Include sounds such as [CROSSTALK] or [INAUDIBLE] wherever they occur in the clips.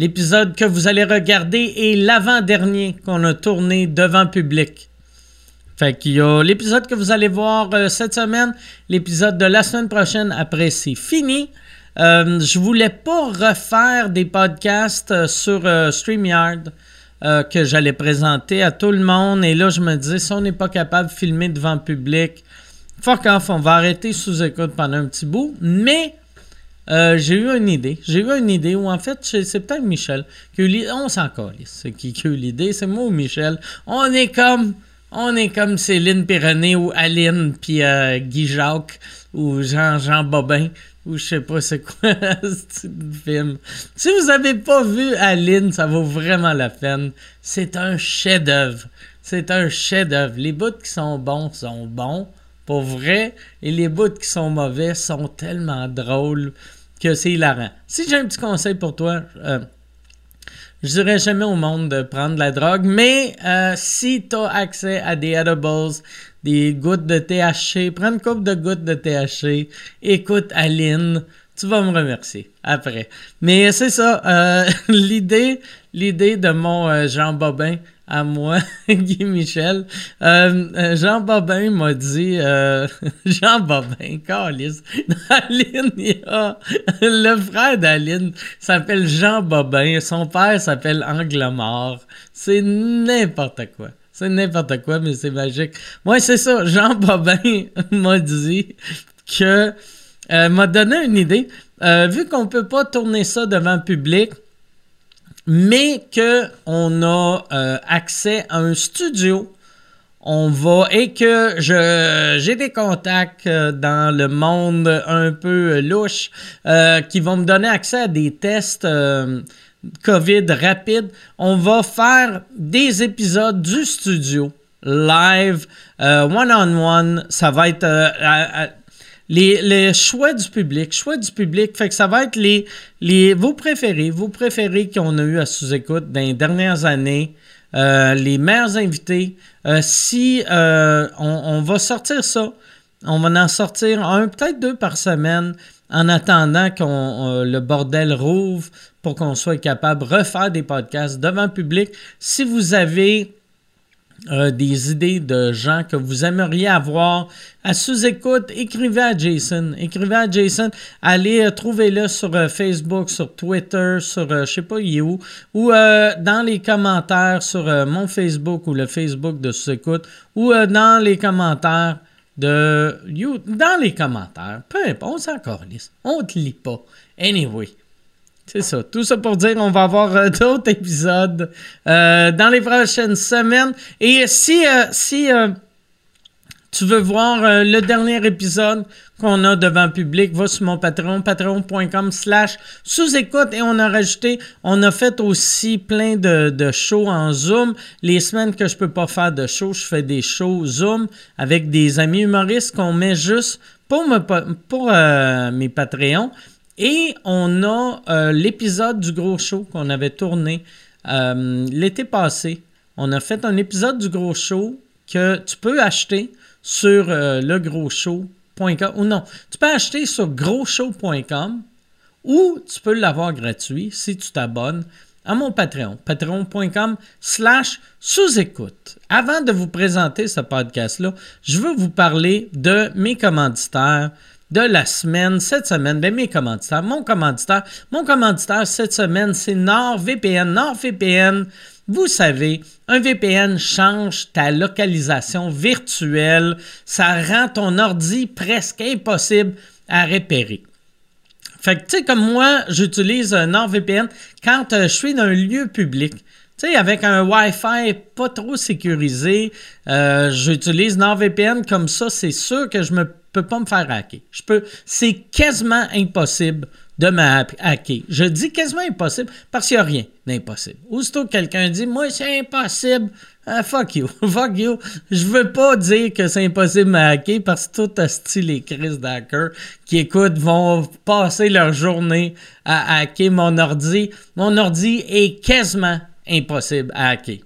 L'épisode que vous allez regarder est l'avant-dernier qu'on a tourné devant public. Fait qu'il y a l'épisode que vous allez voir euh, cette semaine, l'épisode de la semaine prochaine, après c'est fini. Euh, je voulais pas refaire des podcasts euh, sur StreamYard que j'allais présenter à tout le monde. Et là, je me disais, si on n'est pas capable de filmer devant public, fuck off, on va arrêter sous écoute pendant un petit bout. Mais euh, j'ai eu une idée. J'ai eu une idée où, en fait, c'est peut-être Michel qui a eu l'idée. On s'en C'est qui, qui a eu l'idée. C'est moi ou Michel. On est comme. On est comme Céline Pyrénées ou Aline puis euh, Guy Jacques ou Jean Jean Bobin ou je sais pas c'est quoi [LAUGHS] ce film. Si vous avez pas vu Aline, ça vaut vraiment la peine. C'est un chef-d'œuvre. C'est un chef-d'œuvre. Les bouts qui sont bons sont bons, pour vrai, et les bouts qui sont mauvais sont tellement drôles que c'est hilarant. Si j'ai un petit conseil pour toi, euh, je dirais jamais au monde de prendre de la drogue, mais euh, si tu as accès à des edibles, des gouttes de THC, prends une coupe de gouttes de THC, écoute Aline, tu vas me remercier après. Mais c'est ça, euh, [LAUGHS] l'idée, l'idée de mon Jean Bobin à moi, [LAUGHS] Guy Michel. Euh, euh, Jean Bobin m'a dit euh, [LAUGHS] Jean Bobin, Carlis. Aline, [LAUGHS] il a, le frère d'Aline s'appelle Jean Bobin. Son père s'appelle Anglemort. C'est n'importe quoi. C'est n'importe quoi, mais c'est magique. Moi, c'est ça. Jean Bobin m'a dit que. m'a donné une idée. vu qu'on peut pas tourner ça devant le public, mais qu'on a euh, accès à un studio. On va et que j'ai des contacts euh, dans le monde un peu louche euh, qui vont me donner accès à des tests COVID rapides. On va faire des épisodes du studio live, one on one. Ça va être les, choix du public, choix du public, fait que ça va être les, les vos préférés, vos préférés qu'on a eu à sous-écoute dans les dernières années, euh, les meilleurs invités. Euh, si euh, on, va sortir ça, on va en sortir un, peut-être deux par semaine en attendant qu'on le bordel rouvre pour qu'on soit capable de refaire des podcasts devant le public. Si vous avez euh, des idées de gens que vous aimeriez avoir à sous-écoute, écrivez à Jason. Écrivez à Jason. Allez, euh, trouvez-le sur euh, Facebook, sur Twitter, sur je sais pas où, ou dans les commentaires sur mon Facebook ou le Facebook de sous-écoute, ou dans les commentaires de you, dans les commentaires. Peu importe, on s'en On te lit pas. Anyway. C'est ça. Tout ça pour dire on va avoir euh, [LAUGHS] d'autres épisodes euh, dans les prochaines semaines. Et si, euh, si tu veux voir le dernier épisode qu'on a devant le public, va sur mon Patreon, patreon.com slash sous-écoute. Et on a rajouté, on a fait aussi plein de, de, shows en Zoom. Les semaines que je peux pas faire de shows, je fais des shows Zoom avec des amis humoristes qu'on met juste pour, pour mes Patreons. Et on a euh, l'épisode du gros show qu'on avait tourné euh, l'été passé. On a fait un épisode du gros show que tu peux acheter sur euh, legrosshow.com ou non, tu peux acheter sur grosshow.com ou tu peux l'avoir gratuit si tu t'abonnes à mon Patreon, patreon.com slash sous-écoute. Avant de vous présenter ce podcast-là, je veux vous parler de mes commanditaires de la semaine, cette semaine, ben mes commanditaires, mon commanditaire, mon commanditaire cette semaine, c'est NordVPN. NordVPN, vous savez, un VPN change ta localisation virtuelle, ça rend ton ordi presque impossible à repérer. Fait que, tu sais, comme moi, j'utilise NordVPN quand euh, je suis dans un lieu public. Tu sais, avec un Wi-Fi pas trop sécurisé, euh, j'utilise NordVPN comme ça, c'est sûr que je me peux pas me faire hacker. Je peux, c'est quasiment impossible de me hacker. Je dis quasiment impossible parce qu'il n'y a rien d'impossible. Aussitôt que quelqu'un dit, moi, c'est impossible, ah, fuck you, [LAUGHS] fuck you. Je veux pas dire que c'est impossible me hacker parce que tout style les crises d'hackers qui écoutent vont passer leur journée à hacker mon ordi. Mon ordi est quasiment impossible à hacker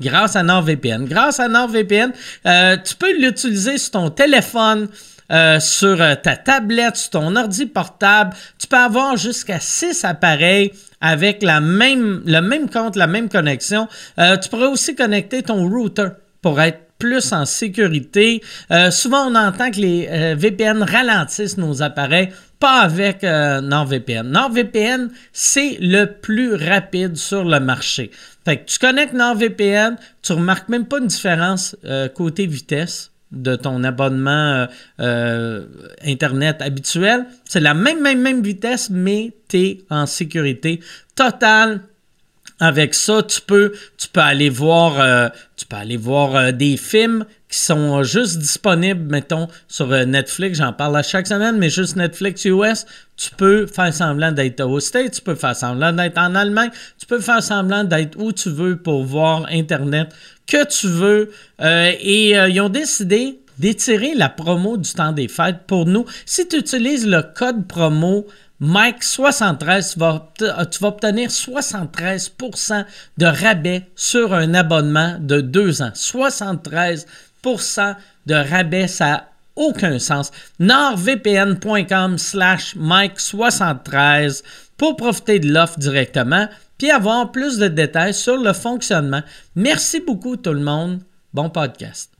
grâce à NordVPN. Grâce à NordVPN, euh, tu peux l'utiliser sur ton téléphone. euh, sur euh, ta tablette, sur ton ordi portable. Tu peux avoir jusqu'à 6 appareils avec le même compte, la même connexion. Tu pourrais aussi connecter ton router pour être plus en sécurité. souvent, on entend que les VPN ralentissent nos appareils pas avec NordVPN. NordVPN, c'est le plus rapide sur le marché. Fait que tu connectes NordVPN, tu remarques même pas une différence côté vitesse de ton abonnement euh, euh, Internet habituel. C'est la même, même, même vitesse, mais tu es en sécurité totale. Avec ça, tu peux, tu peux aller voir, euh, tu peux aller voir des films qui sont juste disponibles, mettons, sur Netflix. J'en parle à chaque semaine, mais juste Netflix US. Tu peux faire semblant d'être au States, tu peux faire semblant d'être en Allemagne, tu peux faire semblant d'être où tu veux pour voir Internet que tu veux. Euh, et euh, ils ont décidé d'étirer la promo du temps des fêtes pour nous. Si tu utilises le code promo Mike73, tu vas, tu vas obtenir 73% de rabais sur un abonnement de deux ans. 73 de rabais, ça n'a aucun sens. nordvpn.com slash Mike73 pour profiter de l'offre directement puis avoir plus de détails sur le fonctionnement. Merci beaucoup tout le monde. Bon podcast.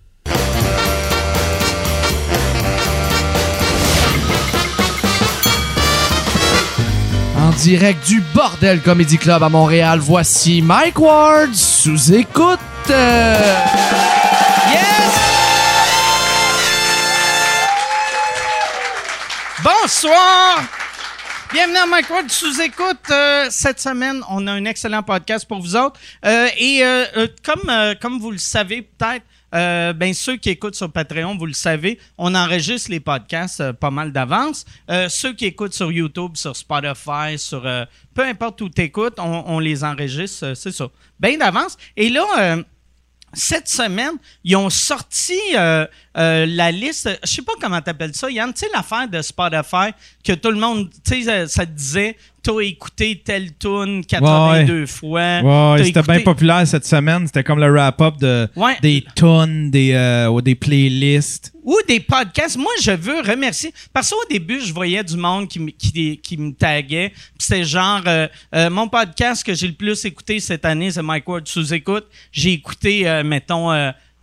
En direct du Bordel Comedy Club à Montréal, voici Mike Ward sous écoute. Yes! Bonsoir! Bienvenue à Mike Ward sous-écoute. Euh, cette semaine, on a un excellent podcast pour vous autres. Euh, et euh, comme, comme vous le savez peut-être, ben ceux qui écoutent sur Patreon, vous le savez, on enregistre les podcasts pas mal d'avance. ceux qui écoutent sur YouTube, sur Spotify, sur peu importe où tu écoutes, on, on, les enregistre, c'est ça, bien d'avance. Et là, cette semaine, ils ont sorti euh, euh, la liste, je sais pas comment tu appelles ça, Yann, tu sais l'affaire de Spotify que tout le monde, tu sais, ça, te disait, t'as écouté telle tune 82 fois. Ouais, c'était bien populaire cette semaine, c'était comme le wrap-up de, des tunes, des, euh, des playlists. Ou des podcasts. Moi, je veux remercier, parce qu'au début, je voyais du monde qui, qui, qui me taguait, c'était genre, mon podcast que j'ai le plus écouté cette année, c'est Mike Ward sous-écoute. J'ai écouté, mettons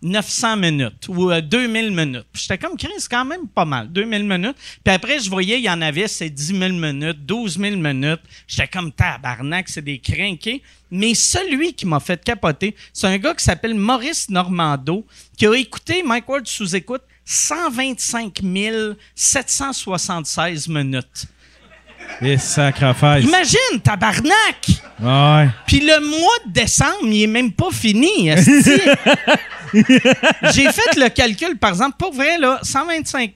900 minutes ou 2000 euh, minutes. J'étais comme, c'est quand même pas mal, 2000 minutes. Puis après, je voyais, il y en avait, c'est 10 000 minutes, 12 000 minutes. J'étais comme, tabarnak, c'est des crinqués. Mais celui qui m'a fait capoter, c'est un gars qui s'appelle Maurice Normando, qui a écouté Mike Ward sous écoute 125 776 minutes. Et sacrifice. Imagine, tabarnak! Ouais. Puis le mois de décembre, il est même pas fini. [LAUGHS] [LAUGHS] J'ai fait le calcul, par exemple, pour vrai, là, 125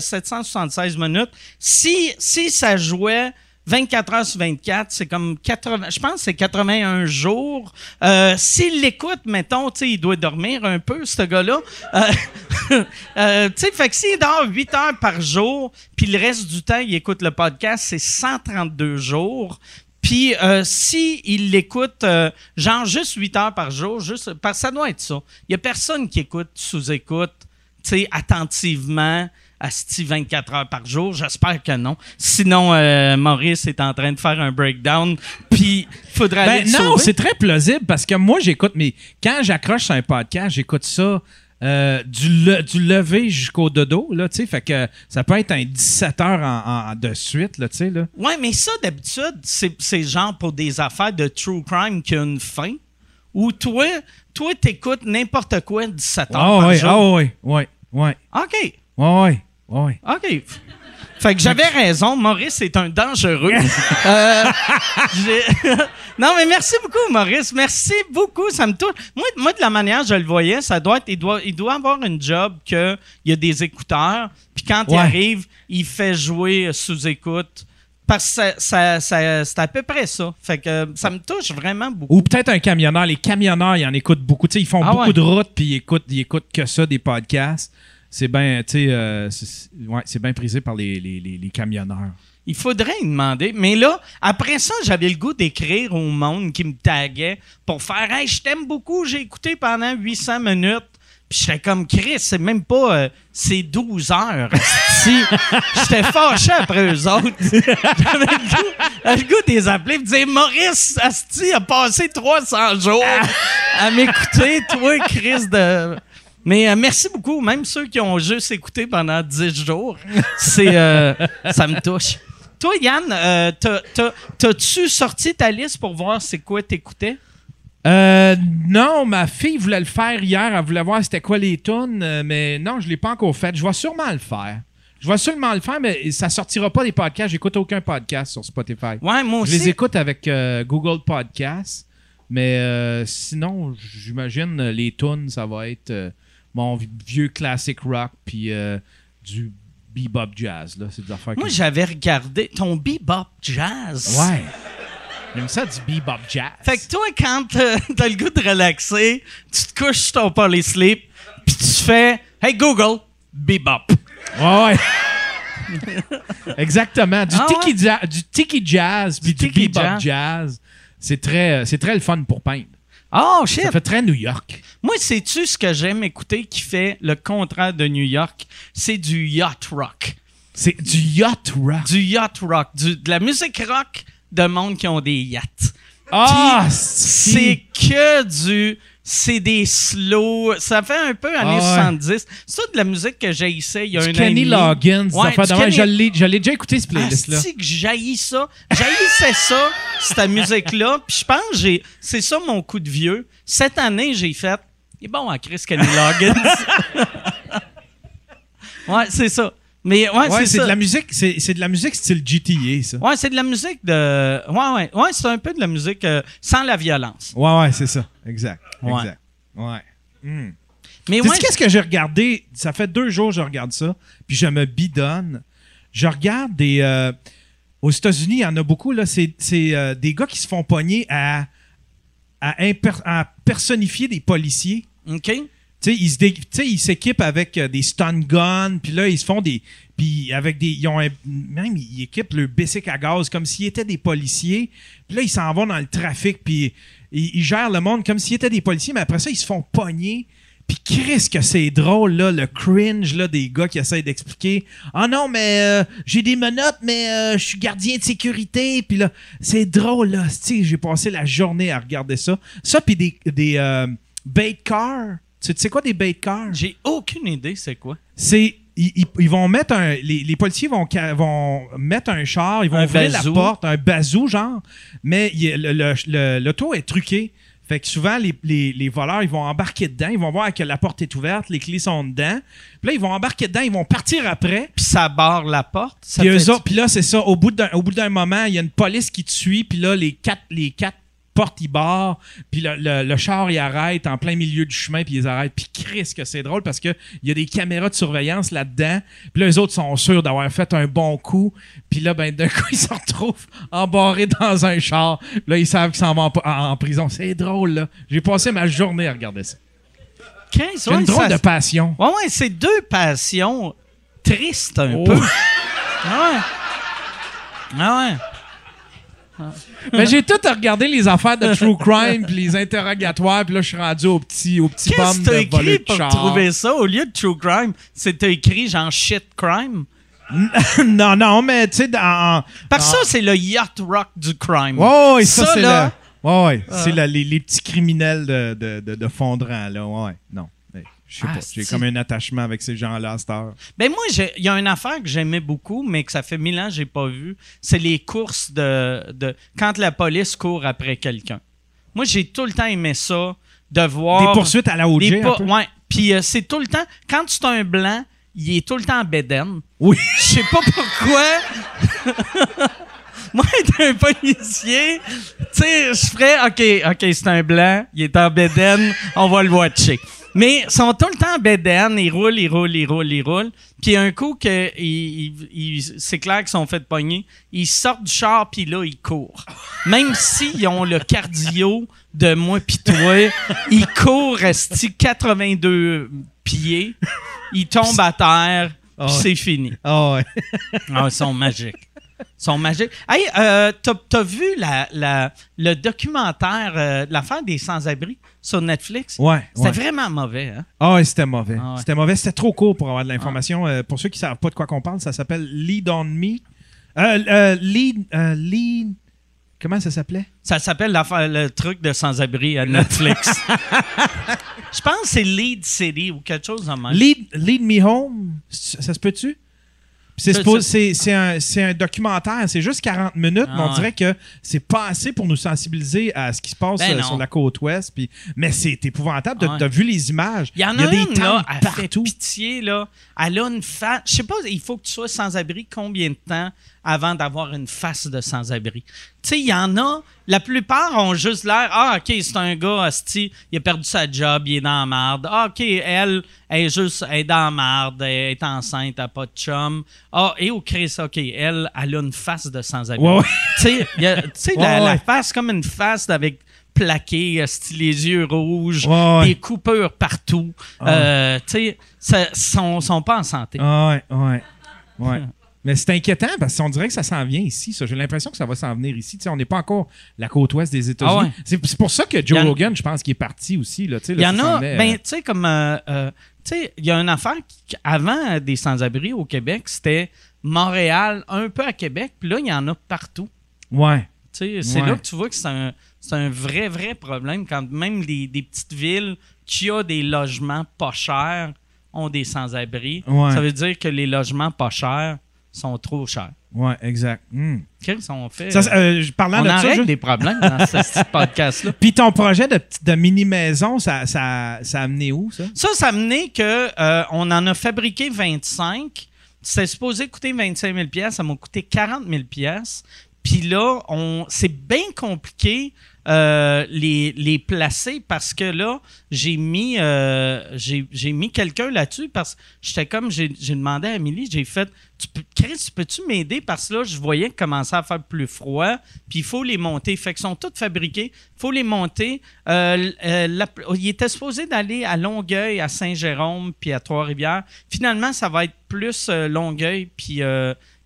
776 minutes. Si, si ça jouait 24 heures sur 24, c'est comme 80, je pense que c'est 81 jours. Euh, S'il l'écoute, mettons, il doit dormir un peu, ce gars-là. Euh, [LAUGHS] euh, fait que s'il dort 8 heures par jour, puis le reste du temps, il écoute le podcast, c'est 132 jours. Puis euh, si il l'écoute, euh, genre juste 8 heures par jour, juste, ça doit être ça. Il y a personne qui écoute sous-écoute, attentivement à 24 heures par jour. J'espère que non. Sinon, euh, Maurice est en train de faire un breakdown, puis il faudrait ben, aller Non, c'est très plausible parce que moi, j'écoute, mais quand j'accroche sur un podcast, j'écoute ça euh, du, lever jusqu'au dodo, là, tu sais, fait que ça peut être un 17 heures en, de suite, là, tu sais, là. Ouais, mais ça, d'habitude, c'est genre pour des affaires de true crime qui ont une fin, ou toi, toi, t'écoutes n'importe quoi 17 heures ah, par ouais, jour. Ah, ouais, ouais, ouais. OK. Ouais, ouais, ouais. OK. Fait que j'avais raison, Maurice est un dangereux. [LAUGHS] Euh, [LAUGHS] non, mais merci beaucoup, Maurice. Merci beaucoup, ça me touche. Moi, moi, de la manière je le voyais, ça doit être, il doit, il doit avoir une job qu'il y a des écouteurs, puis quand il arrive, il fait jouer sous écoute. Parce que ça, c'est à peu près ça. Fait que ça me touche vraiment beaucoup. Ou peut-être un camionneur. Les camionneurs, ils en écoutent beaucoup. ils font ah beaucoup de routes, puis ils écoutent, ils écoutent que ça, des podcasts c'est bien, tu euh, c'est bien prisé par les, camionneurs. Il faudrait y demander. Mais là, après ça, j'avais le goût d'écrire au monde qui me taguait pour faire Hey, je t'aime beaucoup, j'ai écouté pendant 800 minutes. Puis j'étais comme, Chris, c'est même pas... euh, c'est 12 heures. Si [LAUGHS] J'étais fâché après eux autres. [LAUGHS] J'avais le le goût de les appeler et de dire, Maurice, Asti a passé 300 jours [LAUGHS] à m'écouter, toi, Chris de... Mais euh, merci beaucoup, même ceux qui ont juste écouté pendant 10 jours. [LAUGHS] C'est, euh, ça me touche. Toi, Yann, euh, t'as- t'as- t'as-tu sorti ta liste pour voir c'est quoi t'écoutais? Euh, non, ma fille voulait le faire hier. Elle voulait voir c'était quoi les tunes, euh, mais non, je l'ai pas encore fait. Je vais sûrement le faire. Je vais sûrement le faire, mais ça sortira pas des podcasts. J'écoute aucun podcast sur Spotify. Ouais, moi Je aussi. les écoute avec euh, Google Podcasts, mais euh, sinon, j'imagine les tunes, ça va être mon vi- vieux classic rock puis euh, du bebop jazz. Là. C'est des affaires Moi, j'avais regardé ton bebop jazz. Ouais. J'aime ça du bebop jazz. Fait que toi, quand t'as [LAUGHS] le goût de relaxer, tu te couches sur ton polysleep, puis tu fais « Hey Google, bebop Ouais. Exactement. Du, Ah tiki du tiki jazz puis du, bebop jazz. jazz. C'est très, c'est très le fun pour peindre. ». Oh shit! Ça fait très New York. Moi, sais-tu ce que j'aime écouter qui fait le contraire de New York? C'est du yacht rock. C'est du yacht rock. Du yacht rock. Du- de la musique rock de monde qui ont des yachts. Ah, c'est que du. C'est des slow. Ça fait un peu années Ah ouais. 70. C'est toute de la musique que j'ai ici il y a Du un Kenny an demi. Loggins. Ouais, même. Kenny- Je l'ai- je l'ai déjà écouté, ce playlist-là. Asti que j'haïs ça? J'haïssais ça, cette musique-là. Puis je pense que j'ai- c'est ça mon coup de vieux. Cette année, j'ai fait. Il est bon à Chris Kenny Loggins. [LAUGHS] ouais, c'est ça. Mais ouais, Ouais, c'est de la musique, c'est c'est de la musique style GTA, ça. Ouais, c'est de la musique de. Ouais, ouais. Ouais, c'est un peu de la musique euh, sans la violence. Ouais, ouais, c'est ça. Exact. Ouais. Exact. Ouais. Hmm. Mais ouais. qu'est-ce que j'ai regardé? Ça fait deux jours que je regarde ça, puis je me bidonne. Je regarde des... euh, aux États-Unis, il y en a beaucoup, là. C'est c'est, euh, des gars qui se font pogner à, à, à personnifier des policiers. OK. Ils s'équipent avec euh, des stun guns, puis là, ils se font des... Puis avec des... Ils ont un- même, ils équipent le bicycle à gaz comme s'ils étaient des policiers. Puis là, ils s'en vont dans le trafic, puis ils, gèrent le monde comme s'ils étaient des policiers, mais après ça, ils se font pogner. Puis Chris, que c'est drôle, là, le cringe là, des gars qui essayent d'expliquer « Ah non, mais euh, j'ai des menottes, mais euh, je suis gardien de sécurité. » Puis là, c'est drôle, là. J'ai passé la journée à regarder ça. Ça, puis des, des bait cars. Tu sais quoi des bait cars? J'ai aucune idée c'est quoi. c'est ils, ils- ils vont mettre un les, les policiers vont vont mettre un char ils vont Un ouvrir bazou. la porte un bazou genre mais l'auto est truqué fait que souvent les, les- les voleurs ils vont embarquer dedans ils vont voir que la porte est ouverte les clés sont dedans puis là ils vont embarquer dedans ils vont partir après Puis ça barre la porte. Ça puis, eux autres- puis là c'est ça au bout d'un au bout d'un moment il y a une police qui te suit puis là les quatre les quatre portes ils barrent puis le, le- le char il arrête en plein milieu du chemin puis ils arrêtent puis Chris que c'est drôle parce que il y a des caméras de surveillance là-dedans puis là les autres sont sûrs d'avoir fait un bon coup puis là ben d'un coup [LAUGHS] ils se retrouvent embarrés dans un char Puis là ils savent qu'ils s'en vont en, en- en prison c'est drôle là j'ai passé ma journée à regarder ça 15, j'ai ouais, une drôle ça- de passion Ouais, ouais, c'est deux passions tristes un Oh. peu. Ah [LAUGHS] ouais. Ah ouais. Mais j'ai tout regardé les affaires de true crime puis les interrogatoires puis là je suis rendu au petit au petit Qu'est-ce pomme que t'as écrit pour char. trouver ça? Au lieu de true crime, t'as écrit genre shit crime? [LAUGHS] non, non, mais tu sais, dans. Parce que ça, c'est le yacht rock du crime. Ouais, ouais, ça, Ça, c'est là- le. Ouais, ouais, c'est la- les, les petits criminels de, de, de, de Fondrant, là. Ouais. non. Mais Je sais Ah, pas. J'ai comme un attachement avec ces gens-là à cette heure. Ben moi, il y a une affaire que j'aimais beaucoup, mais que ça fait mille ans que j'ai pas vu. C'est les courses de, de quand la police court après quelqu'un. Moi, j'ai tout le temps aimé ça, de voir Des poursuites à la OJ. des un pas- peu? ouais. Puis euh, c'est tout le temps quand tu es un blanc, il est tout le temps en bédaine. Oui. Je sais pas pourquoi. [LAUGHS] Moi, être un policier, tu sais, je ferais, OK, OK, c'est un blanc, il est en bédaine, on va le watcher. Mais ils sont tout le temps en bédaine, ils roulent, ils roulent, ils roulent, ils roulent. Puis un coup que ils- ils- ils- c'est clair qu'ils sont fait pogner, ils sortent du char, puis là, ils courent. Même [LAUGHS] s'ils ont le cardio de moi pis toi, ils courent, resti 82 pieds, ils tombent à terre, puis Ah ouais. c'est fini. Ah ouais. Ah, ils sont magiques. Sont magiques. Hey, euh, t'as, t'as vu la, la- le documentaire, euh, l'affaire des sans-abri sur Netflix? Ouais. C'était ouais. vraiment mauvais, hein? Ah ouais, c'était mauvais. Ah ouais. C'était mauvais. C'était trop court pour avoir de l'information. Euh, pour ceux qui savent pas de quoi qu'on parle, ça s'appelle Lead on Me. Euh, euh, lead, lead. Comment ça s'appelait? Ça s'appelle l'affaire- le truc de sans-abri à Netflix. [LAUGHS] Je pense que c'est Lead City ou quelque chose de même. Lead, Lead Me Home. Ça, ça se peut-tu? C'est un, documentaire, c'est juste 40 minutes, Ah mais on ouais. dirait que c'est pas assez pour nous sensibiliser à ce qui se passe Ben euh, sur la côte ouest. Puis, mais c'est épouvantable. Ah T'as t'as vu les images. Il y en a, des une, là, tentes elle fait pitié, là. Elle a une face. Je sais pas, il faut que tu sois sans-abri combien de temps avant d'avoir une face de sans-abri. Tu sais, il y en a, la plupart ont juste l'air, ah, OK, c'est un gars, asti, il a perdu sa job, il est dans la marde. Ah, OK, elle, elle est juste, elle est dans la marde, elle est enceinte, elle n'a pas de chum. Ah, et au Chris, OK, elle, elle a une face de sans-abri. Ouais, ouais. Tu sais, Ouais, la, face comme une face avec plaqué, les yeux rouges, Ouais, ouais. des coupures partout. Euh, tu sais, ça- sont, sont pas en santé. Ah ouais, ouais. ouais. [LAUGHS] Mais c'est inquiétant parce qu'on dirait que ça s'en vient ici. ça. J'ai l'impression que ça va s'en venir ici. On n'est pas encore la côte ouest des États-Unis. Ah ouais. C'est c'est pour ça que Joe Rogan, je pense qu'il est parti aussi. Là, Il y en a, ben, euh, tu sais, comme, euh, euh, tu sais, il y a une affaire qui, avant des sans-abri au Québec, c'était Montréal, un peu à Québec, puis là, il y en a partout. ouais. C'est Ouais. là que tu vois que c'est un, c'est un vrai, vrai problème quand même les, des petites villes qui ont des logements pas chers ont des sans-abri. Ouais. Ça veut dire que les logements pas chers sont trop chers. Ouais, exact. Hmm. Chris, on fait. Ça, euh, parlant on de en ça, règle je- des problèmes dans ce [LAUGHS] petit podcast-là. Puis ton projet de, mini-maison, ça, ça, ça a amené où, ça? Ça, ça a mené que euh, on en a fabriqué 25. C'était supposé coûter 25 000 pièces, ça m'a coûté 40 000 pièces. Puis là, on, c'est bien compliqué euh, les, placer parce que là, j'ai mis, euh, j'ai, mis quelqu'un là-dessus parce que j'étais comme, j'ai, demandé à Amélie, j'ai fait, Chris, peux-tu m'aider? Parce que là, je voyais que commençait à faire plus froid, puis il faut les monter. Fait qu'ils sont tous fabriqués, il faut les monter. Euh, il était supposé d'aller à Longueuil, à Saint-Jérôme, puis à Trois-Rivières. Finalement, ça va être plus Longueuil, puis,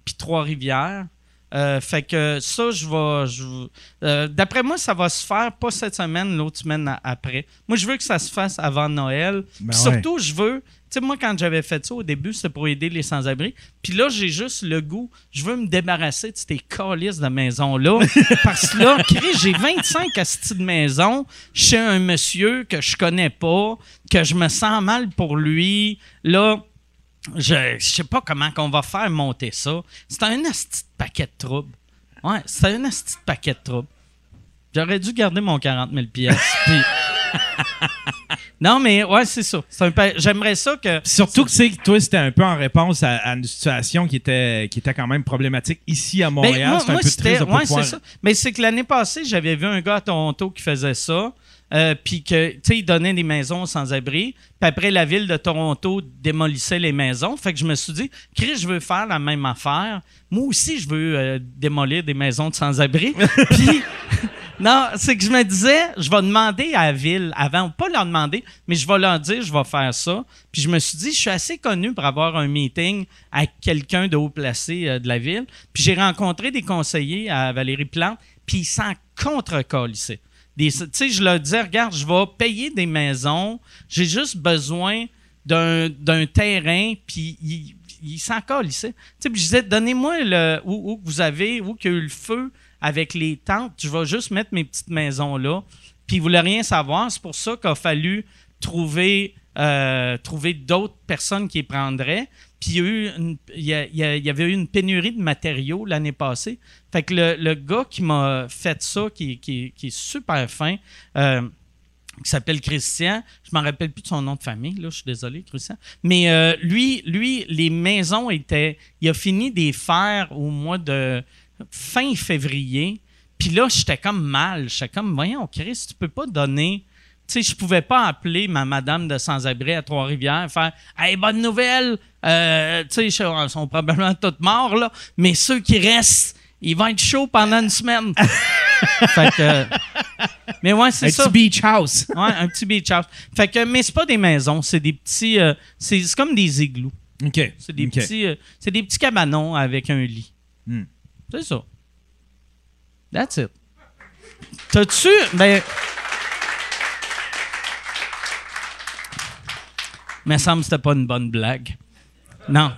puis Trois-Rivières. Euh, fait que ça, je vais. je- euh, D'après moi, ça va se faire pas cette semaine, l'autre semaine après. Moi, je veux que ça se fasse avant Noël. Ben Puis ouais. surtout, je veux. Tu sais, moi, quand j'avais fait ça au début, c'était pour aider les sans-abri. Puis là, j'ai juste le goût. Je veux me débarrasser de ces calices de maisons-là. [LAUGHS] parce que là, Chris, j'ai 25 astis de maison chez un monsieur que je connais pas, que je me sens mal pour lui. Là, je, je sais pas comment qu'on va faire monter ça. C'est un asti de paquet de troubles. Ouais, c'est un asti de paquet de troubles. J'aurais dû garder mon 40 000 pièces. puis- non, mais ouais, c'est ça. C'est pa- J'aimerais ça que... Surtout que, sais, que toi, c'était un peu en réponse à, à une situation qui était, qui était quand même problématique ici à Ben, Montréal. moi, c'est un moi, peu triste ouais, pouvoir- c'est ça. Mais c'est que l'année passée, j'avais vu un gars à Toronto qui faisait ça. Euh, puis que, tu sais, il donnait des maisons sans abri. Puis après, la ville de Toronto démolissait les maisons. Fait que je me suis dit, Chris, je veux faire la même affaire. Moi aussi, je veux euh, démolir des maisons de sans-abri. [LAUGHS] Puis, non, c'est que je me disais, je vais demander à la ville avant, pas leur demander, mais je vais leur dire, je vais faire ça. Puis je me suis dit, je suis assez connu pour avoir un meeting avec quelqu'un de haut placé euh, de la ville. Puis j'ai rencontré des conseillers à Valérie Plante, puis ils s'en contre ici. Tu sais, je leur disais, regarde, je vais payer des maisons, j'ai juste besoin d'un terrain, puis ils il s'en ici. Tu sais, je disais, donnez-moi le où, où vous avez, où qu'il y a eu le feu avec les tentes, je vais juste mettre mes petites maisons là. Puis ils voulaient rien savoir. C'est pour ça qu'il a fallu trouver, euh, trouver d'autres personnes qui les prendraient. Puis il y, avait eu une pénurie de matériaux l'année passée. Fait que le, gars qui m'a fait ça, qui est super fin, euh, qui s'appelle Christian. Je m'en rappelle plus de son nom de famille, là, je suis désolé, Christian. Mais euh, lui, lui, les maisons étaient. Il a fini des faire au mois de fin février. Puis là, j'étais comme mal. J'étais comme, voyons, Chris, tu peux pas donner. Tu sais, je pouvais pas appeler ma madame de sans-abri à Trois-Rivières et faire Hey, bonne nouvelle! Euh, tu sais, ils sont probablement toutes morts, là. Mais ceux qui restent, ils vont être chauds pendant une semaine. [LAUGHS] fait que. Mais ouais, c'est Un ça. petit beach house. Ouais, un petit beach house. Fait que, mais c'est pas des maisons, c'est des petits. euh, c'est comme des igloos. OK. C'est des, petits, euh, c'est des petits cabanons avec un lit. Hmm. C'est ça. That's it. T'as-tu. Ben. Mais ça me semble que c'était pas une bonne blague. Non.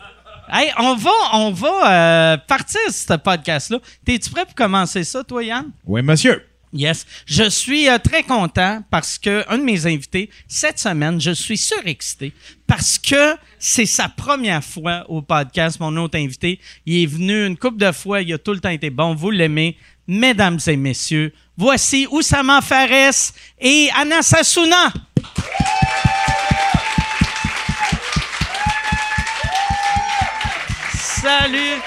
Hey, on va, on va euh, partir ce podcast-là. T'es-tu prêt pour commencer ça, toi, Yann? Oui, monsieur. Yes. Je suis euh, très content parce que un de mes invités, cette semaine, je suis surexcité parce que c'est sa première fois au podcast, mon autre invité. Il est venu une couple de fois, il a tout le temps été bon. Vous l'aimez. Mesdames et messieurs, voici Oussama Fares et Anna Sassouna. Salut!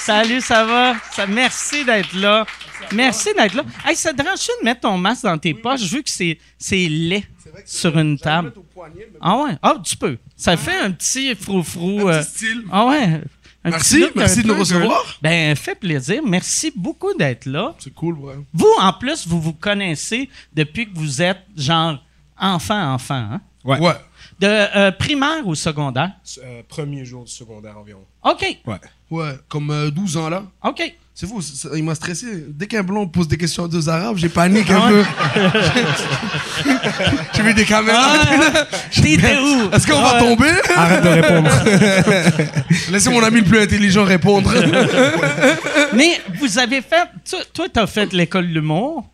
Salut, ça va? Ça, merci d'être là. Merci d'être là. Hey, ça te dérange de mettre ton masque dans tes poches vu que c'est, c'est laid sur une table? Ah ouais? Ah, tu peux. Ça fait un petit frou-frou. Un euh, petit style. Ah ouais. Un Merci, merci de nous recevoir. Ben, fait plaisir. Merci beaucoup d'être là. C'est cool, ouais. Vous, en plus, vous vous connaissez depuis que vous êtes, genre, enfant-enfant, hein? Ouais. De euh, primaire ou secondaire? Euh, premier jour du secondaire environ. OK. Ouais, comme euh, 12 ans là. OK. C'est fou, ça- il m'a stressé. Dès qu'un blanc pose des questions à deux arabes, j'ai paniqué Ah un peu. [LAUGHS] J'ai vu des caméras. Ah, T'étais [LAUGHS] où? Est-ce qu'on va Ouais. tomber? Arrête de répondre. [LAUGHS] Laissez mon ami le plus intelligent répondre. Mais vous avez fait. tu- Toi, t'as fait l'école de l'humour.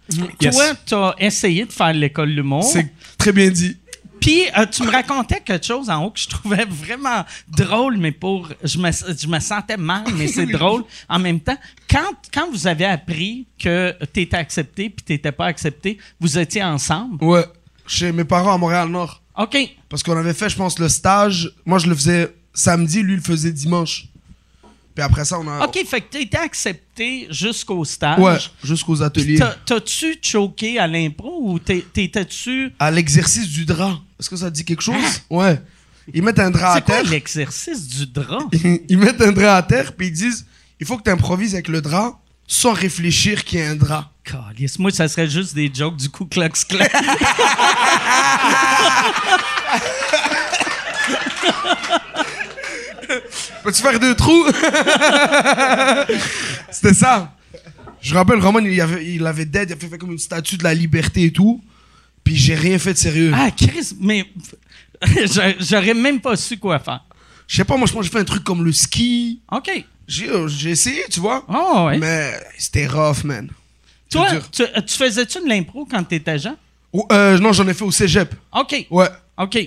Yes. Toi, t'as essayé de faire l'école de l'humour. C'est très bien dit. Puis, euh, tu me racontais quelque chose en haut que je trouvais vraiment drôle, mais pour. Je me, je me sentais mal, mais c'est drôle en même temps. Quand, quand vous avez appris que t'étais accepté puis t'étais pas accepté, vous étiez ensemble? Ouais. Chez mes parents à Montréal-Nord. OK. Parce qu'on avait fait, je pense, le stage. Moi, je le faisais samedi, lui, il le faisait dimanche. Puis après ça, on a. OK, fait que t'étais accepté jusqu'au stage. Ouais, jusqu'aux ateliers. T'as- T'as-tu choqué à l'impro ou t'étais-tu. À l'exercice du drap. Est-ce que ça dit quelque chose? Ouais. Ils mettent un drap à C'est quoi terre. l'exercice du drap? [LAUGHS] ils mettent un drap à terre, puis ils disent il faut que tu improvises avec le drap sans réfléchir qu'il y a un drap. Calisse, moi, ça serait juste des jokes du Ku Klux Klan. [LAUGHS] Peux-tu faire deux trous? [LAUGHS] C'était ça. Je rappelle, Roman, il avait, il avait dead, il avait fait comme une statue de la liberté et tout. Puis j'ai rien fait de sérieux. ah, Chris, mais [LAUGHS] j'a- j'aurais même pas su quoi faire. Je sais pas, moi, je pense que j'ai fait un truc comme le ski. OK. J'ai euh, essayé, tu vois. Oh, ouais. Mais c'était rough, man. Toi, tu, tu faisais-tu de l'impro quand t'étais jeune? Oh, euh, non, j'en ai fait au cégep. OK. Ouais. OK.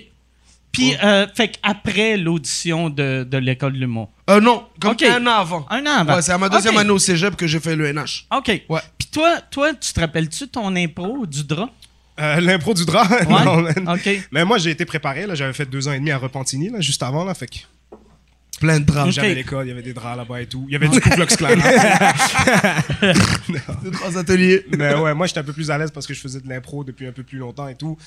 Puis, euh, fait qu'après l'audition de, de l'école de l'humour? Euh, non, comme un an avant. Un an avant. Ouais, c'est à ma deuxième année au cégep que j'ai fait le NH. OK. Ouais. Puis toi, toi, tu te rappelles-tu ton impro du drap? Euh, L'impro du drap. [LAUGHS] Ouais. non, man. OK. Mais moi, j'ai été préparé. là. J'avais fait deux ans et demi à Repentigny, là, juste avant. Là, fait que Plein de draps. J'avais l'école, il y avait des draps là-bas et tout. Il y avait du Ku Klux Klan. [LAUGHS] là. Deux, trois ateliers. Mais ouais, moi, j'étais un peu plus à l'aise parce que je faisais de l'impro depuis un peu plus longtemps et tout.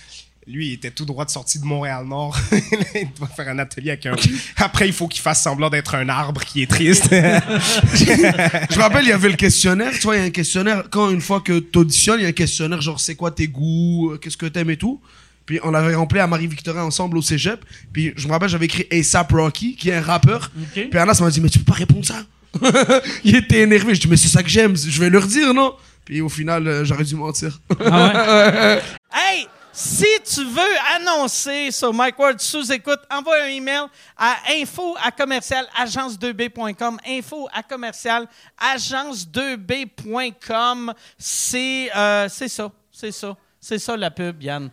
Lui, il était tout droit de sortie de Montréal-Nord. [LAUGHS] il doit faire un atelier avec un... Après, il faut qu'il fasse semblant d'être un arbre qui est triste. [LAUGHS] Je me rappelle, il y avait le questionnaire. Tu vois, il y a un questionnaire. Quand une fois que tu auditionnes, il y a un questionnaire genre c'est quoi tes goûts, euh, qu'est-ce que t'aimes et tout. Puis on l'avait rempli à Marie-Victorin ensemble au cégep. Puis je me rappelle, j'avais écrit ASAP Rocky, qui est un rappeur. OK. Puis Anna m'a dit, mais tu peux pas répondre ça. [LAUGHS] il était énervé. Je dis, mais c'est ça que j'aime. Je vais leur dire, non? Puis au final, euh, j'aurais dû mentir. Ah [LAUGHS] Hey, si tu veux annoncer sur Mike Ward sous écoute, envoie un email à info à commercial agence2b.com. Info à commercial agence2b.com. C'est euh, c'est ça, c'est ça, c'est ça la pub, Yann.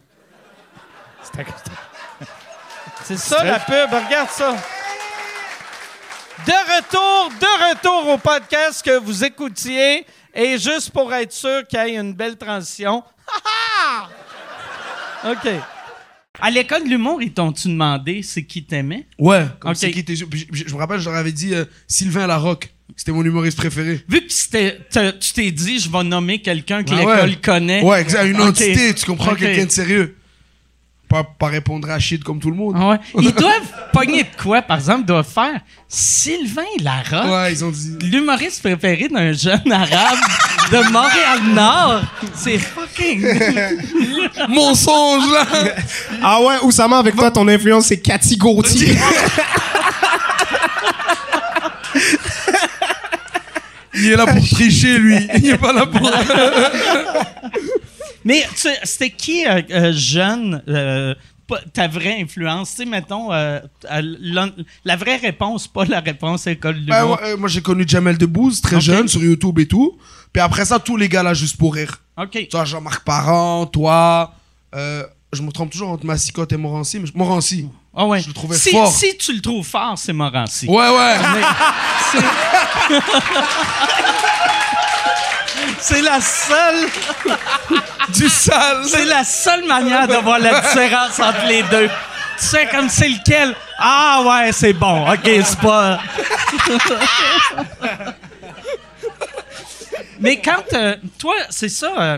[LAUGHS] C'est ça la pub, regarde ça. De retour, de retour au podcast que vous écoutiez. Et juste pour être sûr qu'il y ait une belle transition. Ha, [LAUGHS] ha! OK. À l'école de l'humour, ils t'ont-tu demandé c'est qui t'aimait? Ouais, comme Ok. c'est qui était. puis Je, je- je me rappelle, je leur avais dit euh, Sylvain Larocque. C'était mon humoriste préféré. Vu que tu t'es dit, je vais nommer quelqu'un que Ah l'école ouais. connaît. Ouais, exact. Une entité, tu comprends, quelqu'un de sérieux. Pas, pas répondre à shit comme tout le monde. Ouais. [LAUGHS] Ils doivent pogner de quoi, par exemple? Ils doivent faire Sylvain Larocque, Ouais, ils ont dit. l'humoriste préféré d'un jeune arabe de Montréal-Nord. C'est fucking... [LAUGHS] Mensonge, là! [LAUGHS] ah ouais, Oussama, avec toi, ton influence, c'est Cathy Gauthier. Il est là pour tricher, lui. Il est pas là pour. Mais tu c'était qui, euh, euh, jeune, euh, ta vraie influence? Tu sais, mettons, euh, la vraie réponse, pas la réponse école de Ben, ouais, moi, j'ai connu Jamel Debbouze, très jeune, sur YouTube et tout. Puis après ça, tous les gars là, juste pour rire. OK. Tu vois, Jean-Marc Parent, toi. je me trompe toujours entre Massicotte et Morancy. Mais Morancy. Ah ouais. Je le trouvais si, fort. Si tu le trouves fort, c'est Morancy. Ouais, ouais. [LAUGHS] [LAUGHS] C'est la seule, [LAUGHS] du sale. c'est la seule manière de voir la différence entre les deux. Tu sais comme c'est lequel? Ah ouais, c'est bon. OK, c'est pas. Mais quand euh, toi, c'est ça. Euh,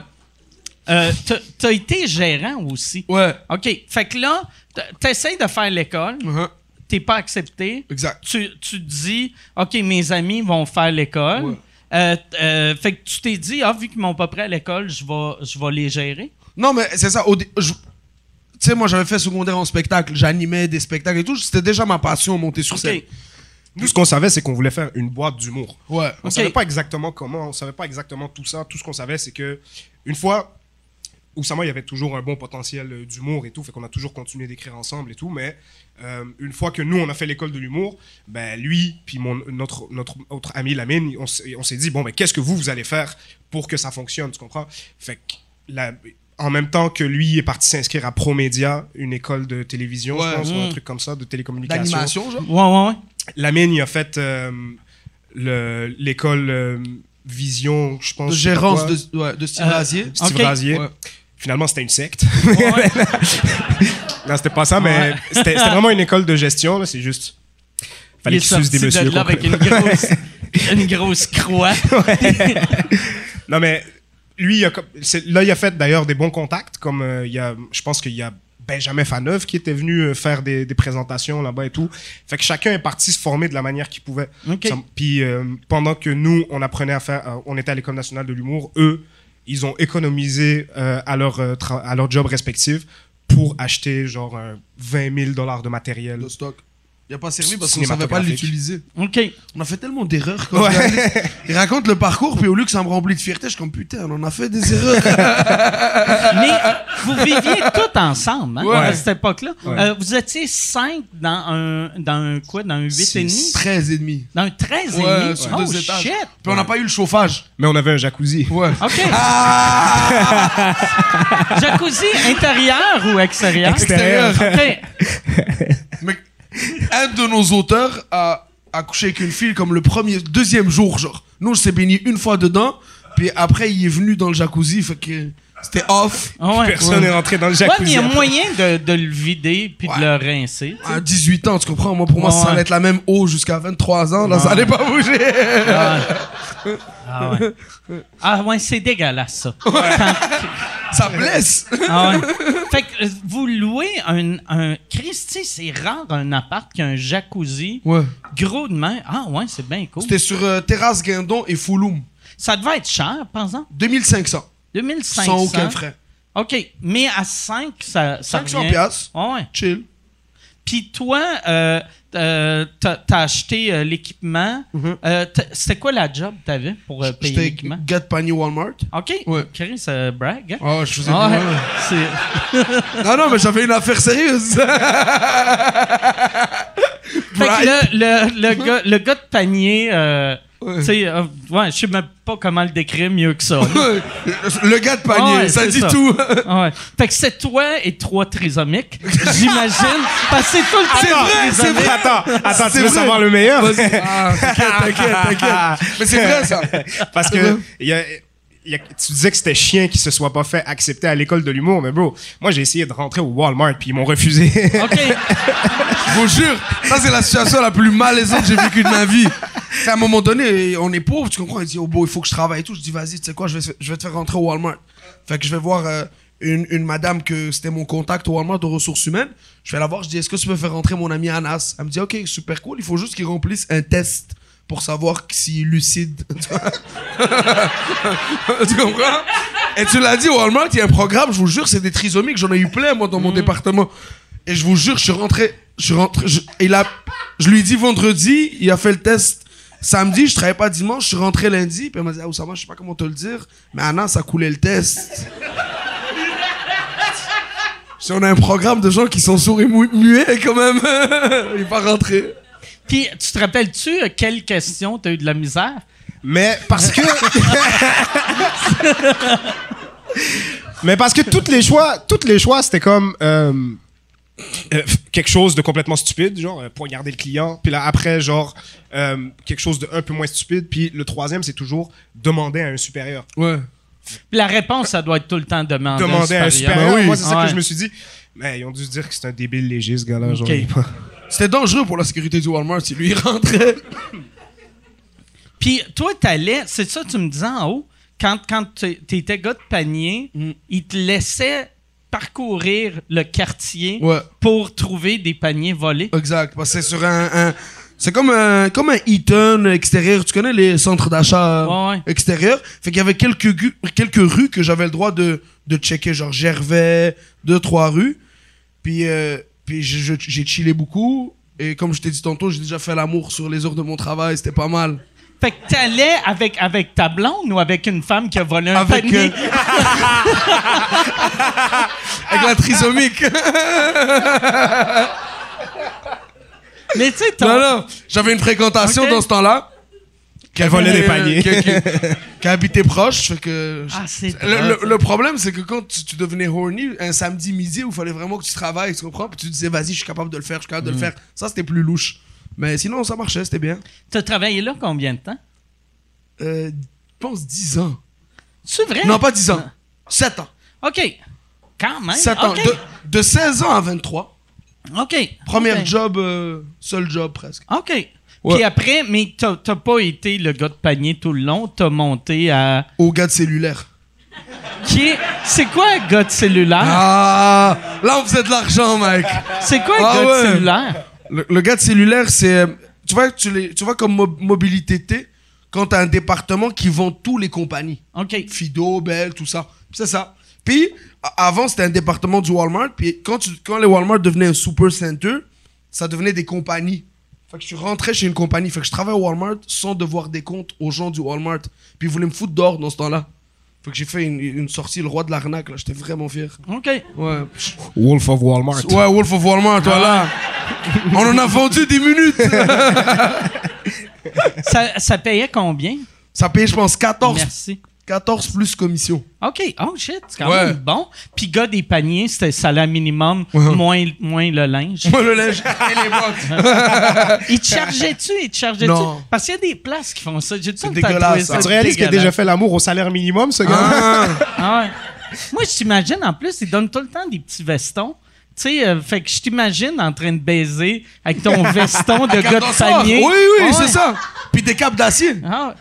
euh, t'as- été gérant aussi. Ouais. OK. Fait que là, t'essayes de faire l'école, Uh-huh. t'es pas accepté. Exact. Tu, tu te dis, OK, mes amis vont faire l'école. Ouais. Euh, euh, fait que tu t'es dit, ah, vu qu'ils m'ont pas pris à l'école, je vais, je vais les gérer. Non, mais c'est ça. au dé- je- Tu sais, moi, j'avais fait secondaire en spectacle. J'animais des spectacles et tout. C'était déjà ma passion, monter sur OK. scène. Nous, ce qu'on savait, c'est qu'on voulait faire une boîte d'humour. Ouais. On Ok. savait pas exactement comment, on savait pas exactement tout ça. Tout ce qu'on savait, c'est que une fois, Oussama, il y avait toujours un bon potentiel euh, d'humour et tout, fait qu'on a toujours continué d'écrire ensemble et tout. Mais euh, une fois que nous, on a fait l'école de l'humour, ben lui, puis mon notre notre autre ami Lamine, on s'est on s'est dit bon, ben qu'est-ce que vous vous allez faire pour que ça fonctionne, tu comprends? Fait que la- en même temps que lui est parti s'inscrire à Promédia, une école de télévision, Ouais. je pense, ou un Mm. truc comme ça, de télécommunication. D'animation, genre? Ouais, ouais, ouais. Lamine, il a fait euh, le- l'école euh, Vision, je pense. De gérance quoi. de, ouais, de Steve Euh, Razier. Steve Ok. Razier. Ouais. Finalement, c'était une secte. [LAUGHS] non, c'était pas ça, mais Ouais. c'était vraiment une école de gestion. C'est juste. Fallait Il est qu'il suce des sorti de messieurs. là avec une grosse, une grosse croix. Non, mais lui, il a là, il a fait d'ailleurs des bons contacts. Comme euh, il y a, je pense qu'il y a Benjamin Faneuf qui était venu euh, faire des, des présentations là-bas et tout. Fait que chacun est parti se former de la manière qu'il pouvait. Puis euh, pendant que nous, on apprenait à faire, euh, on était à l'école nationale de l'humour, eux, ils ont économisé euh, à leur euh, à leur job respectif pour acheter genre un 20 000 dollars de matériel. De stock. Il a pas servi parce qu'on savait pas l'utiliser. OK. On a fait tellement d'erreurs regardais. Il raconte le parcours, puis au lieu que ça me remplit de fierté, je suis comme putain, on en a fait des erreurs. [LAUGHS] Mais euh, vous viviez tous ensemble, hein, Ouais. à cette époque-là. Ouais. Euh, vous étiez cinq dans un, dans un quoi? Dans un 8,5? Six. 13 et demi. Dans un 13 Ouais, sur oh, deux étages. shit! Puis on n'a pas eu le chauffage. Mais on avait un jacuzzi. Ouais. OK. Ah! [LAUGHS] Jacuzzi intérieur ou extérieur? Extérieur. OK. Mais [LAUGHS] un de nos auteurs a, a couché avec une fille comme le premier, deuxième jour, genre. Nous, on s'est baigné une fois dedans, puis après, il est venu dans le jacuzzi, fait que c'était off. Ah ouais. Personne n'est rentré dans le Ouais, mais il jacuzzi. y a après. moyen de, de le vider puis Ouais. de le rincer. À 18 ans, tu comprends? Moi, pour moi, Ouais, ça ouais. allait être la même eau jusqu'à 23 ans, là, ça allait pas bouger. Ah ouais. Ah ouais. Ah ouais, c'est dégueulasse, ça. Quand- ça blesse. Ah ouais. Fait que euh, vous louez un, un Christy, c'est rare un appart qui a un jacuzzi Ouais. gros de main. Ah ouais, c'est bien cool. C'était sur euh, Terrasse Guindon et Fouloum. Ça devait être cher, par exemple? 2500. 2500. Sans aucun frais. OK, mais à 5, ça, ça 500 revient- piastres. Ah ouais. Chill. Puis toi, euh, euh, t'as acheté euh, l'équipement. Euh, t'as- C'était quoi la job que t'avais pour euh, payer l'équipement? de panier Walmart. OK. Ouais. Chris, brag. hein? Ouais, je faisais Ah ouais. Non, non, mais j'avais une affaire sérieuse. [LAUGHS] Fait que le, le, le, gars, le gars de panier, euh, Ouais. tu sais, euh, ouais, je sais même pas comment le décrire mieux que ça. [LAUGHS] le gars de panier, ouais, ça dit ça. tout. Ouais. Fait que c'est toi et trois trisomiques, [LAUGHS] j'imagine. Parce que c'est tout le temps C'est vrai, c'est vrai. Attends, attends, tu veux vrai. savoir le meilleur? Ah, t'inquiète, t'inquiète, t'inquiète. [LAUGHS] Mais c'est vrai, ça. Parce que y a- y a- tu disais que c'était chien qui se soit pas fait accepter à l'école de l'humour, mais bro, moi j'ai essayé de rentrer au Walmart puis ils m'ont refusé. OK. [LAUGHS] Je vous jure, ça c'est la situation la plus malaisante que j'ai vécue de ma vie. À un moment donné, on est pauvre, tu comprends? Il dit, oh beau, il faut que je travaille et tout. Je dis, vas-y, tu sais quoi, je vais, je vais te faire rentrer au Walmart. Fait que je vais voir euh, une, une madame que c'était mon contact au Walmart de ressources humaines. Je vais la voir, je dis, est-ce que tu peux faire rentrer mon ami Anas? Elle me dit, ok, super cool, il faut juste qu'il remplisse un test pour savoir s'il est lucide. [LAUGHS] tu comprends? Et tu l'as dit, Walmart, il y a un programme, je vous jure, c'est des trisomiques, j'en ai eu plein, moi, dans mon département. Et je vous jure, je suis rentré, je suis rentré, je, il a, je lui ai dit vendredi, il a fait le test, Samedi, je travaillais pas dimanche, je suis rentré lundi, puis elle m'a dit, ah, Oussama, je sais pas comment te le dire, mais Anna, ça coulait le test. Si on a un programme de gens qui sont sourds et mu- muets, quand même, [LAUGHS] il est pas rentré. Puis, tu te rappelles-tu euh, quelle question t'as eu de la misère? Mais parce que. [LAUGHS] Mais parce que toutes les choix, toutes les choix, c'était comme euh, euh, quelque chose de complètement stupide, genre euh, poignarder le client. Puis là après, genre euh, quelque chose de un peu moins stupide. Puis le troisième, c'est toujours demander à un supérieur. Ouais. Puis la réponse, ça doit être tout le temps demander, Demander à un supérieur. Ben oui. Moi, c'est ça Ouais. que je me suis dit. Mais ils ont dû se dire que c'est un débile léger, ce gars-là. genre, [LAUGHS] C'était dangereux pour la sécurité du Walmart si lui il rentrait. [LAUGHS] Puis toi, t'allais, c'est ça que tu me disais en haut, quand, quand tu étais gars de panier, Mm. ils te laissaient parcourir le quartier Ouais. pour trouver des paniers volés. Exact. Parce que c'est sur un. un- c'est comme un, comme un Eaton extérieur. Tu connais les centres d'achat Ouais, ouais. extérieurs? Fait qu'il y avait quelques, quelques rues que j'avais le droit de, de checker, genre Gervais, deux, trois rues. Puis, euh, puis j'ai chillé beaucoup. Et comme je t'ai dit tantôt, j'ai déjà fait l'amour sur les heures de mon travail. C'était pas mal. Fait que t'allais avec, avec ta blonde ou avec une femme qui a volé un Avec, panier? euh, [LAUGHS] Avec la trisomique. [LAUGHS] Mais tu sais, non, non. J'avais une fréquentation dans ce temps-là. Qui volait des paniers. Qui, qui- qui habitait proche. Fait que Ah, c'est le, problème, c'est que quand tu, tu devenais horny, un samedi midi où il fallait vraiment que tu travailles, tu comprends? Puis tu disais, vas-y, je suis capable de le faire, je suis capable de Mm. le faire. Ça, c'était plus louche. Mais sinon, ça marchait, c'était bien. T'as travaillé là combien de temps? Euh, je pense 10 ans. C'est vrai? Non, pas 10 ans. 7 ans. OK. Quand même. 7 ans. De, de 16 ans à 23. OK. Premier job, euh, seul job presque. OK. Puis après, mais t'as pas été le gars de panier tout le long. T'as monté à... Au gars de cellulaire. Qui est... C'est quoi un gars de cellulaire? Ah! Là, on faisait de l'argent, mec. C'est quoi un Ah gars ouais. de cellulaire? Le, le gars de cellulaire, c'est. Tu vois, tu, les, tu vois comme Mo- Mobilité T, quand t'as un département qui vend tous les compagnies. OK. Fido, Bell, tout ça. C'est ça. Puis, avant, c'était un département du Walmart. Puis, quand, tu, quand les Walmart devenaient un super center, ça devenait des compagnies. Fait que je rentrais chez une compagnie. Fait que je travaillais au Walmart sans devoir des comptes aux gens du Walmart. Puis, ils voulaient me foutre dehors dans ce temps-là. Fait que j'ai fait une, une sortie, le roi de l'arnaque, là. J'étais vraiment fier. OK. Ouais. Wolf of Walmart. Ouais, Wolf of Walmart, voilà. On en a vendu 10 minutes. [LAUGHS] Ça, ça payait combien? Ça paye, je pense, 14, Merci. 14 plus commission. OK. Oh shit, c'est quand Ouais. même bon. Puis gars des paniers, c'était salaire minimum, Ouais. moins, moins le linge. Moi, le linge et les bottes. [LAUGHS] Ils te chargeaient-tu? Ils te chargeaient-tu? Non. Parce qu'il y a des places qui font ça. J'ai temps dégueulasse, ça. Tu réalises qu'il a déjà fait l'amour au salaire minimum, ce gars Ah. Ah ouais. Moi, je t'imagine, en plus, ils donnent tout le temps des petits vestons. Tu sais, euh, fait que je t'imagine en train de baiser avec ton [LAUGHS] veston de gars de panier. Oui, oui, Ah ouais. c'est ça. Puis des capes d'acier. Ah.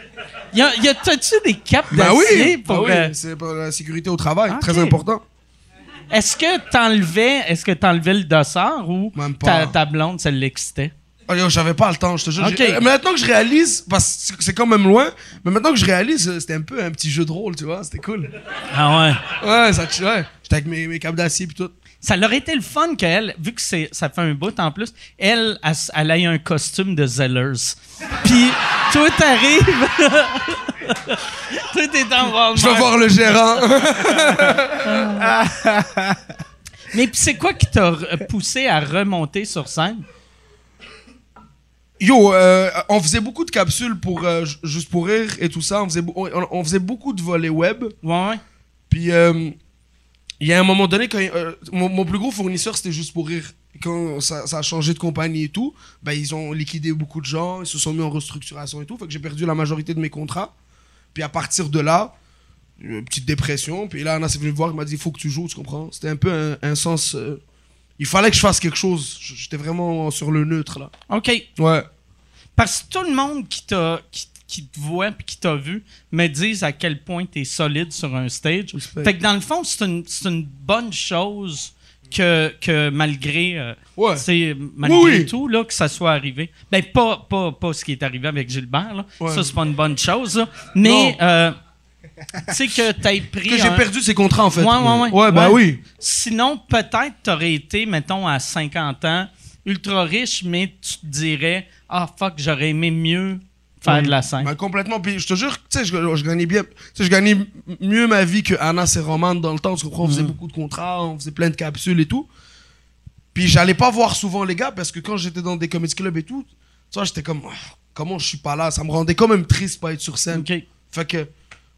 Y a, y a, t'as-tu des capes Ben d'acier oui. pour... Ah oui, euh, c'est pour la sécurité au travail. Ok. Très important. Est-ce que t'enlevais, est-ce que t'enlevais le dossard ou Même pas. ta, ta blonde, ça l'excitait? Oh, j'avais pas le temps, je te jure. Maintenant que je réalise, parce que c'est quand même loin, mais maintenant que je réalise, c'était un peu un petit jeu de rôle, tu vois, c'était cool. Ah ouais. Ouais, ça, ouais. J'étais avec mes, mes capes d'acier puis tout. Ça leur été le fun qu'elle, vu que c'est, ça fait un bout en plus, elle, elle, elle ait un costume de Zellers. Puis, toi, t'arrives. [LAUGHS] toi, t'es dans. Je vais voir le gérant. [LAUGHS] Mais puis c'est quoi qui t'a poussé à remonter sur scène? Yo, euh, on faisait beaucoup de capsules pour euh, Ju- juste pour rire et tout ça. On faisait, beau- on, on faisait beaucoup de volets web. Ouais, ouais. Puis euh, il y a un moment donné, quand euh, mon, mon plus gros fournisseur c'était juste pour rire. Quand ça, ça a changé de compagnie et tout, ben, ils ont liquidé beaucoup de gens, ils se sont mis en restructuration et tout. Fait que j'ai perdu la majorité de mes contrats. Puis à partir de là, une petite dépression. Puis là, Anna s'est venue me voir, il m'a dit il faut que tu joues, tu comprends? C'était un peu un, un sens. euh, il fallait que je fasse quelque chose. J'étais vraiment sur le neutre là. OK. Ouais. Parce que tout le monde qui, t'a, qui, qui te voit puis qui t'a vu me disent à quel point t'es solide sur un stage. Fait que dans le fond, c'est une, c'est une bonne chose que, que malgré, euh, Ouais. c'est- malgré Oui, tout, là, que ça soit arrivé. Ben, pas, pas, pas ce qui est arrivé avec Gilbert, là. Ouais. Ça, c'est pas une bonne chose, là. Mais, Non. euh, tu sais que t'as [LAUGHS] pris. Que j'ai un- perdu ces contrats en fait. Ouais, ouais, ouais. Ouais, Ouais. oui. Sinon, peut-être t'aurais été, mettons, à 50 ans, ultra riche, mais tu te dirais, ah fuck, j'aurais aimé mieux faire de la scène. Ben, complètement. Puis je te jure, tu sais, je, je gagnais bien. Je gagnais mieux ma vie que Anna et Roman dans le temps. Tu comprends? On faisait Mm. beaucoup de contrats, on faisait plein de capsules et tout. Puis j'allais pas voir souvent les gars parce que quand j'étais dans des comedy clubs et tout, tu vois, j'étais comme, Ah, comment je suis pas là? Ça me rendait quand même triste pas être sur scène. Fait que,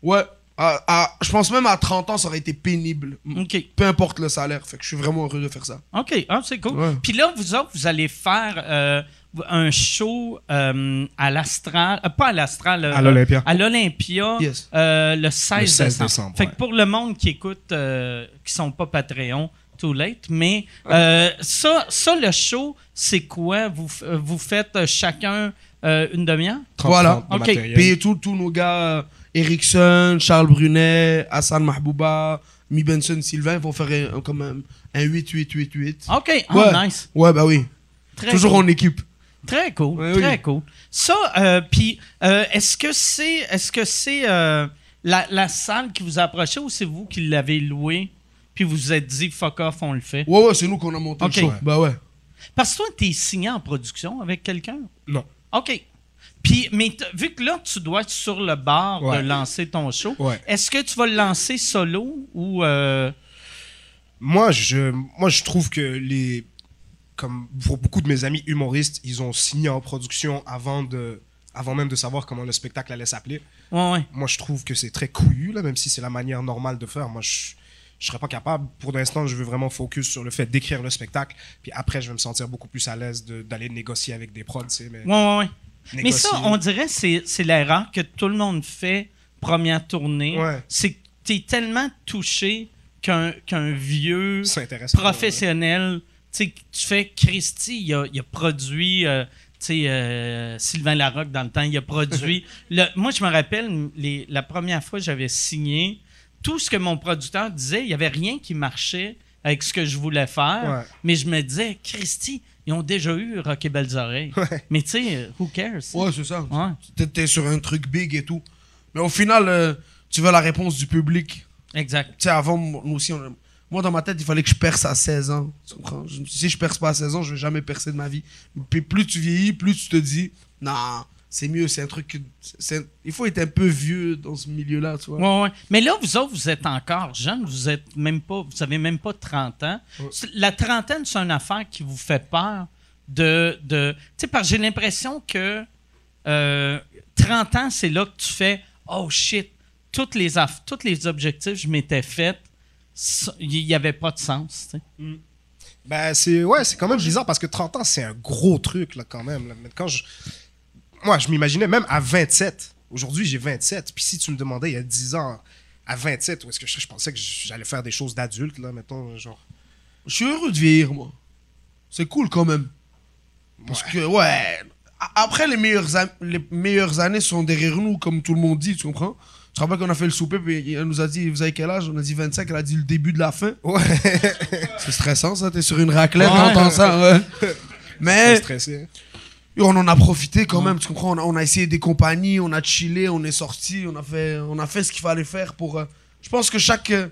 ouais, à- à- je pense même à 30 ans, ça aurait été pénible. OK. Peu importe le salaire. Fait que je suis vraiment heureux de faire ça. OK. Ah, c'est cool. Ouais. Puis là, vous autres, vous allez faire euh, un show euh, à l'Astral. euh, pas à l'Astral. euh, À l'Olympia. À l'Olympia. Yes. euh, le 16, Le 16 décembre. décembre, Fait ouais. que pour le monde qui écoute, euh, qui sont pas Patreon, too late. Mais euh, ça, ça, le show, c'est quoi? Vous, f- vous faites chacun euh, une demi-heure? 30, Voilà. 30 de Ok. Puis tous nos gars, Ericsson, Charles Brunet, Hassan Mahbouba, Mi Benson, Sylvain, vont faire un, comme un, un 8-8-8-8. OK. Ah, Ouais. nice. Ouais, bah oui. Très Toujours cool. en équipe. Très cool, oui. très cool. Ça, euh, puis euh, est-ce que c'est est-ce que c'est euh, la, la salle qui vous a approché ou c'est vous qui l'avez loué puis vous vous êtes dit fuck off, on le fait? Ouais, ouais, c'est nous qu'on a monté le show. Bah ouais. Parce que toi, t'es signé en production avec quelqu'un? Non. OK. Puis, mais vu que là, tu dois être sur le bar Ouais. de lancer ton show, Ouais. est-ce que tu vas le lancer solo ou... Moi, je, moi, je trouve que les. Comme pour beaucoup de mes amis humoristes, ils ont signé en production avant, de, avant même de savoir comment le spectacle allait s'appeler. Ouais, ouais. Moi, je trouve que c'est très couillu, là, même si c'est la manière normale de faire. Moi, je je serais pas capable. Pour l'instant, je veux vraiment focus sur le fait d'écrire le spectacle. Puis après, je vais me sentir beaucoup plus à l'aise d'aller négocier avec des prods. tu sais, Mais, Ouais, ouais, ouais. Mais ça, on dirait c'est c'est l'erreur que tout le monde fait première tournée. Ouais. C'est que t'es tellement touché qu'un qu'un vieux pas, professionnel, tu fais Christy, il a, il a produit, euh, tu sais, euh, Sylvain Larocque dans le temps, il a produit. [LAUGHS] le, moi, je me rappelle, les, la première fois que j'avais signé, tout ce que mon producteur disait, il n'y avait rien qui marchait avec ce que je voulais faire. Ouais. Mais je me disais, Christy, ils ont déjà eu Rock et Belles Oreilles. Ouais. Mais tu sais, who cares? Ouais, c'est ça. Ouais. T'es- T'es sur un truc big et tout. Mais au final, euh, tu veux la réponse du public. Exact. Tu sais, avant, nous aussi, on- moi, dans ma tête, il fallait que je perce à 16 ans. Tu comprends? Je- si je perce pas à 16 ans, je vais jamais percer de ma vie. Puis plus tu vieillis, plus tu te dis, non, c'est mieux, c'est un truc. que- c'est- il faut être un peu vieux dans ce milieu-là, tu vois. Ouais, ouais. Mais là, vous autres, vous êtes encore jeunes, vous êtes même pas, vous avez même pas 30 ans. La trentaine, c'est une affaire qui vous fait peur de. de tu sais, parce que j'ai l'impression que euh, 30 ans, c'est là que tu fais Oh shit, toutes les, aff- tous les objectifs que je m'étais fait, il n'y avait pas de sens. tu sais. Ben, c'est ouais, c'est quand même bizarre parce que 30 ans, c'est un gros truc, là, quand même. là. Mais quand je... Moi, je m'imaginais même à 27. Aujourd'hui, j'ai 27. Puis si tu me demandais il y a 10 ans, à 27, où est-ce que je, je pensais que j'allais faire des choses d'adulte, là, mettons, genre. Je suis heureux de vieillir, moi. C'est cool quand même. Parce que, ouais. Après, les meilleures, les meilleures années sont derrière nous, comme tout le monde dit, tu comprends? Tu te rappelles qu'on a fait le souper, puis elle nous a dit, vous avez quel âge? On a dit 25, elle a dit le début de la fin. Ouais. [LAUGHS] C'est stressant, ça. T'es sur une raclette, Ouais. t'entends ça, ouais. [LAUGHS] Mais stressé. on en a profité quand même, tu comprends? On a, on a essayé des compagnies, on a chillé, on est sorti, on a fait, on a fait ce qu'il fallait faire pour. euh, je pense que chaque, euh,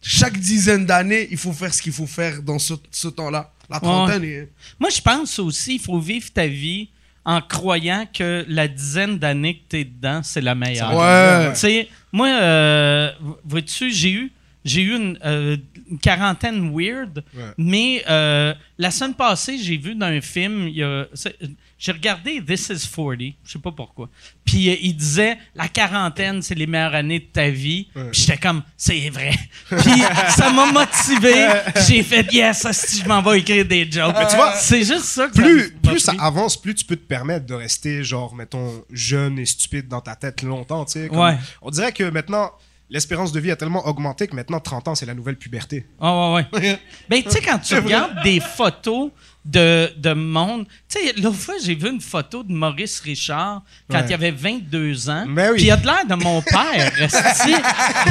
chaque dizaine d'années, il faut faire ce qu'il faut faire dans ce, ce temps-là. La trentaine. Moi, je pense aussi, il faut vivre ta vie en croyant que la dizaine d'années que tu es dedans, c'est la meilleure. Ouais. Tu sais, moi, euh, vois-tu, j'ai eu, j'ai eu une, euh, une quarantaine weird, Ouais. mais euh, la semaine passée, j'ai vu dans un film, il y a- c'est- j'ai regardé This is 40, je sais pas pourquoi. Puis euh, il disait, la quarantaine, c'est les meilleures années de ta vie. Ouais. Puis j'étais comme, c'est vrai. [LAUGHS] Puis ça m'a motivé. J'ai fait, yes, si je m'en vais écrire des jokes. Mais tu vois, c'est juste ça que Plus, ça plus ça avance, plus tu peux te permettre de rester, genre, mettons, jeune et stupide dans ta tête longtemps, tu sais. Ouais. On dirait que maintenant, l'espérance de vie a tellement augmenté que maintenant, 30 ans, c'est la nouvelle puberté. Ah ouais, ouais. [LAUGHS] ben, tu sais, quand tu regardes des photos de, de monde. Tu sais, l'autre fois, j'ai vu une photo de Maurice Richard quand Ouais. il avait 22 ans. Ben oui. Puis il a de l'air de mon père. [LAUGHS] il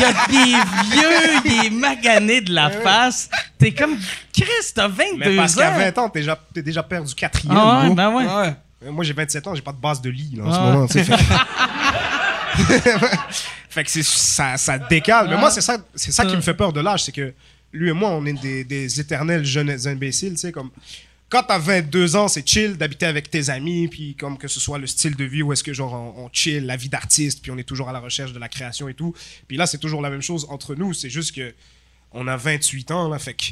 a des vieux, il est magané de la face. T'es comme, Chris, t'as 22 Mais parce ans. qu'à 20 ans, t'es déjà, t'es déjà perdu quatrième. Ah ouais, ben ouais. Ouais. Moi, j'ai 27 ans, j'ai pas de base de lit, là, en ce moment. [LAUGHS] Fait que, ça, ça décale. Mais Ah. moi, c'est ça, c'est ça qui Ah. me fait peur de l'âge, c'est que lui et moi, on est des, des éternels jeunes imbéciles, tu sais, comme... quand t'as 22 ans, c'est chill d'habiter avec tes amis, puis comme que ce soit le style de vie où est-ce que genre on, on chill, la vie d'artiste, puis on est toujours à la recherche de la création et tout. Puis là, c'est toujours la même chose entre nous. C'est juste que on a 28 ans, là, fait que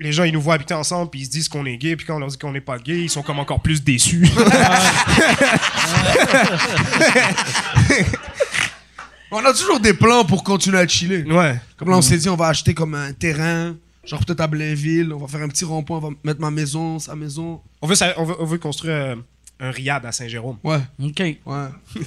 les gens, ils nous voient habiter ensemble, puis ils se disent qu'on est gay, puis quand on leur dit qu'on n'est pas gay, ils sont comme encore plus déçus. [LAUGHS] [LAUGHS] On a toujours des plans pour continuer à chiller. ouais. Comme là, on s'est dit, on va acheter comme un terrain, genre peut-être à Blainville, on va faire un petit rond-point, on va mettre ma maison, sa maison. On veut, on veut, on veut construire euh, un riad à Saint-Jérôme. Ouais, OK. ouais.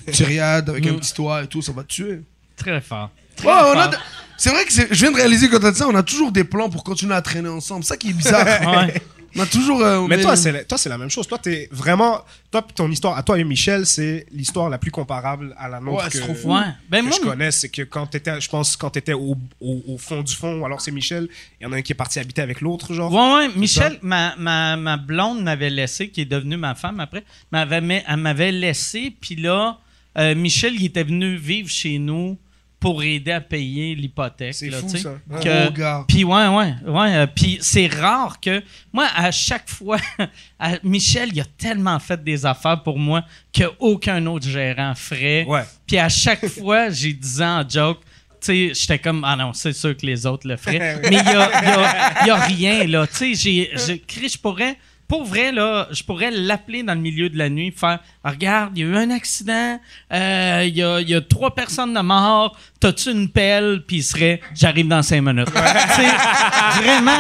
Petit riad avec un petit toit et tout, ça va te tuer. Très fort. Ouais, on a de- C'est vrai que c'est- je viens de réaliser quand t'as dit ça, on a toujours des plans pour continuer à traîner ensemble. C'est ça qui est bizarre. Ouais. On a toujours. euh, Mais toi, est- c'est la, toi, c'est la même chose. Toi, t'es vraiment. Toi, ton histoire, à toi et Michel, c'est l'histoire la plus comparable à la nôtre Ouais, que, c'est trop fou. Ouais. Ben que moi, je connais. C'est que quand t'étais, je pense, quand t'étais au, au, au fond du fond, ou alors c'est Michel, il y en a un qui est parti habiter avec l'autre, genre. Ouais, ouais. Michel, ma, ma, ma blonde m'avait laissé, qui est devenue ma femme après, m'avait, mais- elle m'avait laissé, puis là, euh, Michel, il était venu vivre chez nous pour aider à payer l'hypothèque. C'est fou, ça. Ouais. Que- Oh, gars. Puis ouais, ouais, ouais. euh, puis c'est rare que moi, à chaque fois, [LAUGHS] à- Michel, il a tellement fait des affaires pour moi qu'aucun autre gérant ferait. Ouais. Puis à chaque [LAUGHS] fois, j'ai dit en joke, tu sais, j'étais comme, ah non, c'est sûr que les autres le feraient. [LAUGHS] Mais il y a, il y a- il y a rien, là. Tu sais, j'ai, je, Chris, je pourrais, pour vrai, là, je pourrais l'appeler dans le milieu de la nuit, faire, Ah, regarde, il y a eu un accident, euh, il y, a, il y a trois personnes de mort, t'as-tu une pelle? Puis il serait, j'arrive dans cinq minutes. vraiment.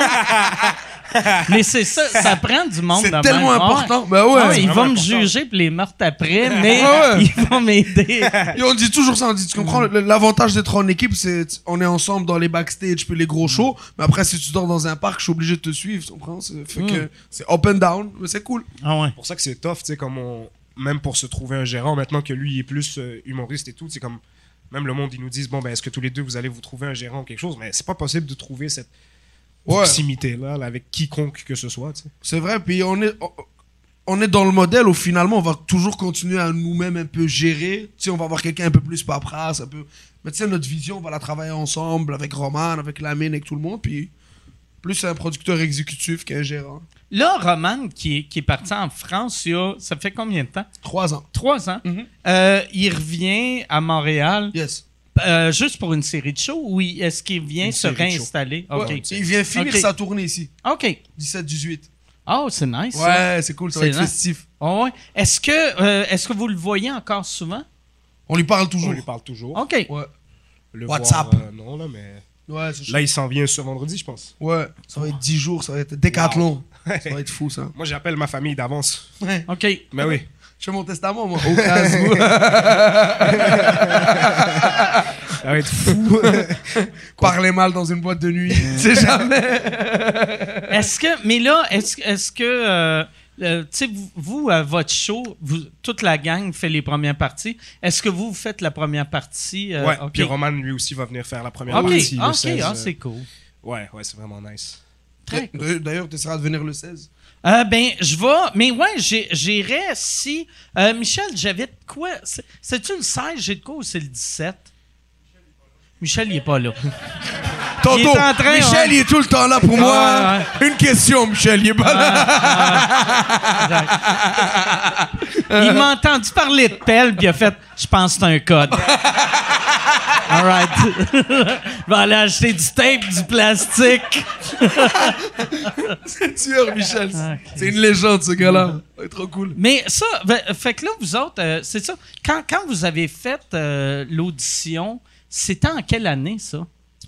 [LAUGHS] Mais c'est ça, ça prend du monde C'est tellement même. important. Ben Ouais, ouais. ouais, il vraiment va me important. juger pour les meurtres après, mais [LAUGHS] Ouais, ouais. il va m'aider. [LAUGHS] Et on dit toujours ça, on dit, tu comprends, l'avantage d'être en équipe, c'est on est ensemble dans les backstage puis les gros shows, mais après si tu dors dans un parc, je suis obligé de te suivre, tu comprends? C'est- que c'est up and down, mais c'est cool. Ah ouais. C'est pour ça que c'est tough, tu sais, comme on. Même pour se trouver un gérant, maintenant que lui il est plus euh, humoriste et tout, c'est comme. Même le monde, ils nous disent, bon, ben, est-ce que tous les deux, vous allez vous trouver un gérant ou quelque chose? Mais c'est pas possible de trouver cette Ouais. proximité-là là, avec quiconque que ce soit, tu sais. C'est vrai, puis on est, on- est dans le modèle où finalement on va toujours continuer à nous-mêmes un peu gérer. Tu sais, on va avoir quelqu'un un peu plus paperasse, un peu. Mais tu sais, notre vision, on va la travailler ensemble avec Roman, avec Lamine, avec tout le monde, puis plus un producteur exécutif qu'un gérant. Là, Roman, qui est, qui est parti en France, il y a, ça fait combien de temps? Trois ans. Trois ans? Mhm. Euh, il revient à Montréal Yes. Euh, juste pour une série de shows ou est-ce qu'il vient Une se réinstaller? Ouais. Il vient finir sa tournée ici, OK. 17-18. Oh, c'est nice. Ouais, c'est cool, ça va C'est être nice. festif. Oh, ouais. Est-ce que, euh, est-ce que vous le voyez encore souvent? On lui parle On toujours. lui parle toujours. OK. Ouais. Le WhatsApp. voir, euh, non, là, mais. Ouais. Là, il s'en vient ce vendredi, je pense. Ouais, ça va être 10 jours, ça va être décathlon. Ça va être fou, ça. [LAUGHS] Moi, j'appelle ma famille d'avance. Ouais. OK. Mais oui. Je fais mon testament, moi, au cas où. [LAUGHS] Ça va être fou. [LAUGHS] Parler mal dans une boîte de nuit. [LAUGHS] C'est jamais. Est-ce que, mais là, est-ce, est-ce que, euh, euh, tu sais, vous, vous, à votre show, vous, toute la gang fait les premières parties. Est-ce que vous, vous faites la première partie? euh, ouais. Puis Roman, lui aussi, va venir faire la première partie. le OK, 16, ah, euh, c'est cool. Ouais, ouais, c'est vraiment nice. Très cool. D'ailleurs, tu essaieras de venir le 16. Euh, ben, je vais. Mais ouais, j'irais si. euh, Michel, j'avais de quoi. c'est- C'est-tu le 16, j'ai de quoi ou c'est le 17? Michel, il est pas là. [LAUGHS] Tonton, Il est en train, Michel, ouais. il est tout le temps là pour moi. Ouais, Une question, Michel, il est pas là. [LAUGHS] Il m'a entendu parler de pelle, puis il a fait Je pense que c'est un code. [LAUGHS] All right. Je vais aller acheter du tape, du plastique. C'est sûr, Michel. Ah, C'est une légende, ce gars-là. Il est trop cool. Mais ça, ben, fait que là, vous autres, euh, c'est ça. Quand, quand vous avez fait euh, l'audition, c'était en quelle année, ça?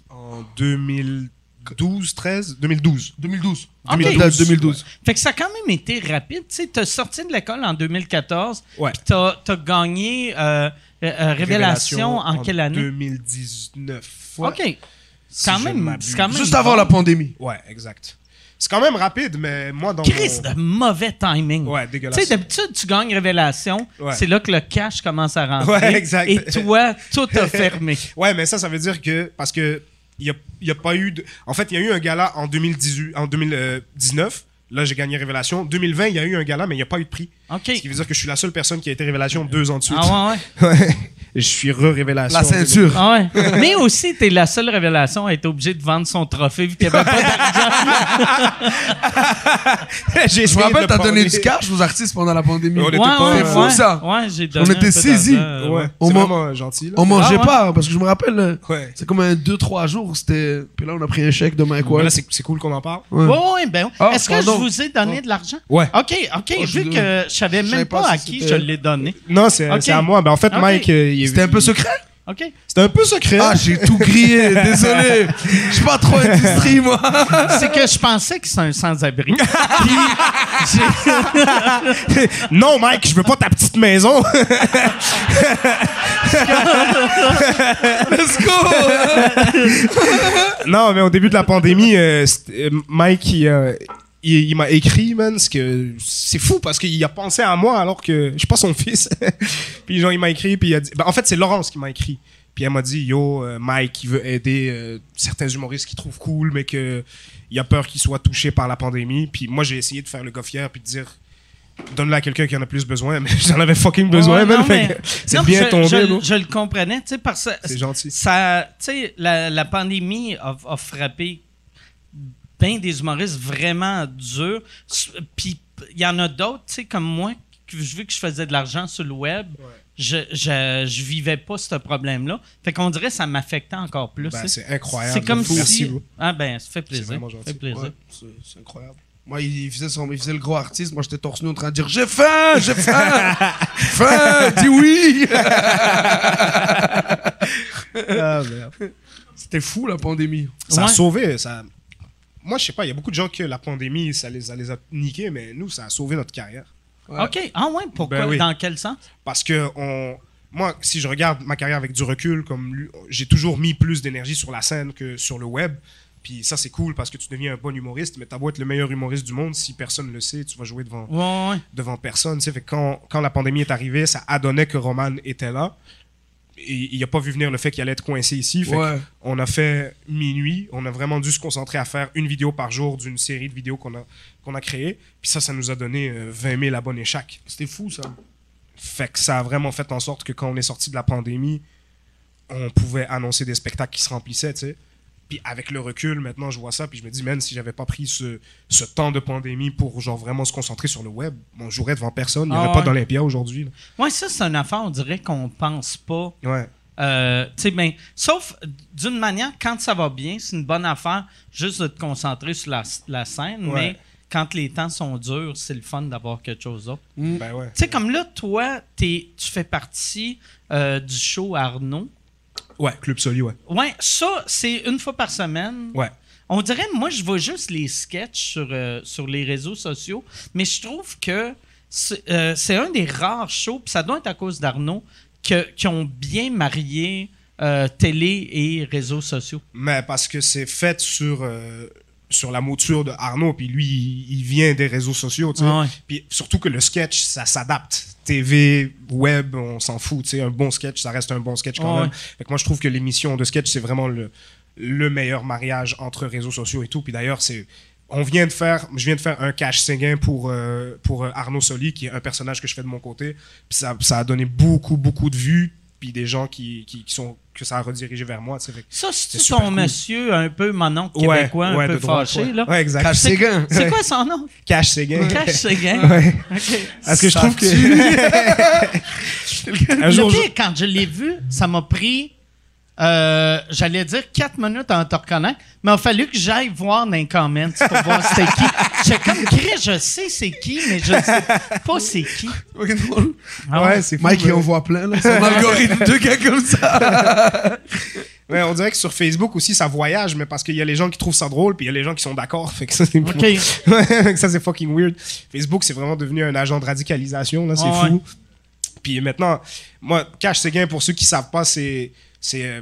En 2012, 13 2012. 2012. Ok. 2012. 2012. Fait que ça a quand même été rapide. Tu sais, t'as sorti de l'école en 2014, Ouais. puis t'as, t'as gagné euh, euh, euh, Révélation, en, quelle année? 2019. Ouais. OK. Si Quand même, quand même Juste avant la pandémie. Ouais, exact. C'est quand même rapide, mais moi, dans Chris, mon... de mauvais timing. Ouais, Tu dégueulasse. sais, d'habitude, tu gagnes Révélation, Ouais. c'est là que le cash commence à rentrer. Ouais, exact. Et toi, tout a fermé. [LAUGHS] Ouais, mais ça, ça veut dire que... Parce que il y a, a pas eu... De... En fait, il y a eu un gala en 2018, en 2019. Là, j'ai gagné Révélation. 2020, il y a eu un gala, mais il n'y a pas eu de prix. OK. Ce qui veut dire que je suis la seule personne qui a été Révélation deux ans de suite. Ah ouais, ouais. [LAUGHS] Je suis re-révélation. La ceinture. Ah ouais. [LAUGHS] Mais aussi, t'es la seule révélation à être obligé de vendre son trophée vu qu'il n'y avait pas d'argent. [LAUGHS] Je me rappelle, t'as donné du cash aux artistes pendant la pandémie. On était Ouais, pas- C'est fou, ça. Ouais, j'ai donné On était saisis. d'argent, Ouais, On vraiment gentil. Là. On mangeait Ah ouais? pas, parce que je me rappelle, Ouais. c'est comme un 2-3 jours, c'était. Puis là, on a pris un chèque de Ward. là, c'est c'est cool qu'on en parle. Ouais. Ouais, ouais, ben. Ah, Est-ce que je vous ai donné de l'argent? Ouais. OK, OK. Oh, je vu que je savais même pas, à qui je l'ai donné. Non, c'est à moi. Ben, en fait. Mike, euh, il C'était un peu secret? OK. C'était un peu secret? Ah, j'ai tout grillé, [LAUGHS] désolé. Je suis pas trop industrie, moi. [LAUGHS] C'est que je pensais que c'était un sans-abri. Puis, [LAUGHS] non, Mike, je veux pas ta petite maison. Let's go! non, mais au début de la pandémie, euh, euh, Mike, il, euh, il, il m'a écrit, man, ce que c'est fou parce qu'il a pensé à moi alors que je suis pas son [LAUGHS] fils. puis genre, il m'a écrit, puis il a dit, ben, en fait, c'est Laurence qui m'a écrit. Puis elle m'a dit, yo, euh, Mike, il veut aider euh, certains humoristes qu'il trouve cool, mais que il a peur qu'ils soient touchés par la pandémie. Puis moi, j'ai essayé de faire le fier puis de dire, donne-le à quelqu'un qui en a plus besoin, mais [LAUGHS] j'en avais fucking besoin, Ouais, que C'est bien je, tombé, je- je le comprenais, tu sais, parce que C'est gentil. ça, tu sais, la, la pandémie a, a frappé bien des humoristes vraiment durs. Puis il y en a d'autres, tu sais, comme moi, vu que je faisais de l'argent sur le web, je, je, je vivais pas ce problème-là. Fait qu'on dirait que ça m'affectait encore plus. Ben, c'est incroyable. c'est comme Merci, si. bro. Ah ben, ça fait plaisir. fait plaisir. Ouais, c'est c'est incroyable. Moi, il faisait, son, il faisait le gros artiste. Moi, j'étais torse nu en train de dire J'ai faim, j'ai faim, [LAUGHS] faim, dis oui. C'était fou, la pandémie. Ça a Ouais. sauvé. Ça... Moi, je sais pas, il y a beaucoup de gens que la pandémie, ça les, ça les a niqués, mais nous, ça a sauvé notre carrière. Ouais. OK. Ah ouais, pourquoi? Ben oui. Dans quel sens? Parce que on... moi, si je regarde ma carrière avec du recul, comme j'ai toujours mis plus d'énergie sur la scène que sur le web. Puis ça, c'est cool parce que tu deviens un bon humoriste, mais t'as beau être le meilleur humoriste du monde, si personne le sait, tu vas jouer devant, Ouais, ouais. devant personne. tu sais. Fait quand, quand la pandémie est arrivée, ça adonnait que Roman était là. Il a pas vu venir le fait qu'il allait être coincé ici. Fait que Ouais. on a fait minuit. On a vraiment dû se concentrer à faire une vidéo par jour d'une série de vidéos qu'on a, qu'on a créées. Puis ça, ça nous a donné euh, 20 000 abonnés chaque. C'était fou, ça. Fait que ça a vraiment fait en sorte que quand on est sorti de la pandémie, on pouvait annoncer des spectacles qui se remplissaient, tu sais. Puis avec le recul, maintenant, je vois ça, puis je me dis, man, si j'avais pas pris ce, ce temps de pandémie pour genre vraiment se concentrer sur le web, on jouerait devant personne. Il n'y Ah aurait ouais. pas d'Olympia aujourd'hui. Ouais, ça, c'est une affaire, on dirait qu'on pense pas. Ouais. Euh, ben, sauf d'une manière, quand ça va bien, c'est une bonne affaire juste de te concentrer sur la, la scène, Ouais. mais quand les temps sont durs, c'est le fun d'avoir quelque chose d'autre. Ben ouais. Tu sais, comme là, toi, tu fais partie euh, du show Arnaud. Ouais, Club Soli, ouais. Ouais, ça, c'est une fois par semaine. Ouais. On dirait, moi, je vois juste les sketchs sur, euh, sur les réseaux sociaux, mais je trouve que c'est euh, c'est un des rares shows, puis ça doit être à cause d'Arnaud, qui ont bien marié euh, télé et réseaux sociaux. Mais parce que c'est fait sur, sur la mouture de Arnaud, puis lui, il, il vient des réseaux sociaux, tu sais. Ah ouais. Puis surtout que le sketch, ça s'adapte. TV, web, on s'en fout, tu sais. Un bon sketch, ça reste un bon sketch quand Ah même. ouais. Fait que moi, je trouve que l'émission de sketch, c'est vraiment le, le meilleur mariage entre réseaux sociaux et tout. Puis d'ailleurs, c'est... On vient de faire, je viens de faire un cash Séguin pour, euh, pour euh, Arnaud Soli, qui est un personnage que je fais de mon côté. Puis ça, ça a donné beaucoup, beaucoup de vues, puis des gens qui, qui, qui sont, que ça a redirigé vers moi. Fait Ça, c'est ton cool. monsieur un peu mon oncle québécois, un peu droite, fâché, là? Ouais, exact. Cache ses gants. C'est quoi son nom? Cash Séguin. Cash Séguin. [LAUGHS] Ouais. OK. Parce que je trouve que. [LAUGHS] [LAUGHS] un Le jour, pire, quand je l'ai vu, ça m'a pris, euh, j'allais dire 4 minutes à te reconnaître, mais il a fallu que j'aille voir dans les comments pour voir [LAUGHS] c'était qui. J'étais comme, Chris, je sais c'est qui, mais je ne sais pas c'est qui. Ah ouais, c'est Mike, il en voit plein, là. Son algorithme de gars comme ça. [LAUGHS] Ouais, on dirait que sur Facebook aussi, ça voyage, mais parce qu'il y a les gens qui trouvent ça drôle, puis il y a les gens qui sont d'accord. Fait que ça, c'est [LAUGHS] c'est fucking weird. Facebook, c'est vraiment devenu un agent de radicalisation, là, c'est Ah ouais. fou. Puis maintenant, moi, Cash Séguin, pour ceux qui savent pas, c'est c'est euh,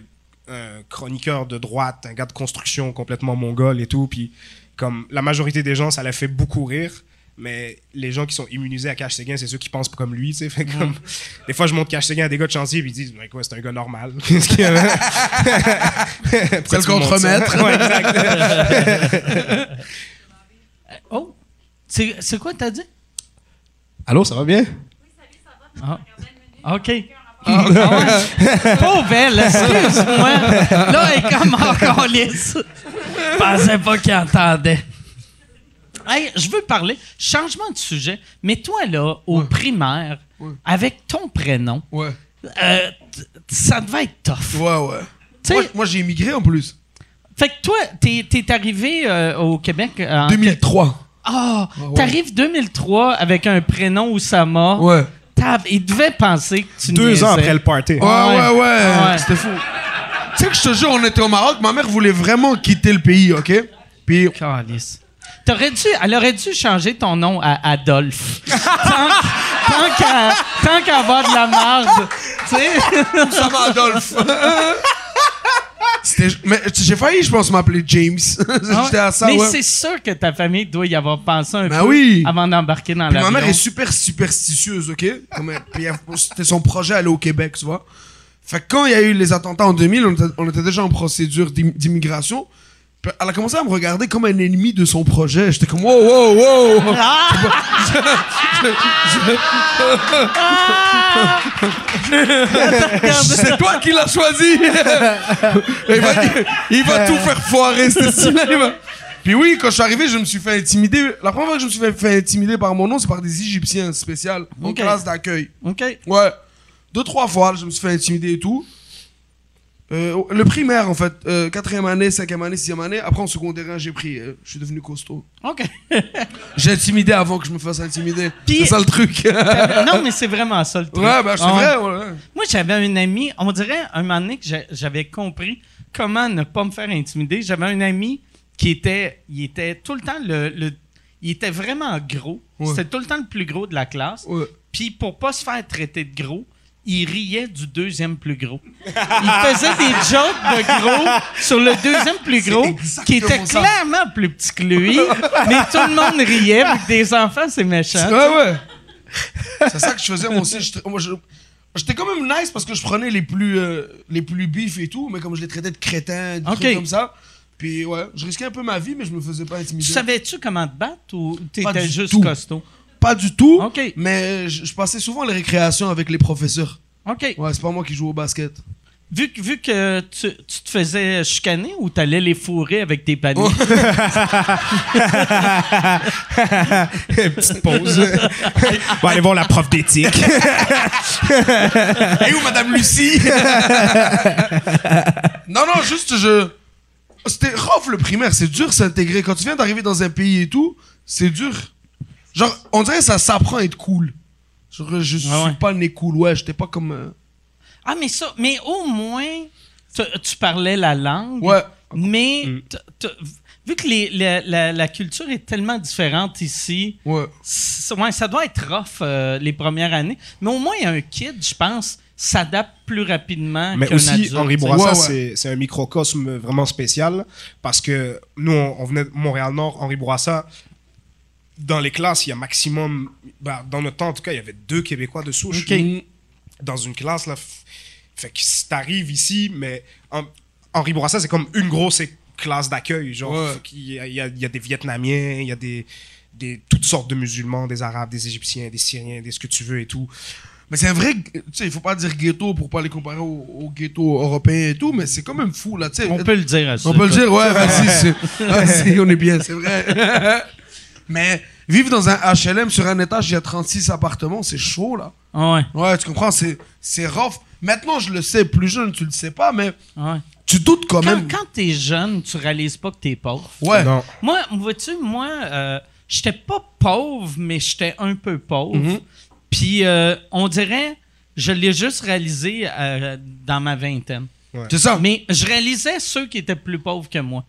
un chroniqueur de droite, un gars de construction complètement mongol et tout. Puis comme la majorité des gens, ça la fait beaucoup rire. Mais les gens qui sont immunisés à Cash Séguin, c'est ceux qui pensent pas comme lui, tu sais. [LAUGHS] Fait comme, des fois, je montre Cash Séguin à des gars de chantier, puis ils disent, ouais, quoi, c'est un gars normal. [LAUGHS] Qu'est-ce qu'il y a? [LAUGHS] Pourquoi le ça? contre-maître. Ouais, exact. Oh, c'est c'est quoi t'as dit? Allô, ça va bien? Ah. OK. Ah ouais? Pauvre elle, excuse-moi. Là, elle est comme encore lisse. Je pensais pas qu'il entendait. Hey, je veux parler, changement de sujet, mais toi, là, au primaire, avec ton prénom, euh, ça devait être tough. Ouais, ouais. Moi, moi, j'ai immigré en plus. Fait que toi, t'es es arrivé euh, au Québec en... 2003. Ah, t'arrives 2003 avec un prénom Oussama. Ouais. Tab, il devait penser que tu Deux ans après le party. Ouais, ouais, ouais. ouais. Ouais. C'était fou. Tu sais que je te jure, on était au Maroc, ma mère voulait vraiment quitter le pays, OK? Puis, Calice. T'aurais dû, elle aurait dû changer ton nom à Adolphe? [LAUGHS] tant tant qu'à tant qu'à avoir de la marde, tu sais. ça va, Adolphe. [LAUGHS] J'ai failli, je pense, m'appeler James. [LAUGHS] J'étais à ça, Ah Mais ouais. c'est sûr que ta famille doit y avoir pensé un Ben peu oui. avant d'embarquer dans l'avion. ma mère est super superstitieuse, OK? C'était son projet aller au Québec, tu vois? Fait que quand il y a eu les attentats en 2000, on était, on était déjà en procédure d'im- d'immigration. Elle a commencé à me regarder comme un ennemi de son projet. J'étais comme, wow, wow, wow! C'est toi qui l'as choisi! il, va, il va tout faire foirer, ce Puis oui, quand je suis arrivé, je me suis fait intimider. La première fois que je me suis fait, fait intimider par mon nom, c'est par des Égyptiens spéciales, en classe d'accueil. OK. Ouais. Deux, trois fois, je me suis fait intimider et tout. Euh, le primaire, en fait. Euh, quatrième année, cinquième année, sixième année. Après, en secondaire, j'ai pris. euh, je suis devenu costaud. OK. [LAUGHS] J'ai intimidé avant que je me fasse intimider. C'est ça le truc. ouais, non, mais c'est vraiment ça le [LAUGHS] truc. ben, c'est Ah ouais. vrai. ouais. Moi, j'avais un ami, on dirait un moment donné que j'a- j'avais compris comment ne pas me faire intimider. J'avais un ami qui était, il était tout le temps le, le- il était vraiment gros. Ouais. C'était tout le temps le plus gros de la classe. Ouais. Puis pour pas se faire traiter de gros, il riait du deuxième plus gros. Il faisait des jokes de gros sur le deuxième plus gros, qui était clairement plus petit que lui, mais tout le monde riait, que des enfants, c'est méchant. Ouais, ouais. c'est ça que je faisais moi aussi. J'étais- quand même nice parce que je prenais les plus, euh, les plus bifs et tout, mais comme je les traitais de crétins, des Ok. trucs comme ça. Puis ouais, je risquais un peu ma vie, mais je me faisais pas intimider. Tu savais-tu comment te battre ou t'étais juste tout. costaud? Pas du tout, mais je, je passais souvent les récréations avec les professeurs. OK. Ouais, c'est pas moi qui joue au basket. Vu, que- vu que tu, tu te faisais chicaner ou t'allais les fourrer avec tes paniers? [LAUGHS] [LAUGHS] Petite pause. On va aller voir la prof d'éthique. [LAUGHS] Et où Madame Lucie? Non, non, juste je. C'était rough le primaire, c'est dur s'intégrer. Quand tu viens d'arriver dans un pays et tout, c'est dur. Genre, on dirait que ça s'apprend à être cool. Genre, je suis Ah ouais. pas né cool, ouais, j'étais pas comme. euh, ah, mais ça, mais au moins, tu, parlais la langue. Ouais. Mais t- t- vu que les- la, la- la culture est tellement différente ici, Ouais. c- ouais, ça doit être rough euh, les premières années. Mais au moins, un kid, je pense, s'adapte plus rapidement Mais qu'un aussi, adulte. Henri. Bourassa, Ouais, ouais. c'est- c'est un microcosme vraiment spécial parce que nous, on, on venait de Montréal-Nord, Henri Bourassa. Dans les classes, il y a maximum, bah, dans notre temps en tout cas, il y avait deux Québécois de souche Ok. dans une classe. Là, fait que si t'arrives ici, mais en- Henri Bourassa, c'est comme une grosse classe d'accueil. Genre, Ouais. Y a, il y a- il y a des Vietnamiens, il y a des, des, toutes sortes de musulmans, des Arabes, des Égyptiens, des Syriens, des ce que tu veux et tout. Mais c'est un vrai. Tu sais, il faut pas dire ghetto pour pas les comparer au, au ghetto européen et tout, mais c'est quand même fou, là, tu sais. On peut le dire à. On peut le dire, ouais, vas-y, vas-y, on est bien, c'est vrai. [LAUGHS] Mais vivre dans un HLM sur un étage, il y a 36 appartements, c'est chaud, là. Ah ouais, Ouais, tu comprends, c'est, c'est rough. Maintenant, je le sais, plus jeune, tu le sais pas, mais ah ouais. tu doutes quand, Quand, même. quand t'es jeune, tu réalises pas que t'es pauvre. Ouais. Non. Moi, vois-tu, moi, euh, j'étais pas pauvre, mais j'étais un peu pauvre. Mhm. Puis, euh, on dirait, je l'ai juste réalisé euh, dans ma vingtaine. C'est ça. Mais je réalisais ceux qui étaient plus pauvres que moi.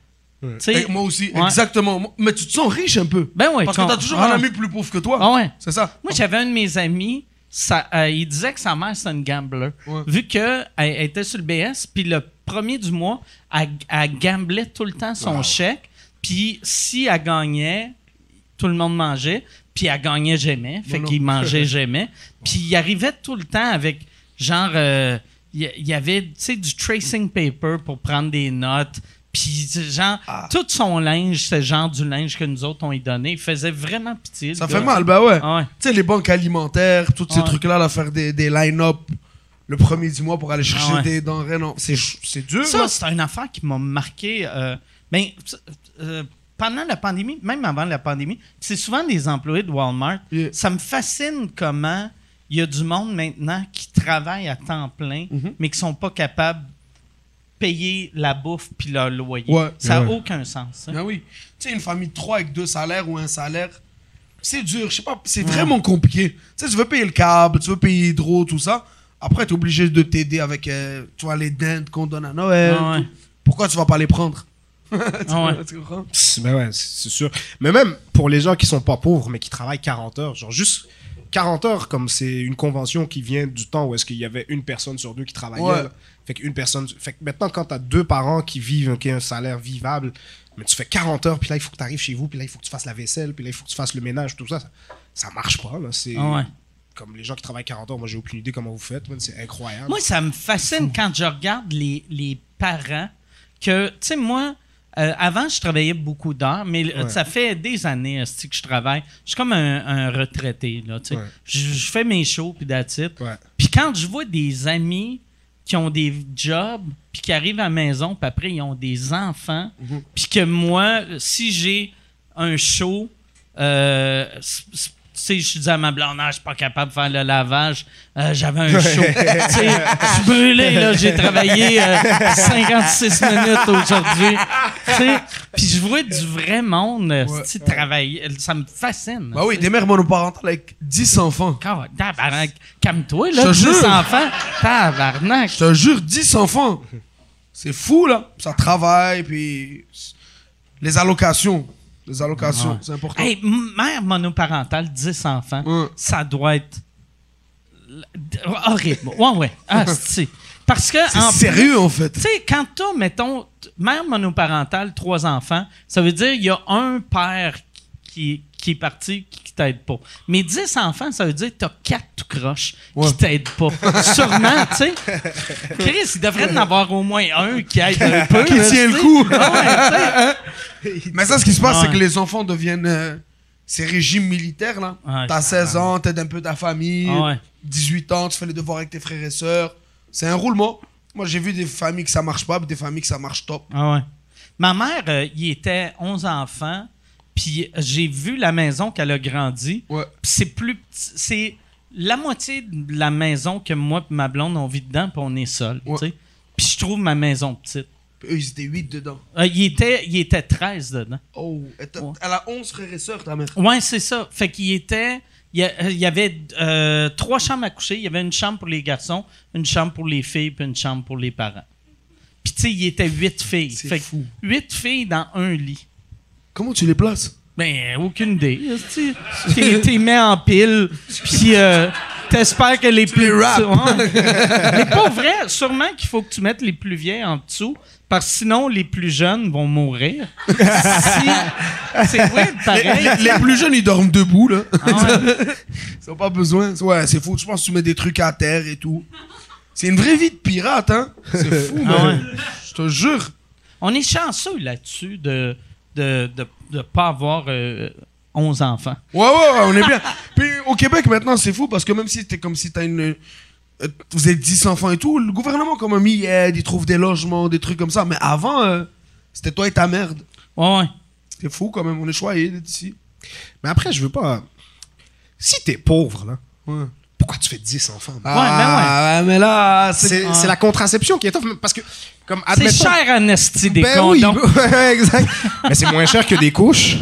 Moi aussi, Ouais. exactement. Mais tu te sens riche un peu. Ben ouais, Parce que t'as toujours Ah. un ami plus pauvre que toi. Ah ouais. C'est ça. Moi, j'avais un de mes amis, ça, euh, il disait que sa mère, c'était une gambler. Ouais. Vu qu'elle elle était sur le BS, puis le premier du mois, elle, elle gamblait tout le temps son chèque. Puis si elle gagnait, tout le monde mangeait. Puis elle gagnait jamais. Fait qu'il mangeait [LAUGHS] jamais. Puis il arrivait tout le temps avec, genre, euh, il y, il y avait, tu sais, du tracing paper pour prendre des notes. Puis, genre, Ah. tout son linge, c'est genre du linge que nous autres, on lui donnait. Il faisait vraiment pitié. Ça gars. fait mal, bah ouais. Ah ouais. Tu sais, les banques alimentaires, tous ces Ouais. trucs-là, là, faire des, des line-up le premier du mois pour aller chercher Ah ouais. des denrées. Non, c'est c'est dur. Ça, c'est une affaire qui m'a marqué. euh, ben, euh, pendant la pandémie, même avant la pandémie, c'est souvent des employés de Walmart. Yeah. Ça me fascine comment il y a du monde maintenant qui travaille à temps plein, Mhm. mais qui sont pas capables payer la bouffe puis leur loyer. Ouais. Ça n'a Ouais. aucun sens. hein. Ah oui. Tu sais, une famille de trois avec deux salaires ou un salaire, c'est dur. Je sais pas, c'est vraiment compliqué. Tu sais, tu veux payer le câble, tu veux payer l'hydro, tout ça. Après, tu es obligé de t'aider avec, euh, tu vois, les dents qu'on donne à Noël. Ah. Pourquoi tu vas pas les prendre? [LAUGHS] Tu, Ah ouais. tu comprends? C'est- Ben ouais, c'est sûr. Mais même pour les gens qui sont pas pauvres, mais qui travaillent 40 heures, genre juste 40 heures, comme c'est une convention qui vient du temps où est-ce qu'il y avait une personne sur deux qui travaillait. Ouais. Fait qu'une personne. Fait que maintenant, quand t'as deux parents qui vivent, qui ont un salaire vivable, mais tu fais 40 heures, puis là, il faut que tu arrives chez vous, puis là, il faut que tu fasses la vaisselle, puis là, il faut que tu fasses le ménage, tout ça. Ça, ça marche pas, là. C'est. Ah ouais. Comme les gens qui travaillent 40 heures, moi, j'ai aucune idée comment vous faites. C'est incroyable. Moi, ça me fascine quand je regarde les, les parents que, tu sais, moi, euh, avant, je travaillais beaucoup d'heures, mais Ouais. ça fait des années que je travaille. Je suis comme un, un retraité, là. Ouais. Je, je fais mes shows, puis. Ouais. Puis quand je vois des amis qui ont des jobs, puis qui arrivent à la maison, puis après, ils ont des enfants, Mhm. puis que moi, si j'ai un show, euh, sais, je dis à ma blonde, Ah, je suis pas capable de faire le lavage, euh, j'avais un show. tu sais, je suis brûlé, là, j'ai travaillé euh, 56 minutes aujourd'hui. Tu sais, Puis je vois du vrai monde euh, tu sais, travailler, ça me fascine. Bah oui, des mères monoparentales avec 10 enfants. Quand- tabarnak, Calme-toi, là, Je te 10 jure. enfants. Tabarnak. Je te jure, 10 enfants. C'est fou, là. Ça travaille, puis les allocations. Les allocations, c'est important. Hey, mère monoparentale, 10 enfants, ça doit être horrible. Ouais, ouais. Ah, [LAUGHS] c'est- Parce que, C'est sérieux, en fait. Tu sais, quand t'as, mettons, mère monoparentale, trois enfants, ça veut dire qu'il y a un père qui, qui est parti qui t'aide pas. Mais 10 enfants, ça veut dire que t'as quatre tout croches Ouais. qui t'aident pas. [LAUGHS] Sûrement, tu sais. Chris, il devrait en avoir au moins un qui aide un peu. Qui tient le coup. Ah ouais. [LAUGHS] Mais ça, ce qui se passe, Ouais. c'est que les enfants deviennent. euh, ces régimes militaires, là. T'as 16 ans, t'aides un peu ta famille. Ah ouais. 18 ans, tu fais les devoirs avec tes frères et sœurs. C'est un roulement. Moi, j'ai vu des familles que ça marche pas, des familles que ça marche top. Ah ouais. Ma mère, euh, il était 11 enfants, puis j'ai vu la maison qu'elle a grandi. Ouais. Puis c'est plus c'est la moitié de la maison que moi et ma blonde on vit dedans, puis on est seul, Ouais. Puis je trouve ma maison petite. Puis eux, ils étaient 8 dedans. Euh, il était il était 13 dedans. Oh, elle, t'a- Ouais. elle a 11 frères et sœurs, ta mère. Ouais, c'est ça. Fait qu'il était il y, a- il y avait euh, trois chambres à coucher. Il y avait une chambre pour les garçons, une chambre pour les filles, puis une chambre pour les parents. Puis tu sais, il était huit filles. C'est fou. huit filles dans un lit. Comment tu les places? Ben, aucune idée. [LAUGHS] Tu t'es- t'es mets en pile, puis euh, t'espères que les plus... les. Ouais. [LAUGHS] Mais pas vrai, sûrement qu'il faut que tu mettes les plus vieilles en dessous, parce que sinon, les plus jeunes vont mourir. Si- C'est [LAUGHS] weird, pareil. les, les plus jeunes, ils dorment debout, là. Ah ouais. Ils ont pas besoin. Ouais, c'est fou. Je pense que tu mets des trucs à terre et tout. C'est une vraie vie de pirate, hein. C'est fou, Ah man. ouais. Je te jure. On est chanceux là-dessus de de, de, de pas avoir euh, 11 enfants. Ouais, ouais, ouais, on est bien. [LAUGHS] Puis au Québec, maintenant, c'est fou parce que même si t'es comme si t'as une. euh, vous êtes 10 enfants et tout, le gouvernement, comme un il aide, il trouve des logements, des trucs comme ça. Mais avant, euh, c'était toi et ta merde. Ouais, ouais. C'est fou quand même, on est choyé d'être ici. Mais après, je veux pas. Si t'es pauvre, là, Ouais. Pourquoi tu fais 10 enfants? man? Ah, ouais, mais là, c'est. C'est c'est la contraception qui est tough. Parce que, comme, C'est cher en esti des Ben oui, condoms. [LAUGHS] exact. Mais c'est moins cher que des couches.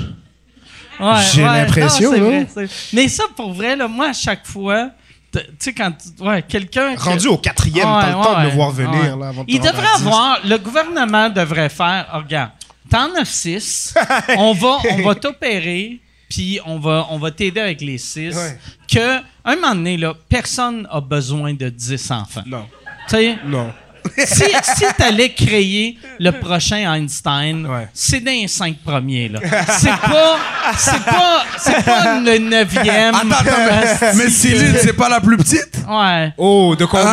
Ouais, J'ai ouais, l'impression, non, c'est là. vrai, c'est- Mais ça, pour vrai, là, moi, à chaque fois, tu sais, quand ouais, quelqu'un. que- Rendu au quatrième, Ouais, t'as le temps de le voir venir. ouais. Là, avant de te Il devrait avoir, le gouvernement devrait faire, oh, regarde, t'en as six, [LAUGHS] on va, on va t'opérer, puis on va, on va t'aider avec les six. Ouais. Que, un moment donné, là, personne a besoin de 10 enfants. Non, Tu sais, non. Si si t'allais créer le prochain Einstein, Ouais. c'est dans les cinq premiers, là. C'est pas, c'est pas, c'est pas le neuvième. Attends, attends, mais, mais Céline, c'est pas la plus petite? Ouais. Oh, de combien?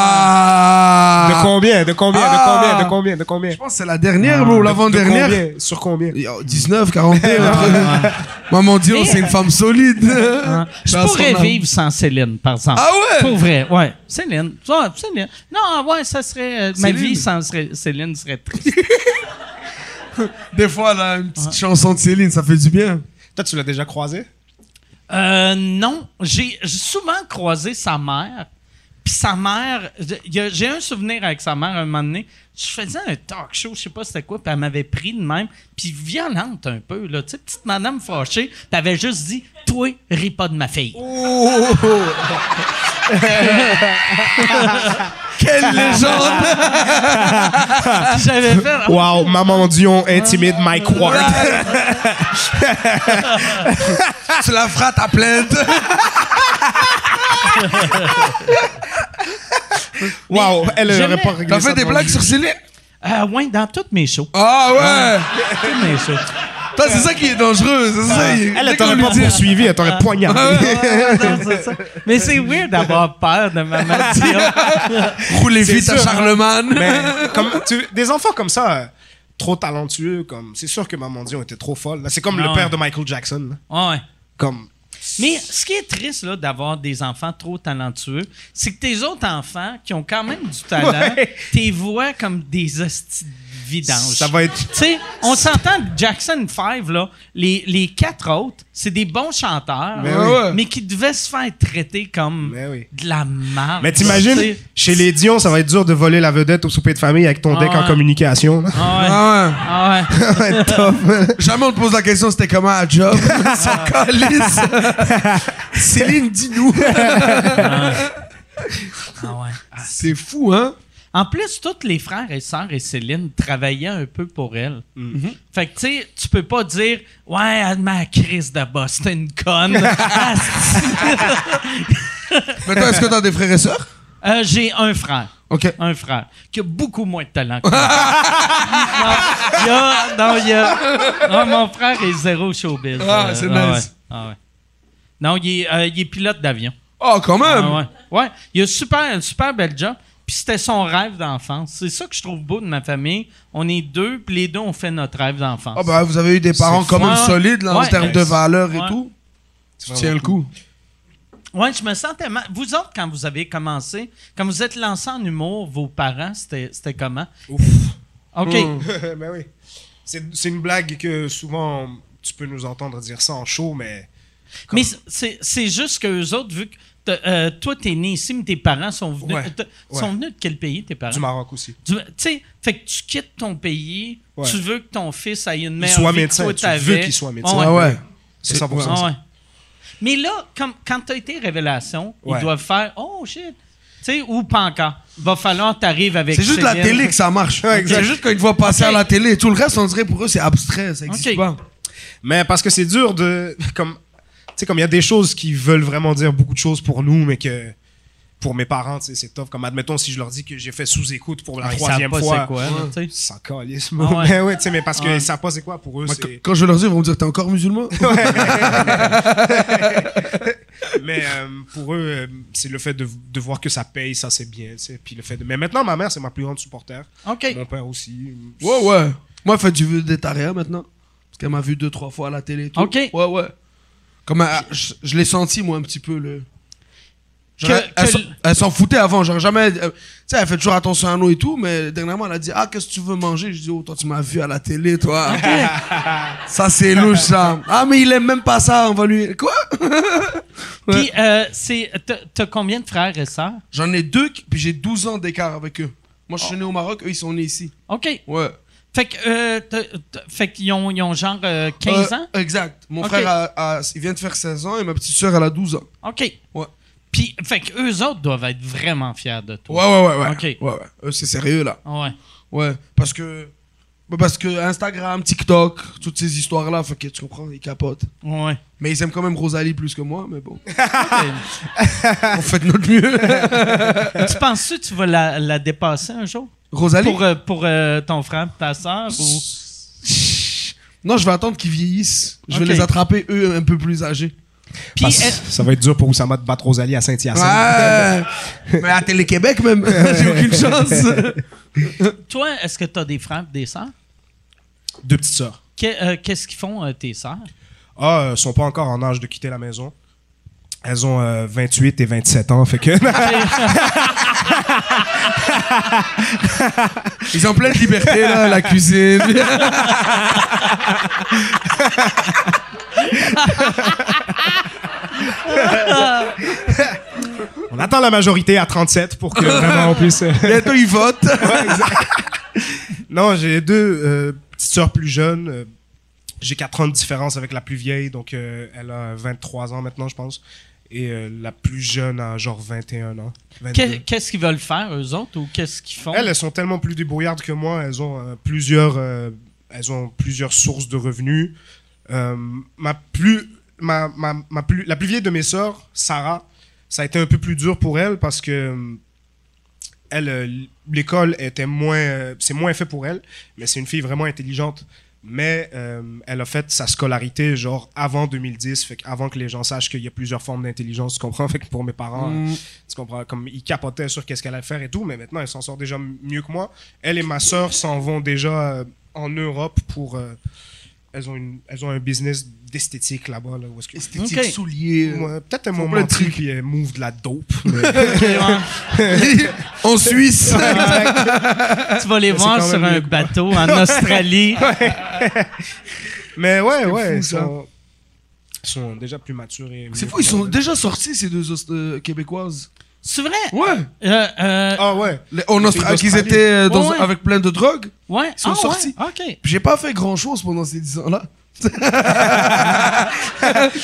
Ah! De combien? De combien? Ah. De combien? De combien? De combien? Je pense que c'est la dernière, bro, De- l'avant-dernière. de combien? Sur combien? Il y a 19, 41. entre- Maman dit, oh, c'est une femme solide. Hein? Je pourrais vivre sans Céline, par exemple. Ah ouais? Pour vrai, ouais. Céline. Ouais, Céline. Non, ouais, ça serait. euh, ma vie sans serait- Céline serait triste. [LAUGHS] Des fois, là, une petite chanson de Céline, ça fait du bien. Toi, tu l'as déjà croisé Euh, non, j'ai souvent croisé sa mère. Puis sa mère, j'ai un souvenir avec sa mère un moment donné. Je faisais un talk show, je sais pas c'était quoi, puis elle m'avait pris de même, puis violente un peu, là. Tu sais, petite madame fâchée, puis elle avait juste dit Toi, ris pas de ma fille. [LAUGHS] [LAUGHS] Quelle [LAUGHS] légende! [LAUGHS] J'avais fait Wow, Maman Dion intimide Mike Ward. [LAUGHS] tu la feras ta plainte. Wow, elle J'aimais- aurait pas réglé T'as fait des blagues sur Céline? Euh, ouais, dans toutes mes shows. Ah ouais! Toutes mes shows. C'est ça qui est dangereux, c'est ça. il- Elle, dès elle qu'on t'aurait lui pas dit- poursuivi, elle t'aurait poignardé. Non, c'est ça. [LAUGHS] Mais c'est weird d'avoir peur de Maman Dion. [LAUGHS] Rouler C'est vite à sûr, hein. Charlemagne. Mais comme tu- des enfants comme ça, euh, trop talentueux, comme c'est sûr que Maman Dion était trop folle. là. C'est comme Ah le ouais. père de Michael Jackson. là. Ouais. Comme Mais ce qui est triste là, d'avoir des enfants trop talentueux, c'est que tes autres enfants qui ont quand même du talent, Ouais. tes voix comme des hosties de ça va être Tu sais, on s'entend Jackson 5, là, les, les quatre autres, c'est des bons chanteurs, Mais oui. mais qui devaient se faire traiter comme oui. de la merde. Mais t'imagines, chez les Dion, ça va être dur de voler la vedette au souper de famille avec ton Ah deck en ouais. communication. là. Ah ouais. Ah ouais. Ah ouais. Ça va être tough. Jamais on te pose la question c'était comment à job? [LAUGHS] Son calice. Céline, dis-nous. Ah ouais. C'est fou, hein? En plus, tous les frères et sœurs et Céline travaillaient un peu pour elle. Fait que, tu sais, tu peux pas dire Ouais, m'a crise de une conne. [LAUGHS] Asti. Mais toi, est-ce que t'as des frères et sœurs? Euh, J'ai un frère. Ok. Un frère qui a beaucoup moins de talent que [LAUGHS] moi. non, y a, non, il y a- non, mon frère est zéro showbiz. Ah, Euh, c'est ah nice. ouais, ah ouais. Non, il est, euh, il est pilote d'avion. Oh, quand même! Ah ouais. ouais. Il a super, un super bel job. Puis c'était son rêve d'enfance. C'est ça que je trouve beau de ma famille. On est deux, puis les deux ont fait notre rêve d'enfance. Ah, bah, vous avez eu des parents quand même solides, là, en termes de valeurs et tout. Tu tiens le coup. Ouais, je me sens tellement. Vous autres, quand vous avez commencé, quand vous êtes lancé en humour, vos parents, c'était c'était comment? Ouf. OK. [LAUGHS] ben oui. C'est c'est une blague que souvent tu peux nous entendre dire ça en show, mais. Mais c'est c'est juste qu'eux autres, vu que euh, toi, t'es né ici, mais tes parents sont venus. Ouais. t'as- Ouais. sont venus de quel pays, tes parents? Du Maroc aussi. Tu sais, fait que tu quittes ton pays, Ouais. tu veux que ton fils ait une Il meilleure soit vie médecin. que Tu veux qu'il soit médecin. Ouais. Ah ouais. C'est 100% Ah ça. ouais. Mais là, comme, quand tu as été révélation, Ouais. ils doivent faire Oh shit. Tu sais, ou pas encore. Va falloir que tu arrives avec. C'est juste la télé que ça marche. Ouais, exact. C'est juste quand ils te voient passer à la télé. Tout le reste, on dirait pour eux, c'est abstrait. Ça existe Ok. pas. Mais parce que c'est dur de. Comme. Tu sais, comme il y a des choses qui veulent vraiment dire beaucoup de choses pour nous, mais que. Pour mes parents, tu sais, c'est tough. Comme, admettons, si je leur dis que j'ai fait sous-écoute pour la Ah, troisième fois. c'est quoi, là, tu sais. Ça calisse, Ah ouais. Mais ouais, tu sais, mais parce qu'ils Ouais. savent pas c'est quoi pour eux. Moi, c'est- quand- je vais leur dire, ils vont me dire T'es encore musulman? [LAUGHS] [LAUGHS] Mais euh, pour eux, euh, c'est le fait de, de voir que ça paye, ça c'est bien. tu sais. Puis le fait de... Mais maintenant, ma mère, c'est ma plus grande supporter. OK. Mon père aussi. Ouais, ouais. Moi, elle fait du végétarien maintenant. Parce qu'elle m'a vu deux, trois fois à la télé et tout. Ok. Ouais, ouais. Comme elle- je, je l'ai senti, moi, un petit peu. Le... Genre, Que- elle- que- s'en- elle s'en foutait avant. Genre, jamais. Tu sais, elle fait toujours attention à nous et tout. Mais dernièrement, elle a dit Ah, qu'est-ce que tu veux manger? Je dis Oh, toi, tu m'as vu à la télé, toi. [LAUGHS] ça, c'est louche, ça. Ah, mais il aime même pas ça. On va lui. Quoi? [LAUGHS] Puis, euh, c'est. t'as- combien de frères et sœurs? J'en ai deux, puis j'ai 12 ans d'écart avec eux. Moi, je suis né au Maroc, eux, ils sont nés ici. OK. Ouais. Fait que, euh, t'as- t'as- fait qu'ils ont, ils ont genre euh, 15 Euh, ans? Exact. Mon Ok. frère, a- a- il vient de faire 16 ans et ma petite soeur, elle a 12 ans. OK. Ouais. Puis, fait que eux autres doivent être vraiment fiers de Ouais, toi. ouais, ouais. ouais. Ok. Ouais, ouais. Eux, c'est sérieux, là. Ouais. Ouais. Parce que Bah, Parce que Instagram, TikTok, toutes ces histoires-là, fait que tu comprends, ils capotent. Ouais. Mais ils aiment quand même Rosalie plus que moi, mais bon. [LAUGHS] On fait de notre mieux. [LAUGHS] tu penses-tu que tu vas la, la dépasser un jour? Rosalie? Pour, euh, pour euh, ton frère, ta soeur? Ou... Non, je vais attendre qu'ils vieillissent. Je vais Ok. les attraper, eux, un peu plus âgés. Puis, Parce- est- ça va être dur pour Oussama de battre Rosalie à Saint-Hyacinthe. Ouais. [LAUGHS] mais à Télé-Québec, même, [LAUGHS] j'ai aucune chance. [LAUGHS] toi, est-ce que tu as des frères et des sœurs? Deux petites sœurs. Que- euh, Qu'est-ce qu'ils font, euh, tes sœurs? Ah, euh, sont pas encore en âge de quitter la maison. Elles ont euh, 28 et 27 ans, fait que [LAUGHS] Ils ont plein de liberté, là, la cuisine. [LAUGHS] on attend la majorité à 37 pour que vraiment on puisse. [LAUGHS] Bientôt, ils votent. Non, j'ai deux euh, petites sœurs plus jeunes. euh, j'ai 4 ans de différence avec la plus vieille, donc euh, elle a 23 ans maintenant, je pense. Et euh, la plus jeune a genre 21 ans. 22. Que- Qu'est-ce qu'ils veulent faire, eux autres, ou qu'est-ce qu'ils font? Elles, elles sont tellement plus débrouillardes que moi. Elles ont euh, plusieurs, euh, elles ont plusieurs sources de revenus. Ma plus, ma, ma, ma plus, la plus vieille de mes sœurs, Sarah, ça a été un peu plus dur pour elle parce que elle, l'école était moins, c'est moins fait pour elle, mais c'est une fille vraiment intelligente. Mais euh, elle a fait sa scolarité genre avant 2010, fait avant que les gens sachent qu'il y a plusieurs formes d'intelligence, tu comprends? [LAUGHS] Fait que pour mes parents, Mm. tu comprends, comme ils capotaient sur qu'est-ce qu'elle allait faire et tout, mais maintenant elle s'en sort déjà mieux que moi. Elle et ma sœur s'en vont déjà euh, en Europe pour. euh, elles, ont une, elles ont un business d'esthétique là-bas. Là, où est-ce que- Esthétique, Ok. souliers. Ouais, Peut-être un moment truc puis elles move de la dope. [LAUGHS] mais- [LAUGHS] en Suisse. tu vas les voir sur un bateau en Australie. [LAUGHS] mais ouais, ouais, fou, ils ça. sont, ils sont déjà plus matures. et C'est fou, ils sont déjà sortis, ces deux euh, Québécoises. C'est vrai? Ouais. Euh, euh, Ah ouais. Les- qu'ils étaient euh, dans- Ouais, ouais. avec plein de drogues. ouais. sont Ah, sortis. ouais? OK. Puis J'ai pas fait grand chose pendant ces 10 ans-là.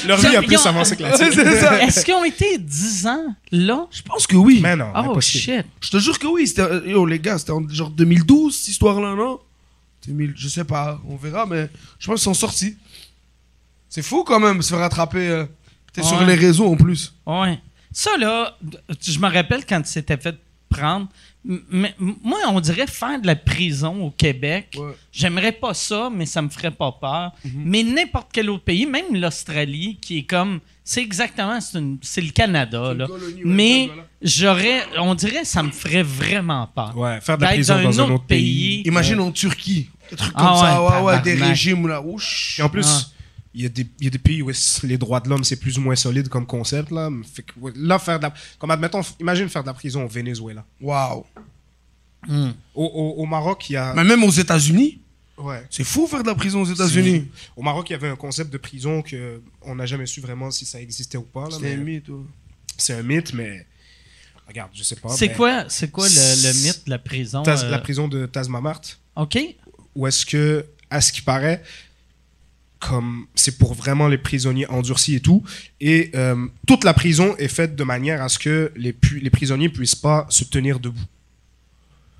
Leur vie a plus ont- avancé que la tienne. Est-ce qu'ils ont été 10 ans là? Je pense que oui. Mais non, Oh impossible. shit. Je te jure que oui. C'était, euh, yo, les gars, c'était en genre 2012, cette histoire-là, non? 2000, Je sais pas, on verra, mais je pense qu'ils sont sortis. C'est fou quand même, se faire attraper. euh, T'es sur les réseaux en plus. Ouais. Ça, là, je me rappelle quand tu s'étais fait prendre. Mais moi, on dirait faire de la prison au Québec. Ouais. J'aimerais pas ça, mais ça me ferait pas peur. Mhm. Mais n'importe quel autre pays, même l'Australie, qui est comme. C'est exactement. C'est une- c'est le Canada, là. colonie, mais voilà. j'aurais. On dirait que ça me ferait vraiment peur. Ouais, faire de la prison dans dans un autre autre pays. pays. Imagine en Turquie. Des trucs Ah comme ça, ouais, ouais, ouais, des tabarnak. régimes là. Ouch. Et en plus, Ah. Il y, a des- il y a des pays où les droits de l'homme, c'est plus ou moins solide comme concept. Là, fait que, ouais, là faire de la, comme admettons, imagine faire de la prison au Venezuela. Waouh. Hmm. Au, au- au Maroc, il y a. Mais même aux États-Unis, Ouais. c'est fou faire de la prison aux États-Unis. Au Maroc, il y avait un concept de prison que on n'a jamais su vraiment si ça existait ou pas. C'est mais un mythe. ouais. C'est un mythe, mais regarde, je sais pas. C'est mais- quoi, c'est quoi le, le mythe de la prison? Tas- euh, La prison de Tasmamart, OK. où est-ce que, à ce qui paraît, comme c'est pour vraiment les prisonniers endurcis et tout, et euh, toute la prison est faite de manière à ce que les, pu- les prisonniers puissent pas se tenir debout.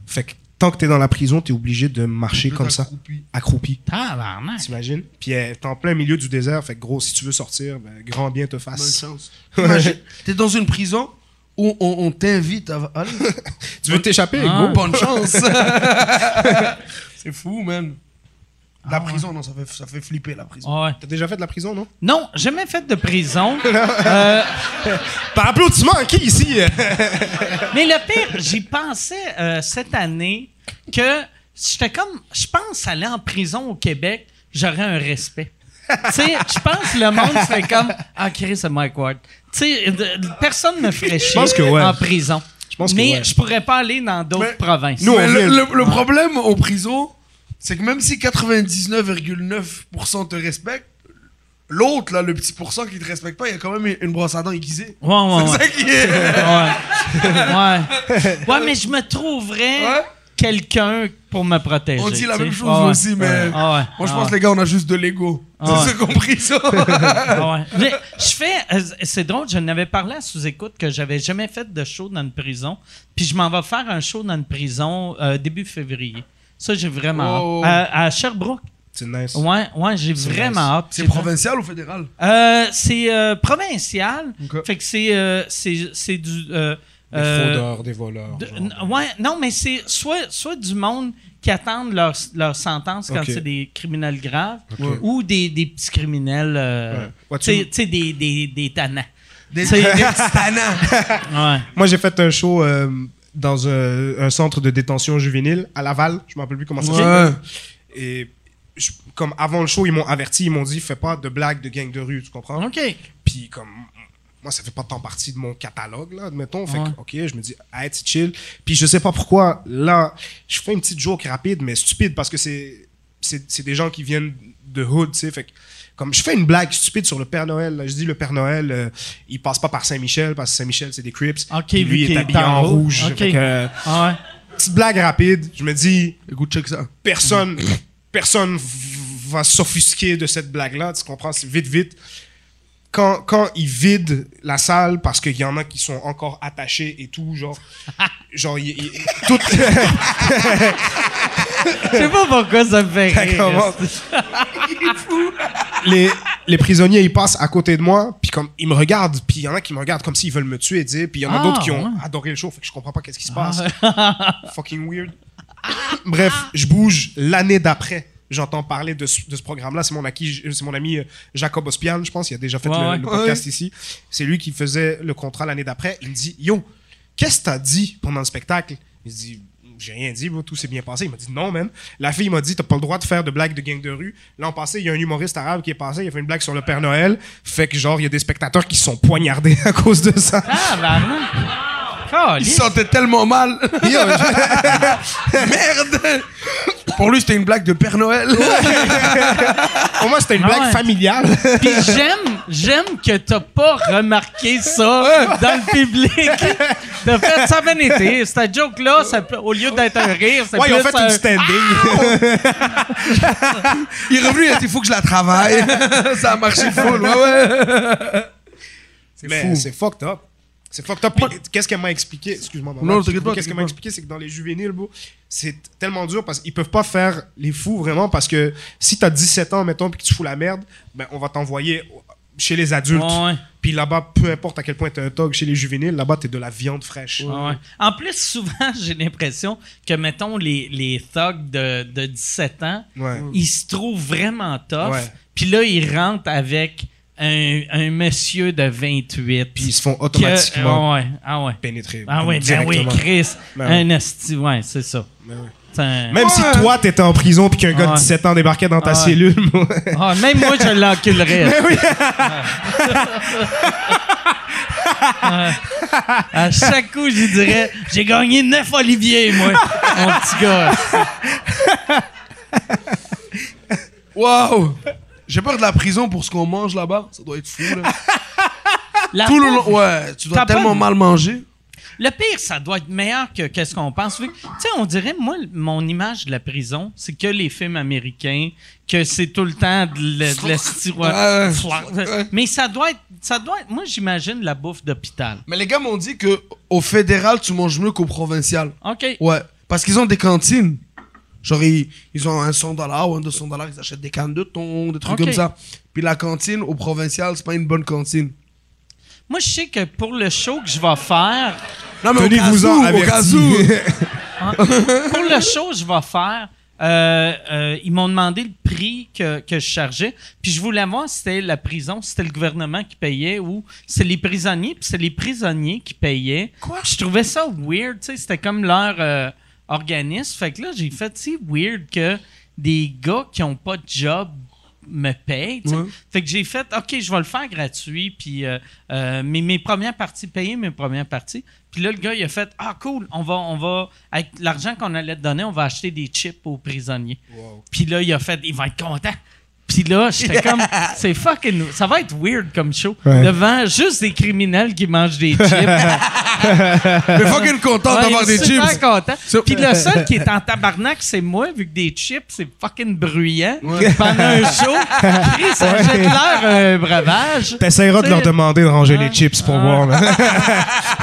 Fait que tant que t'es dans la prison, t'es obligé de marcher comme ça, accroupi. accroupi. Tabarnak. T'imagines? Puis t'es en plein milieu du désert, fait que gros, si tu veux sortir, ben, grand bien te Bonne fasse. chance. [LAUGHS] Imagine, T'es dans une prison où on, on t'invite à. Allez, [LAUGHS] Tu veux t'échapper? Ah. Bonne chance. [LAUGHS] c'est fou, man. La Ah ouais. prison, non, ça fait, ça fait flipper la prison. Ouais. T'as déjà fait de la prison, non? Non, jamais fait de prison. [LAUGHS] Euh, Par applaudissement, qui ici? [LAUGHS] mais le pire, j'y pensais euh, cette année que j'étais comme, je pense aller en prison au Québec, j'aurais un respect. tu sais, je pense que le monde serait comme, ah, Chris, c'est Mike Ward. Tu sais, personne me ferait chier pense que ouais. en prison. Je pense que mais ouais. je pourrais pas aller dans d'autres provinces. Nous, Mais on le, le- le problème en prison, c'est que même si 99,9% te respectent, l'autre, là, le petit pourcent qui te respecte pas, il y a quand même une brosse à dents aiguisée. Ouais, ouais, C'est ouais. ça qui est. ouais. ouais. [LAUGHS] Ouais, mais je me trouverais Ouais. quelqu'un pour me protéger. On dit la même chose Ah aussi, mais. Ah. Moi, je Ah pense, les gars, on a juste de l'ego. Ah C'est compris, ça. [LAUGHS] Ouais. Mais [LAUGHS] je fais. euh, C'est drôle, je n'avais parlé à sous-écoute que j'avais jamais fait de show dans une prison. Puis je m'en vais faire un show dans une prison euh, début février. Ça, j'ai vraiment Oh. hâte. À, à Sherbrooke. C'est nice. Ouais, ouais, j'ai vraiment hâte. C'est provincial ou fédéral? Euh, c'est euh, provincial. Fait que c'est euh, c'est c'est du euh, Des euh, fraudeurs, des voleurs. de- ouais, non, mais c'est soit soit du monde qui attendent leur, leur sentence quand c'est des criminels graves ou des, des petits criminels euh, Ouais. Tu sais- des des des tannants. Des, C'est- [LAUGHS] des petits tannants. Ouais. Moi, j'ai fait un show euh, dans un, un centre de détention juvénile à Laval. Je me rappelle plus comment ça Ouais. s'appelle. Et je- comme avant le show, ils m'ont averti, ils m'ont dit fais pas de blagues de gang de rue, tu comprends? OK. Puis comme moi, ça fait pas tant partie de mon catalogue là, admettons. Fait Ouais. que, ok, je me dis ah c'est chill. Puis je sais pas pourquoi là, je fais une petite joke rapide mais stupide parce que c'est c'est c'est des gens qui viennent de hood, tu sais. Fait que comme je fais une blague stupide sur le Père Noël, là, je dis le Père Noël, euh, il passe pas par Saint-Michel parce que Saint-Michel c'est des Crips. Lui il est habillé en en rouge. que, euh, Ah ouais. petite blague rapide, je me dis Écoute, check ça. personne personne va s'offusquer de cette blague là, tu comprends, c'est vite vite. Quand, quand ils vident la salle parce qu'il y en a qui sont encore attachés et tout, genre, [LAUGHS] genre, il- il- tout, Je sais pas pourquoi ça me fait rire. les, les prisonniers, ils passent à côté de moi, puis comme ils me regardent, puis il y en a qui me regardent comme s'ils veulent me tuer, tu sais, puis il y en a Ah, d'autres qui ont ouais. adoré le show, fait que je comprends pas qu'est-ce qui se passe. [LAUGHS] Fucking weird. Bref, je bouge l'année d'après. J'entends parler de ce, de ce programme-là. C'est mon, acquis- c'est mon ami euh, Jacob Ospian, je pense. Il a déjà fait Ouais, le, ouais. le podcast ici. C'est lui qui faisait le contrat l'année d'après. Il me dit Yo, qu'est-ce que t'as dit pendant le spectacle? Il dit J'ai rien dit, bro, tout s'est bien passé. Il m'a dit Non, man. La fille m'a dit T'as pas le droit de faire de blagues de gang de rue. L'an passé, il y a un humoriste arabe qui est passé. Il a fait une blague sur le Père Noël. Fait que, genre, il y a des spectateurs qui se sont poignardés [LAUGHS] à cause de ça. Ah, Il se sentait tellement mal. [LAUGHS] [LAUGHS] Merde! Pour lui, c'était une blague de Père Noël. [LAUGHS] Pour moi, c'était une Ah blague ouais. familiale. Puis j'aime, j'aime que t'as pas remarqué ça dans le public. T'as fait ça a bien été. Cette joke-là, au lieu d'être un rire, c'est Ouais, plus ils ont fait un- une standing. Il est revenu, il a dit, il faut que je la travaille. ça a marché full, ouais, ouais. Mais fou. c'est fucked up. C'est fucked up. Qu'est-ce qu'elle m'a expliqué? Excuse-moi, maman. Non, t'inquiète pas, Qu'est-ce qu'elle m'a expliqué, c'est que dans les juvéniles, bro, c'est tellement dur parce qu'ils peuvent pas faire les fous vraiment parce que si t'as 17 ans, mettons, puis que tu fous la merde, ben on va t'envoyer chez les adultes. Ouais, ouais. Puis là-bas, peu importe à quel point t'es un tog chez les juvéniles, là-bas t'es de la viande fraîche. Ouais. En plus, [LAUGHS] souvent, j'ai l'impression que, mettons, les, les thugs de, de 17 ans, ils se trouvent vraiment tough. Puis là, ils rentrent avec un, un monsieur de 28. Puis ils se font que- automatiquement ah ouais, ah ouais. pénétrer. Ah oui, ben oui, directement. Chris. Ben oui. un esti, ouais, c'est ça. Ben oui. C'est un- Même si toi t'étais en prison puis qu'un gars Ouais. de 17 ans débarquait dans ta Ouais. cellule, moi, Ah, même moi, je l'enculerais. [LAUGHS] Ah. à chaque coup, je lui dirais J'ai gagné 9 Olivier, moi, mon petit gars. Waouh! J'ai peur de la prison pour ce qu'on mange là-bas. Ça doit être fou, là. [LAUGHS] La Tout le long. Ouais, tu dois T'as tellement mal manger. Le pire, ça doit être meilleur que qu'est-ce qu'on pense. Vu que, Tu sais, on dirait, moi, mon image de la prison, c'est que les films américains, que c'est tout le temps de, le- de la [LAUGHS] sti- Ouais, ouais. Mais ça doit être, ça doit être, moi, j'imagine la bouffe d'hôpital. Mais les gars m'ont dit que au fédéral, tu manges mieux qu'au provincial. OK. Ouais. Parce qu'ils ont des cantines. Genre, ils, ils ont un 100 dollars ou un 200 dollars, ils achètent des cannes de thon, des trucs comme ça. Puis la cantine au provincial, c'est pas une bonne cantine. Moi, je sais que pour le show que je vais faire, Non, mais tenez-vous-en cas où. [LAUGHS] pour le show que je vais faire, euh, euh, ils m'ont demandé le prix que, que je chargeais. Puis je voulais voir si c'était la prison, si c'était le gouvernement qui payait ou c'est les prisonniers. Puis c'est les prisonniers qui payaient. Quoi? Je trouvais ça weird. tu sais, C'était comme leur euh, organisme. Fait que là, j'ai fait, c'est weird que des gars qui ont pas de job me payent. Ouais. Fait que j'ai fait, OK, je vais le faire gratuit. Puis euh, euh, mes, mes premières parties, payer mes premières parties. Puis là, le gars, il a fait, ah, cool, on va, on va, avec l'argent qu'on allait te donner, on va acheter des chips aux prisonniers. Puis là, il a fait, il va être content. Puis là, j'étais comme, [LAUGHS] c'est fucking, ça va être weird comme show. Ouais. Devant juste des criminels qui mangent des chips. [LAUGHS] Mais fucking content Ouais, d'avoir des super chips. content. Puis le seul qui est en tabarnak, c'est moi, vu que des chips, c'est fucking bruyant. Pendant un show, Chris, ça jette l'air un breuvage. T'essaieras de leur demander de ranger Ah. les chips pour voir. là.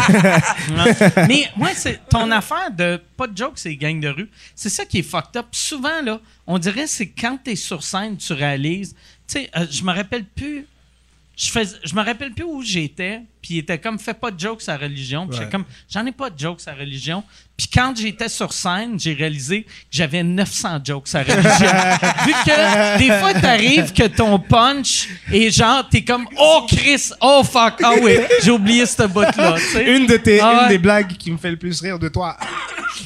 [LAUGHS] Mais moi, c'est ton affaire de pas de joke, c'est les gangs de rue. C'est ça qui est fucked up. Souvent, là, on dirait c'est quand t'es sur scène, tu réalises. Tu sais, euh, je me rappelle plus. Je, fais, je me rappelle plus où j'étais, puis il était comme fais pas de jokes à religion. Puis j'étais comme j'en ai pas de jokes à religion. Puis quand j'étais sur scène, j'ai réalisé que j'avais 900 jokes à religion. [LAUGHS] Vu que des fois t'arrives que ton punch est genre t'es comme oh Chris, oh fuck, ah oui, j'ai oublié ce bout là. une de tes, Ah une des blagues qui me fait le plus rire de toi,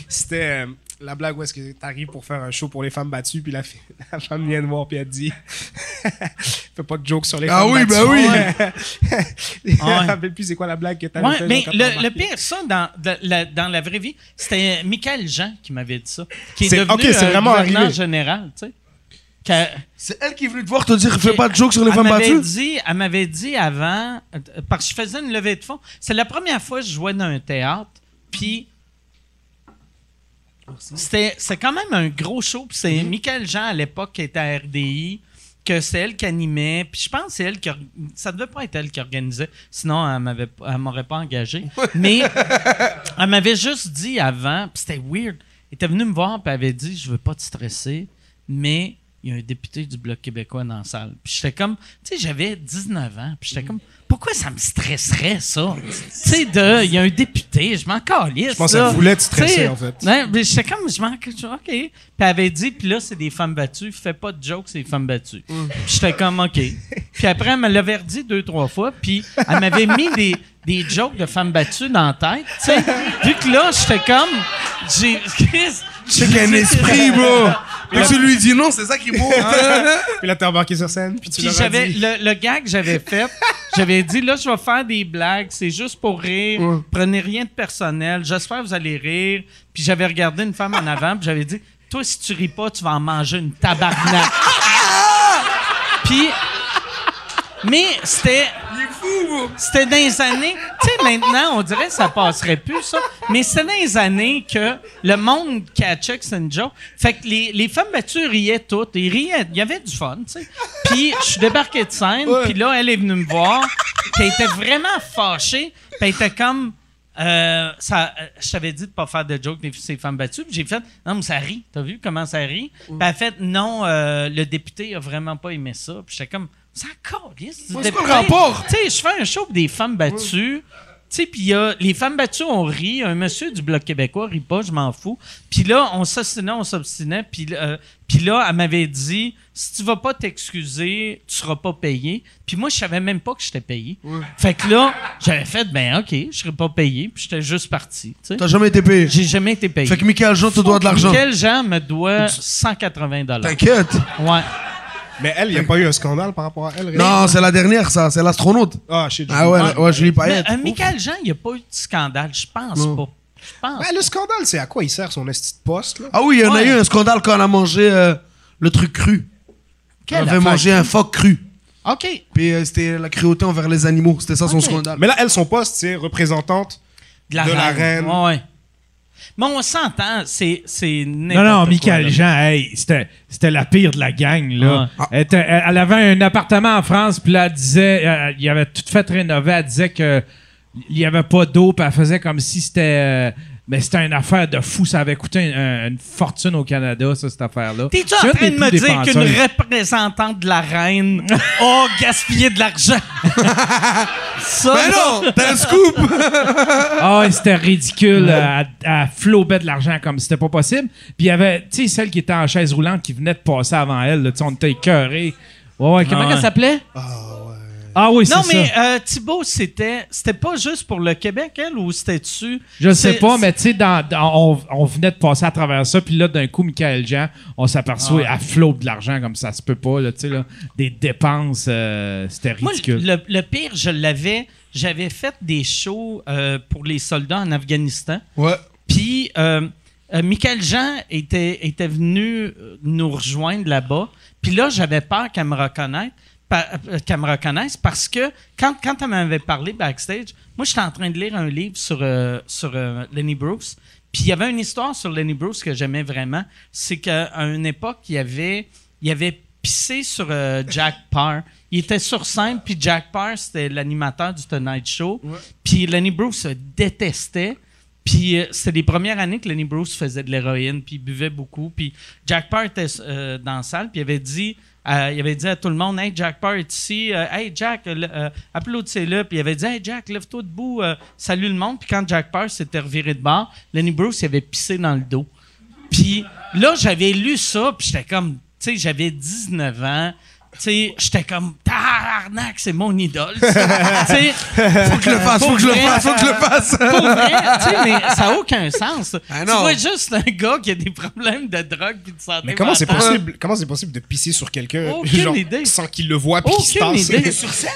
c'était euh, la blague où est-ce que t'arrives pour faire un show pour les femmes battues, puis la, [LAUGHS] femme vient te voir, puis elle te dit [LAUGHS] Fais pas de joke sur les Ah femmes oui, battues. bah oui. Je [LAUGHS] me rappelle plus c'est quoi la blague que t'avais Ouais, fait, mais le, pire, ça, dans, de- la, dans la vraie vie, c'était Michael Jean qui m'avait dit ça. Qui est, C'est- devenu ok, c'est euh, vraiment gouverneur arrivé. général, tu sais. C'est elle qui est venue te voir te dire fais pas de jokes sur les femmes battues? dit, elle m'avait dit avant, euh, parce que je faisais une levée de fonds. C'est la première fois que je jouais dans un théâtre, puis c'était c'est quand même un gros show. Puis c'est Michael Jean à l'époque qui était à RDI, que c'est elle qui animait. Puis je pense que c'est elle qui or- ça devait pas être elle qui organisait, sinon elle m'avait elle m'aurait pas engagé. Mais [LAUGHS] elle m'avait juste dit avant, puis c'était weird. Elle était venue me voir puis elle avait dit je veux pas te stresser, mais il y a un député du Bloc québécois dans la salle. Puis j'étais comme, tu sais, j'avais 19 ans, puis j'étais comme, pourquoi ça me stresserait, ça? tu sais, de, il y a un député, je m'en calisse. Je pense qu'elle voulait te stresser, en fait. Ouais, mais j'étais comme, je m'en OK. Puis elle avait dit, puis là, c'est des femmes battues, fais pas de jokes, c'est des femmes battues. Puis j'étais comme, OK. Puis après, elle me l'avait redit deux, trois fois, puis elle m'avait mis des, des jokes de femmes battues dans la tête, tu sais. Vu que là, j'étais comme, j'ai. C'est qu'il y a un esprit, bro. Et tu lui dis non, c'est ça qui est beau. [LAUGHS] Puis là, t'es embarqué sur scène, puis tu Puis j'avais le, le gag que j'avais fait, j'avais dit là je vais faire des blagues, c'est juste pour rire, prenez rien de personnel, j'espère que vous allez rire. Puis j'avais regardé une femme en avant, puis j'avais dit toi si tu ris pas, tu vas en manger une tabarnak. [LAUGHS] puis mais c'était c'était dans les années, tu sais, maintenant, on dirait que ça passerait plus, ça. Mais c'était dans les années que le monde catchait que c'est une joke. Fait que les, les femmes battues riaient toutes. Ils riaient. Il y avait du fun, tu sais. Puis je suis débarqué de scène, puis là, elle est venue me voir. Puis elle était vraiment fâchée. Puis elle était comme... euh, ça, euh, je t'avais dit de pas faire de joke des ces femmes battues. Puis j'ai fait, non, mais ça rit. T'as vu comment ça rit? Puis elle a fait, non, euh, le député a vraiment pas aimé ça. Puis j'étais comme, ça calisse. Ouais, c'est quoi le? Tu sais, je fais un show des femmes battues. Tu sais, puis les femmes battues, on rit. Un monsieur du Bloc québécois rit pas, je m'en fous. Puis là, on s'obstinait, on s'obstinait. Puis euh, puis là, elle m'avait dit si tu vas pas t'excuser, tu seras pas payé. Puis moi, je savais même pas que j'étais payé. Fait que là, j'avais fait ben OK, je serais pas payé. Puis j'étais juste parti. tu. T'as jamais été payé? J'ai jamais été payé. Fait que Michael Jean te doit de l'argent. Quel Jean me doit 180 dollars. T'inquiète. Ouais. Mais elle, il n'y a pas eu un scandale par rapport à elle. Non, c'est la dernière, ça. C'est l'astronaute. Ah, shit. Ah ouais, ouais, Julie Mais, euh, Michael Jean, il n'y a pas eu de scandale. Je pense Non. pas. Je pense Ouais, le scandale, c'est à quoi il sert son esti de poste, là? Ah oui, il y en a eu un scandale quand on a mangé euh, le truc cru. Quelle on avait mangé un phoque cru. OK. Puis euh, c'était la cruauté envers les animaux. C'était ça son scandale. Mais là, elle, son poste, c'est représentante. De la De la reine. reine. Ouais, ouais. Mais on s'entend, c'est, c'est Non, non, quoi, Michael là. Jean, hey, c'était, c'était la pire de la gang, là. Ouais. Elle, était- elle- elle avait un appartement en France, puis là, elle disait, euh, il avait tout fait rénover, elle disait que il y avait pas d'eau, puis elle faisait comme si c'était... euh, mais c'était une affaire de fou, ça avait coûté un- une fortune au Canada, ça, cette affaire-là. T'es-tu en train de me dire qu'une représentante de la reine a [LAUGHS] gaspillé de l'argent? [LAUGHS] ça, Mais non, t'as un scoop. [LAUGHS] Ah, ouais, c'était ridicule. Elle, elle flobait de l'argent comme c'était pas possible. Puis il y avait, tu sais, celle qui était en chaise roulante qui venait de passer avant elle. là, tu sais, on était écœurés. Ouais, ouais, comment Ah ouais. elle s'appelait? Ah oui, c'est Non, ça. mais euh, Thibaut, c'était, c'était pas juste pour le Québec, elle, ou c'était-tu? Je sais pas, mais tu sais, dans- dans- on, on venait de passer à travers ça, puis là, d'un coup, Michael Jean, on s'aperçoit, Ah. elle flotte de l'argent comme ça se peut pas, là, tu sais, là, des dépenses, euh, c'était Moi, ridicule. le, le pire, je l'avais. J'avais fait des shows euh, pour les soldats en Afghanistan. Ouais. Puis, euh, euh, Michael Jean était, était venu euh, nous rejoindre là-bas. Puis là, j'avais peur qu'elle me reconnaisse. Euh, qu'elle me reconnaisse parce que quand, quand elle m'avait parlé backstage, moi, j'étais en train de lire un livre sur, euh, sur euh, Lenny Bruce. Puis il y avait une histoire sur Lenny Bruce que j'aimais vraiment. C'est qu'à une époque, il y avait, il avait pissé sur euh, Jack Parr. Il était sur scène, puis Jack Parr, c'était l'animateur du Tonight Show. Puis Lenny Bruce se détestait. Puis euh, c'était les premières années que Lenny Bruce faisait de l'héroïne, puis il buvait beaucoup. Puis Jack Parr était euh, dans la salle, puis il avait dit, euh, il avait dit à tout le monde, hey Jack Parr est ici, Euh, hey Jack, euh, le- applaudissez-le. Puis il avait dit, hey Jack, lève-toi debout, salut le monde. Puis quand Jack Parr s'était reviré de bord, Lenny Bruce il avait pissé dans le dos. Puis là, j'avais lu ça, puis j'étais comme, tu sais, j'avais 19 ans. Tu sais, j'étais comme, tabarnak, c'est mon idole. [LAUGHS] tu sais, Faut que je le fasse, faut que je le fasse, faut que je le fasse. pour vrai, tu sais, mais ça n'a aucun sens. [LAUGHS] Ah tu vois juste un gars qui a des problèmes de drogue puis de santé Mais comment c'est possible, comment c'est possible de pisser sur quelqu'un Aucune genre, idée. sans qu'il le voit puis qu'il se Aucune tasse? idée. Sur scène?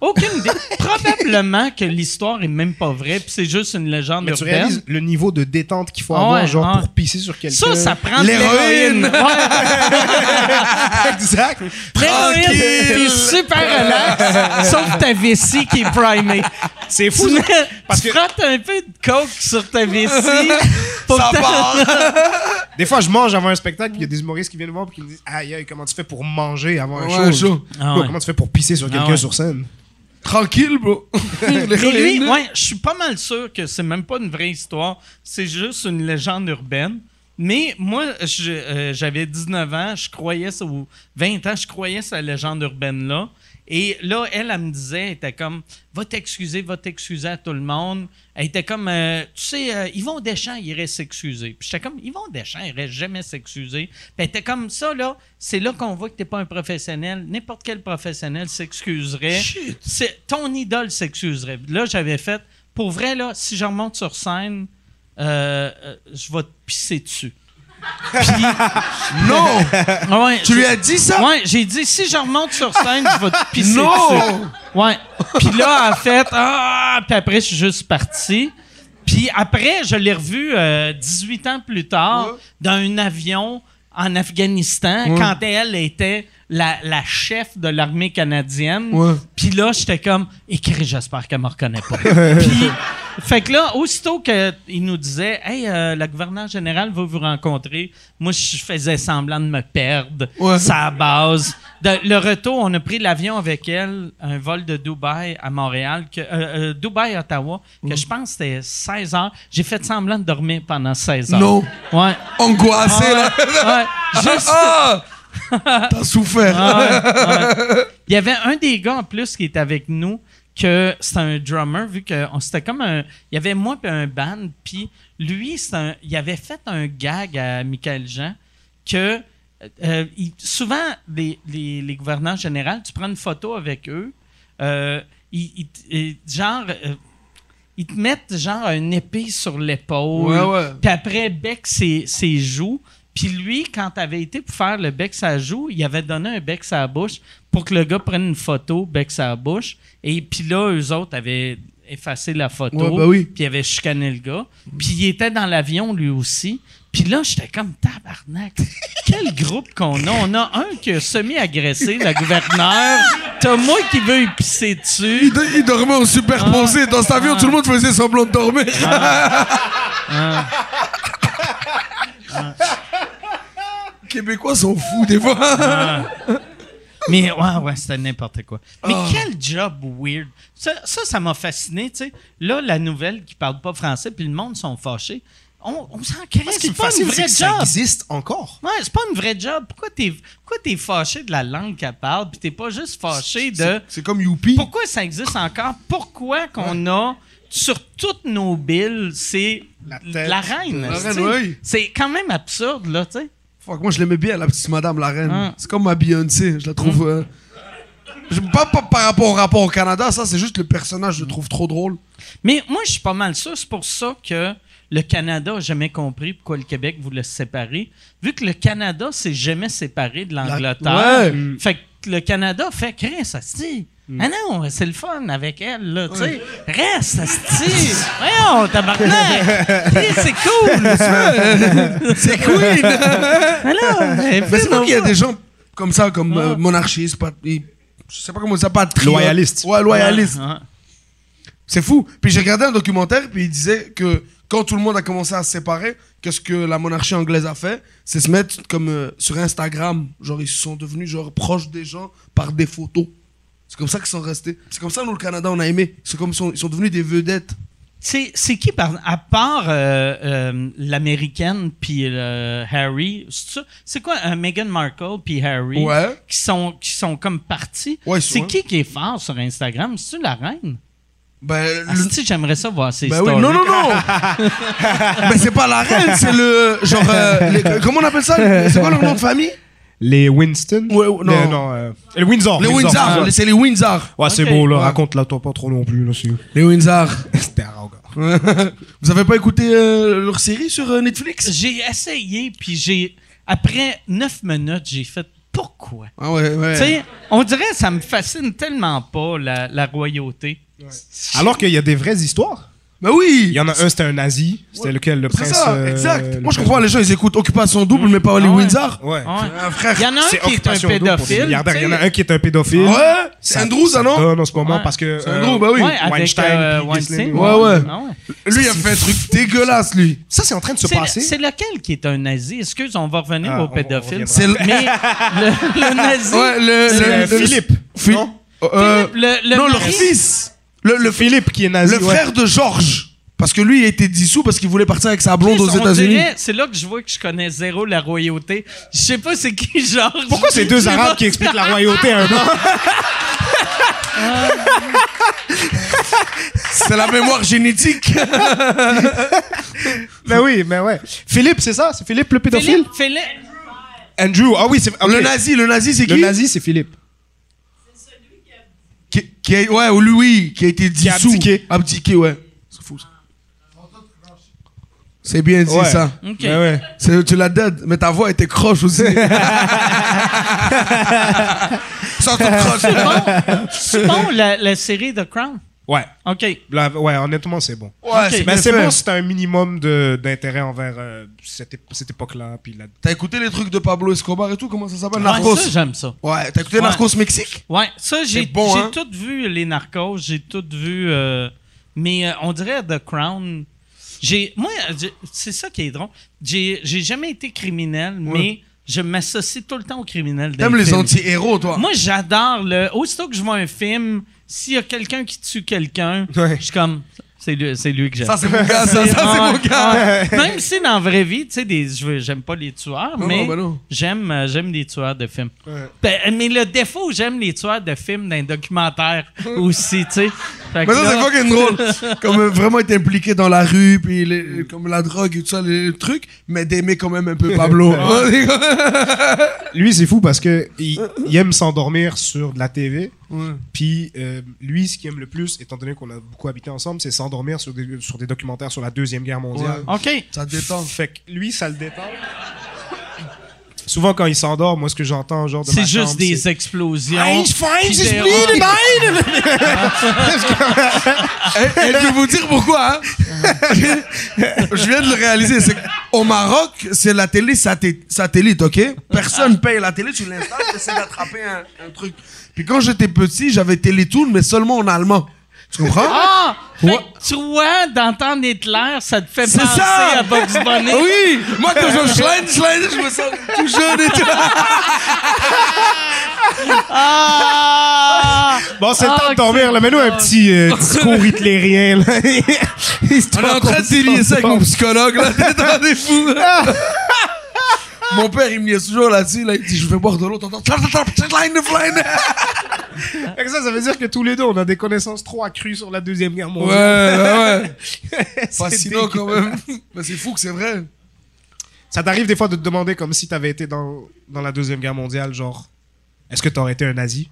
Aucune idée. Probablement que l'histoire est même pas vraie puis c'est juste une légende Mais tu réalises le niveau de détente qu'il faut Ah avoir genre ouais. pour pisser sur quelqu'un. Ça, ça prend de L'héroïne. Ouais. [LAUGHS] exact. L'héroïne, t'es super relax, sauf ta vessie qui est primée. C'est fou. Tu, mets- Parce tu que- frottes un peu de coke sur ta vessie. [LAUGHS] pour Ça que- part. [LAUGHS] Des fois, je mange avant un spectacle, puis il y a des humoristes qui viennent me voir et qui me disent Aïe, aïe, comment tu fais pour manger avant un Ouais, show? Ah. Comment tu fais pour pisser sur quelqu'un ouais. sur scène? Tranquille, bro. [LAUGHS] Mais lui, L'héroïne. ouais, je suis pas mal sûr que c'est même pas une vraie histoire, c'est juste une légende urbaine. Mais moi, euh, j'avais 19 ans, je croyais ça, ou 20 ans, je croyais cette légende urbaine-là. Et là, elle, elle me disait, elle était comme, va t'excuser, va t'excuser à tout le monde. Elle était comme, euh, tu sais, euh, Yvon Deschamps, il irait s'excuser. Puis j'étais comme, Yvon Deschamps, il irait jamais s'excuser. Puis elle était comme, ça, là, c'est là qu'on voit que t'es pas un professionnel. N'importe quel professionnel s'excuserait. C'est Ton idole s'excuserait. Là, j'avais fait, pour vrai, là, si je remonte sur scène, euh, euh, je vais te pisser dessus. Non. Ah ouais, Tu lui as dit ça? Ouais, j'ai dit si je remonte sur scène, je vais te pisser Non. dessus. Ouais. Puis là, en fait, ah, puis après, je suis juste parti. Puis après, je l'ai revu euh, 18 ans plus tard Ouais. dans un avion en Afghanistan Ouais. quand elle était la, la chef de l'armée canadienne. Puis là, j'étais comme, écrit, j'espère qu'elle me reconnaît pas. [LAUGHS] Puis, fait que là, aussitôt qu'il nous disait, hey, euh, la gouverneure générale va vous rencontrer, moi, je faisais semblant de me perdre. Ouais. Ça à base. De- le retour, on a pris l'avion avec elle, un vol de Dubaï à Montréal, que, euh, euh, Dubaï, Ottawa, que je pense que c'était 16 heures. J'ai fait semblant de dormir pendant 16 heures. Non. Ouais. Angoissé, là. Ouais. Juste. Ah! [LAUGHS] T'as souffert. Ah ouais, ouais. Il y avait un des gars en plus qui était avec nous que c'était un drummer vu que c'était comme un il y avait moi puis un band puis lui un il avait fait un gag à Michael Jean que euh, il- souvent les, les, les gouverneurs généraux tu prends une photo avec eux euh, ils, genre euh, ils te mettent genre une épée sur l'épaule puis après, bec ses, ses joues. Puis lui, quand t'avais été pour faire le bec sa joue, il avait donné un bec sa bouche pour que le gars prenne une photo, bec sa bouche. Et puis là, eux autres avaient effacé la photo. Ouais, bah oui. Puis ils avaient chicané le gars. Puis il était dans l'avion, lui aussi. Puis là, j'étais comme tabarnak. [LAUGHS] Quel groupe qu'on a. On a un qui a semi-agressé la gouverneure. T'as moi qui veux y pisser dessus. Il, do- il dormait en superposé. Dans cet avion, tout le monde faisait semblant de dormir. [LAUGHS] Québécois sont fous des fois. Mais ouais, ouais, c'était n'importe quoi. Mais Ah. quel job weird. Ça, ça, ça m'a fasciné, tu sais. Là, la nouvelle qui parle pas français, puis le monde sont fâchés. On, on s'en crée. C'est est pas une vraie que ça job. existe encore. Ouais, c'est pas une vraie job. Pourquoi t'es, pourquoi t'es fâché de la langue qu'elle parle, puis t'es pas juste fâché de. C'est- comme Youpi. Pourquoi ça existe encore? Pourquoi qu'on a sur toutes nos billes, c'est La la, reine? La reine, oui. C'est quand même absurde, là, tu sais. Fuck, moi, je l'aimais bien, la petite madame, la reine. Ah. C'est comme ma Beyoncé. Je la trouve. euh, je- pas, pas par rapport au rapport au Canada, ça, c'est juste le personnage, je le trouve trop drôle. Mais moi, je suis pas mal sûr. C'est pour ça que le Canada n'a jamais compris pourquoi le Québec voulait se séparer. Vu que le Canada s'est jamais séparé de l'Angleterre. Ouais. Fait que le Canada fait que reste, asti. Ah non, c'est le fun avec elle, là, tu sais. Reste, asti. Voyons, tabarnak. [LAUGHS] Hey, c'est cool. [LAUGHS] C'est Queen! Alors, Mais c'est pas qu'il y a des gens comme ça, comme euh, monarchistes, pas- ils je sais pas comment ça s'appelle. Loyaliste. Ouais, loyaliste. Ouais. C'est fou. Puis j'ai regardé un documentaire, puis il disait que quand tout le monde a commencé à se séparer, qu'est-ce que la monarchie anglaise a fait? C'est se mettre comme euh, sur Instagram. Genre, ils sont devenus genre proches des gens par des photos. C'est comme ça qu'ils sont restés. C'est comme ça, nous, le Canada, on a aimé. C'est comme ils sont, ils sont devenus des vedettes. C'est c'est qui, par, à part euh, euh, l'américaine puis euh, Harry, c'est quoi euh, Meghan Markle puis Harry Ouais. qui sont qui sont comme partis? Ouais, c'est qui qui est fort sur Instagram? C'est la reine? Ben, Ah, le- si, j'aimerais ça voir ces Ben oui, stories. non, non, [LAUGHS] non Mais c'est pas la reine, c'est le. Genre. euh, les- comment on appelle ça? C'est quoi leur nom de famille? Les Winston? Ouais, ouais, non. Les- non euh, le Windsor. Les Windsor. C'est les Windsor. Ouais, c'est beau, là. Ouais. Raconte-la toi pas trop non plus, là. [LAUGHS] Les Windsor. [LAUGHS] C'était arrogant. [LAUGHS] Vous avez pas écouté euh, leur série sur euh, Netflix? J'ai essayé puis j'ai après neuf minutes j'ai fait pourquoi? Ah ouais, ouais. Tu sais, on dirait que ça me fascine tellement pas la, la royauté. Alors qu'il y a des vraies histoires. Ben oui Il y en a un, c'était un nazi. C'était lequel Le C'est prince. ça, euh, exact. le Moi, je prince- comprends, les gens, ils écoutent Occupation Double, mais pas les Ah ouais. Windsor. Ouais. Ouais. Ah, frère. Il y en a un C'est qui est un Occupation Double pour des pédophile. milliardaires. Il y en a un qui est un pédophile. Ouais, c'est Andrew, ça, non? donne en ce moment Ouais. parce que. C'est Andrew, bah oui. Ouais, avec Weinstein, euh, puis Weinstein. Ghislaine. Ouais, ouais. Ah ouais. Lui, il a fait un truc dégueulasse, lui. Ça, c'est en train de se C'est passer. c'est lequel qui est un nazi? Excuse, on va revenir Ah, au on- pédophile. reviendra. C'est le. Mais le, le nazi. Ouais, le. C'est, le- euh, le- Philippe. Non? euh, Philippe, le, le non, leur mari- fils. Le, le, Philippe qui est nazi. le ouais. frère de Georges. Parce que lui, il a été dissous parce qu'il voulait partir avec sa blonde aux États-Unis. C'est là que je vois que je connais zéro la royauté. Je sais pas c'est qui Georges. Pourquoi c'est deux Arabes pas. qui expliquent la royauté à un blanc C'est la mémoire génétique. [LAUGHS] Ben oui, mais ouais. Philippe, c'est ça? C'est Philippe le pédophile? Philippe, Philippe. Andrew. Ah oui, c'est. Le nazi, le nazi, c'est qui? Le nazi, c'est Philippe. Qui, qui a, ouais, ou lui, qui a été dissous. a abdiqué. Abdiqué, ouais. C'est fou, ça. C'est bien dit, Ouais. ça. Ok. Ouais. C'est- Tu l'as dead, mais ta voix était croche aussi. [LAUGHS] [LAUGHS] Sans toute croche. C'est bon, c'est bon la, la série The Crown. Ouais. OK. Ouais, honnêtement, c'est bon. Ouais, Mais c'est bon, c'est un minimum de- d'intérêt envers euh, cette, ép- cette époque-là. Puis la... T'as écouté les trucs de Pablo Escobar et tout Comment ça s'appelle? Ouais, Narcos. ça, j'aime ça. Ouais, t'as écouté Ouais. Narcos Mexique? Ouais, ça, j'ai bon, hein? tout vu les narcos, j'ai tout vu. euh, mais euh, on dirait The Crown. J'ai, moi, j'ai- c'est ça qui est drôle. J'ai, j'ai jamais été criminel, mais je m'associe tout le temps aux criminels. T'aimes les anti-héros, toi? Moi, j'adore le. Aussitôt que je vois un film, s'il y a quelqu'un qui tue quelqu'un, Ouais. je suis comme. C'est lui, c'est lui que j'aime. Ça, c'est mon gars, ça, ça, c'est mon gars. Même si dans la vraie vie, tu sais, j'aime pas les tueurs, Non, mais ben j'aime, euh, j'aime les tueurs de films. Ouais. Ben, mais le défaut, j'aime les tueurs de films d'un documentaire [LAUGHS] aussi, tu sais. Fait Mais ça, c'est fucking drôle. [LAUGHS] Comme euh, vraiment être impliqué dans la rue, puis les- comme la drogue et tout ça, les trucs, mais d'aimer quand même un peu Pablo. [LAUGHS] Lui, c'est fou parce que il, il aime s'endormir sur de la TV. Ouais. Puis euh, lui, ce qu'il aime le plus, étant donné qu'on a beaucoup habité ensemble, c'est s'endormir sur des, sur des documentaires sur la Deuxième Guerre mondiale. OK. Ça te détend. Fait que lui, ça le détend. Souvent, quand il s'endort, moi, ce que j'entends, genre, de C'est juste chambre, des explosions. Heinz Franz Puis is des- bleeding, [LAUGHS] man! Et, et je vais vous dire pourquoi. hein? je viens de le réaliser. C'est qu'au Maroc, c'est la télé satellite, ok? Personne paye la télé, tu l'installes, tu essaies d'attraper un, un truc. Puis quand j'étais petit, j'avais Télétoon, mais seulement en allemand. Tu comprends? Ah! Fait Ouais. que tu vois, d'entendre Hitler, ça te fait C'est penser ça! à Bugs Bunny. Oui! Moi, quand je schlein, schlein, je me sens tout jeune et tout. [LAUGHS] Ah! Bon, c'est le Ah, temps de dormir, là. Mets-nous un petit euh, discours hitlérien, là. [LAUGHS] On est en train de délier ça avec mon psychologue, là. T'es dans des fous. Mon père, il me liait toujours là-dessus. Là, il dit Je vais boire de l'eau. T'entends? [LAUGHS] Ça, ça veut dire que tous les deux, on a des connaissances trop accrues sur la Deuxième Guerre Ouais, mondiale. ouais, ouais. [LAUGHS] C'est Fascinant dégueu. quand même. Mais c'est fou que c'est vrai. Ça t'arrive des fois de te demander, comme si t'avais été dans, dans la Deuxième Guerre mondiale, genre, est-ce que t'aurais été un nazi?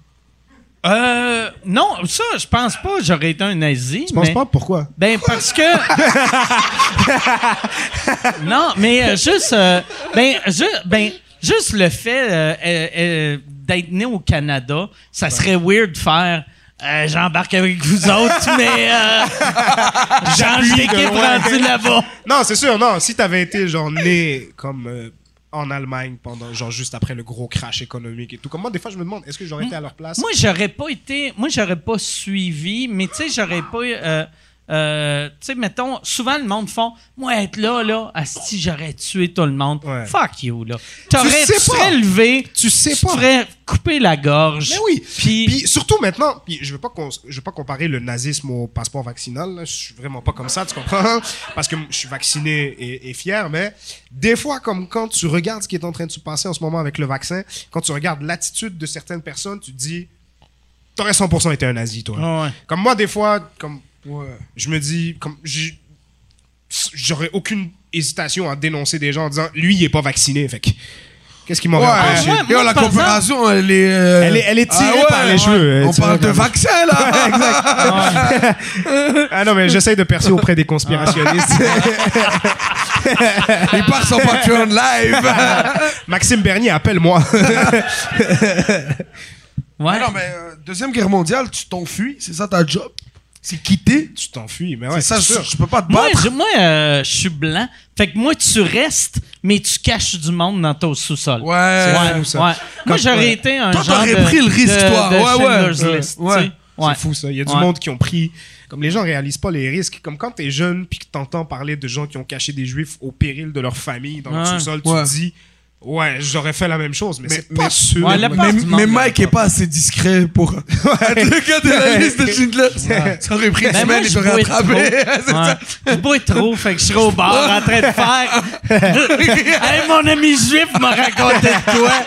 Euh, non, ça, je pense pas. J'aurais été un nazi. Penses mais- pas? Pourquoi? Ben parce que [LAUGHS] non, mais euh, juste euh, ben ju- ben juste le fait euh, euh, euh, d'être né au Canada, ça serait weird de faire euh, j'embarque avec vous autres, [LAUGHS] mais euh, change d'équipe rendu là-bas. [LAUGHS] Non, c'est sûr, non. Si t'avais été, genre, né comme... euh, en Allemagne pendant, genre, juste après le gros crash économique et tout. Comme moi, des fois, je me demande, est-ce que j'aurais été à leur place? Moi, j'aurais pas été. Moi, j'aurais pas suivi, mais tu sais, j'aurais pas. Euh, tu sais, mettons, souvent le monde font Moi, être là, là, asti, j'aurais tué tout le monde. Ouais. Fuck you, là. T'aurais, sais tu serais levé, Tu sais tu pas. ferais couper la gorge. Mais oui. Puis, Puis surtout maintenant, puis je veux pas qu'on- je veux pas comparer le nazisme au passeport vaccinal. là. Je suis vraiment pas comme ça, tu comprends? [LAUGHS] Parce que je suis vacciné et, et fier, mais des fois, comme quand tu regardes ce qui est en train de se passer en ce moment avec le vaccin, quand tu regardes l'attitude de certaines personnes, tu te dis, t'aurais 100% été un nazi, toi. Ouais. Comme moi, des fois, comme je me dis, comme j'aurais aucune hésitation à dénoncer des gens en disant, lui, il est pas vacciné, fait que qu'est-ce qui m'aurait Ouais, empêché moi- Yo, la elle est. euh, Elle est- elle est tirée ah ouais, par les ouais. cheveux, On parle de vaccin, là. [LAUGHS] [LAUGHS] Ah non, mais j'essaye de percer auprès des conspirationnistes. [LAUGHS] Il part son Patreon live. Maxime Bernier, appelle-moi. ouais. Non, mais euh, Deuxième Guerre mondiale, tu t'enfuis, c'est ça ta job? C'est quitter. tu t'enfuis, mais ouais, c'est ça, c'est sûr. je, je peux pas te Moi, battre. je, moi euh, je suis blanc. Fait que moi, tu restes, mais tu caches du monde dans ton sous-sol. Ouais. Ouais, fou, ça. ouais. Moi, Quand- j'aurais ouais. été un Toi, genre t'aurais de, pris le risque, de- toi. de Ouais, ouais. Schindler's Ouais. List, Ouais. Ouais. C'est fou ça. Il y a du Ouais. monde qui ont pris. Comme les gens réalisent pas les risques. Comme quand t'es jeune puis que t'entends parler de gens qui ont caché des juifs au péril de leur famille dans leur Ouais. sous-sol, tu Ouais. te dis, ouais, j'aurais fait la même chose, mais, Mais- c'est pas mais- sûr. Ouais, la Mais, Mike est pas assez discret pour [LAUGHS] être le gars de la liste de Schindler. Ça aurait pris une Ben, semaine et j'aurais attrapé. trop. [LAUGHS] C'est Ouais. ça. Je bois trop, fait que je serais au bar en train de faire. [LAUGHS] hey, mon ami juif m'a raconté de doit-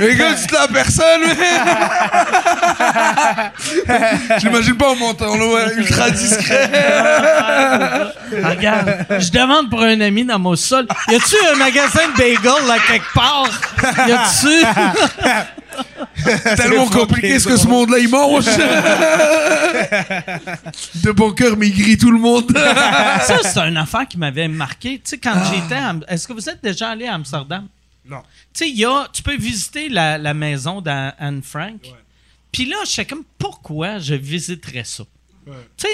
Les gars, dites-le à personne. mais- J'imagine pas en montant là, ultra discret. Ah, Regarde, je demande pour un ami dans mon sol. Y a-tu un magasin de bagels là quelque part? Y a-tu? [LAUGHS] Tellement compliqué ce que ce monde-là il mange? [LAUGHS] de bon cœur, mais il grille tout le monde. Ça, c'est une affaire qui m'avait marqué. Tu sais, quand j'étais. à Est-ce que vous êtes déjà allé à Amsterdam? Non. Tu sais, il y a- tu peux visiter la, la maison d'Anne Frank. Puis là, je sais comme pourquoi je visiterais ça? Tu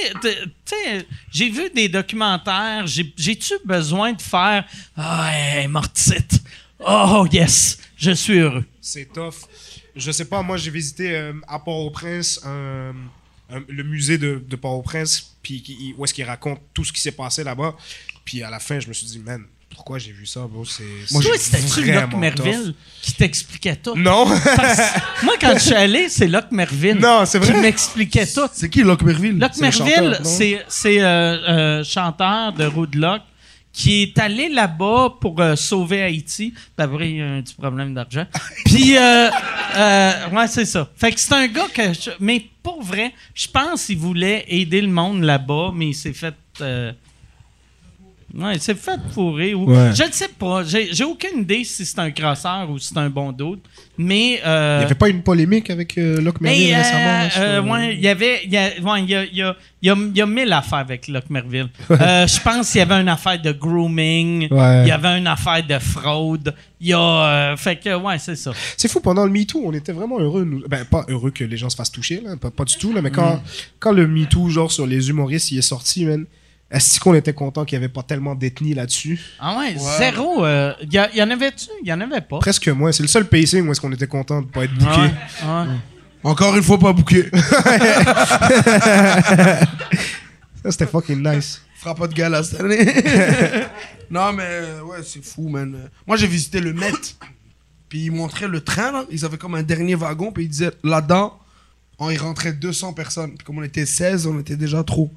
sais, j'ai vu des documentaires. j'ai- J'ai-tu besoin de faire Ah, est mortite. Oh, yes, je suis heureux. C'est tough. Je sais pas, moi j'ai visité euh, à Port-au-Prince le musée de, Port-au-Prince, où est-ce qu'il raconte tout ce qui s'est passé là-bas. Puis à la fin, je me suis dit, man, pourquoi j'ai vu ça, bro? C'est. Toi, c'est c'était-tu Locke Merville qui t'expliquait tout? Non! Moi, quand je suis allé, c'est Locke Merville Non, c'est qui vrai. m'expliquait tout. C'est qui Locke Merville? Locke Merville, c'est c'est euh, euh, chanteur de Roadlock qui est allé là-bas pour euh, sauver Haïti. Puis après, il y a un petit problème d'argent. [LAUGHS] Puis, euh, euh, ouais, c'est ça. Fait que c'est un gars que. je- mais pour vrai, je pense qu'il voulait aider le monde là-bas, mais il s'est fait. Euh, Ouais, il s'est fait fourrer. Ou... Ouais. Je ne sais pas. J'ai j'ai aucune idée si c'est un crosseur ou si c'est un bon d'autre. Mais. euh, Il n'y avait pas une polémique avec euh, Locke Merville euh, récemment? sur- euh, ouais, il y avait, il y a, ouais, il y a, il y a, il y a, mille affaires avec Locke Merville. [LAUGHS] Euh, je pense qu'il y avait une affaire de grooming, il y avait une affaire de fraude, il y a, euh, fait que, ouais, c'est ça. C'est fou, pendant le MeToo, on était vraiment heureux. Nous... Ben, pas heureux que les gens se fassent toucher, là, pas, pas du tout, là, mais quand, Mm. quand le MeToo, genre sur les humoristes, il est sorti, man, est-ce qu'on était content qu'il n'y avait pas tellement d'ethnie là-dessus? Ah ouais, zéro, euh, il y, a- il y en avait-tu? Il y en avait pas. Presque moins. C'est le seul pacing où est-ce qu'on était content de pas être. Ouais, ouais. Encore une fois, pas bouqué. [LAUGHS] Ça, c'était fucking nice. fera pas de gala cette année. [LAUGHS] non, mais euh, ouais, c'est fou, man. Euh, Moi, j'ai visité le Met. Puis ils montraient le train, là. Ils avaient comme un dernier wagon. Puis ils disaient, là-dedans, on y rentrait 200 personnes. Puis comme on était 16, on était déjà trop.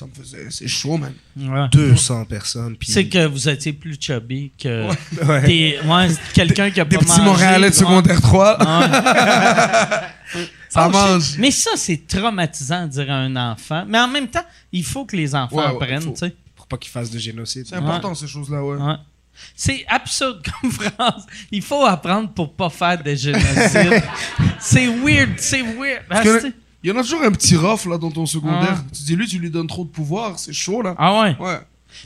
Ça me faisait. C'est chaud, man. Ouais. 200 personnes. Puis... C'est que vous étiez plus chubby que Ouais. [LAUGHS] des, ouais, c'est quelqu'un qui a Des pas petits mangé, Montréalais de secondaire 3. Ouais. [LAUGHS] Ça Oh, mange. Mais ça, c'est traumatisant de dire à un enfant. Mais en même temps, il faut que les enfants apprennent, tu sais. Pour pas qu'ils fassent de génocide. C'est important, ces choses-là, ouais. Ouais. C'est absurde [LAUGHS] comme phrase. Il faut apprendre pour pas faire de génocide. c'est weird, c'est weird. Il y en a toujours un petit rough, là, dans ton secondaire. Ah. Tu dis, lui, tu lui donnes trop de pouvoir. C'est chaud, là. ah ouais? Ouais.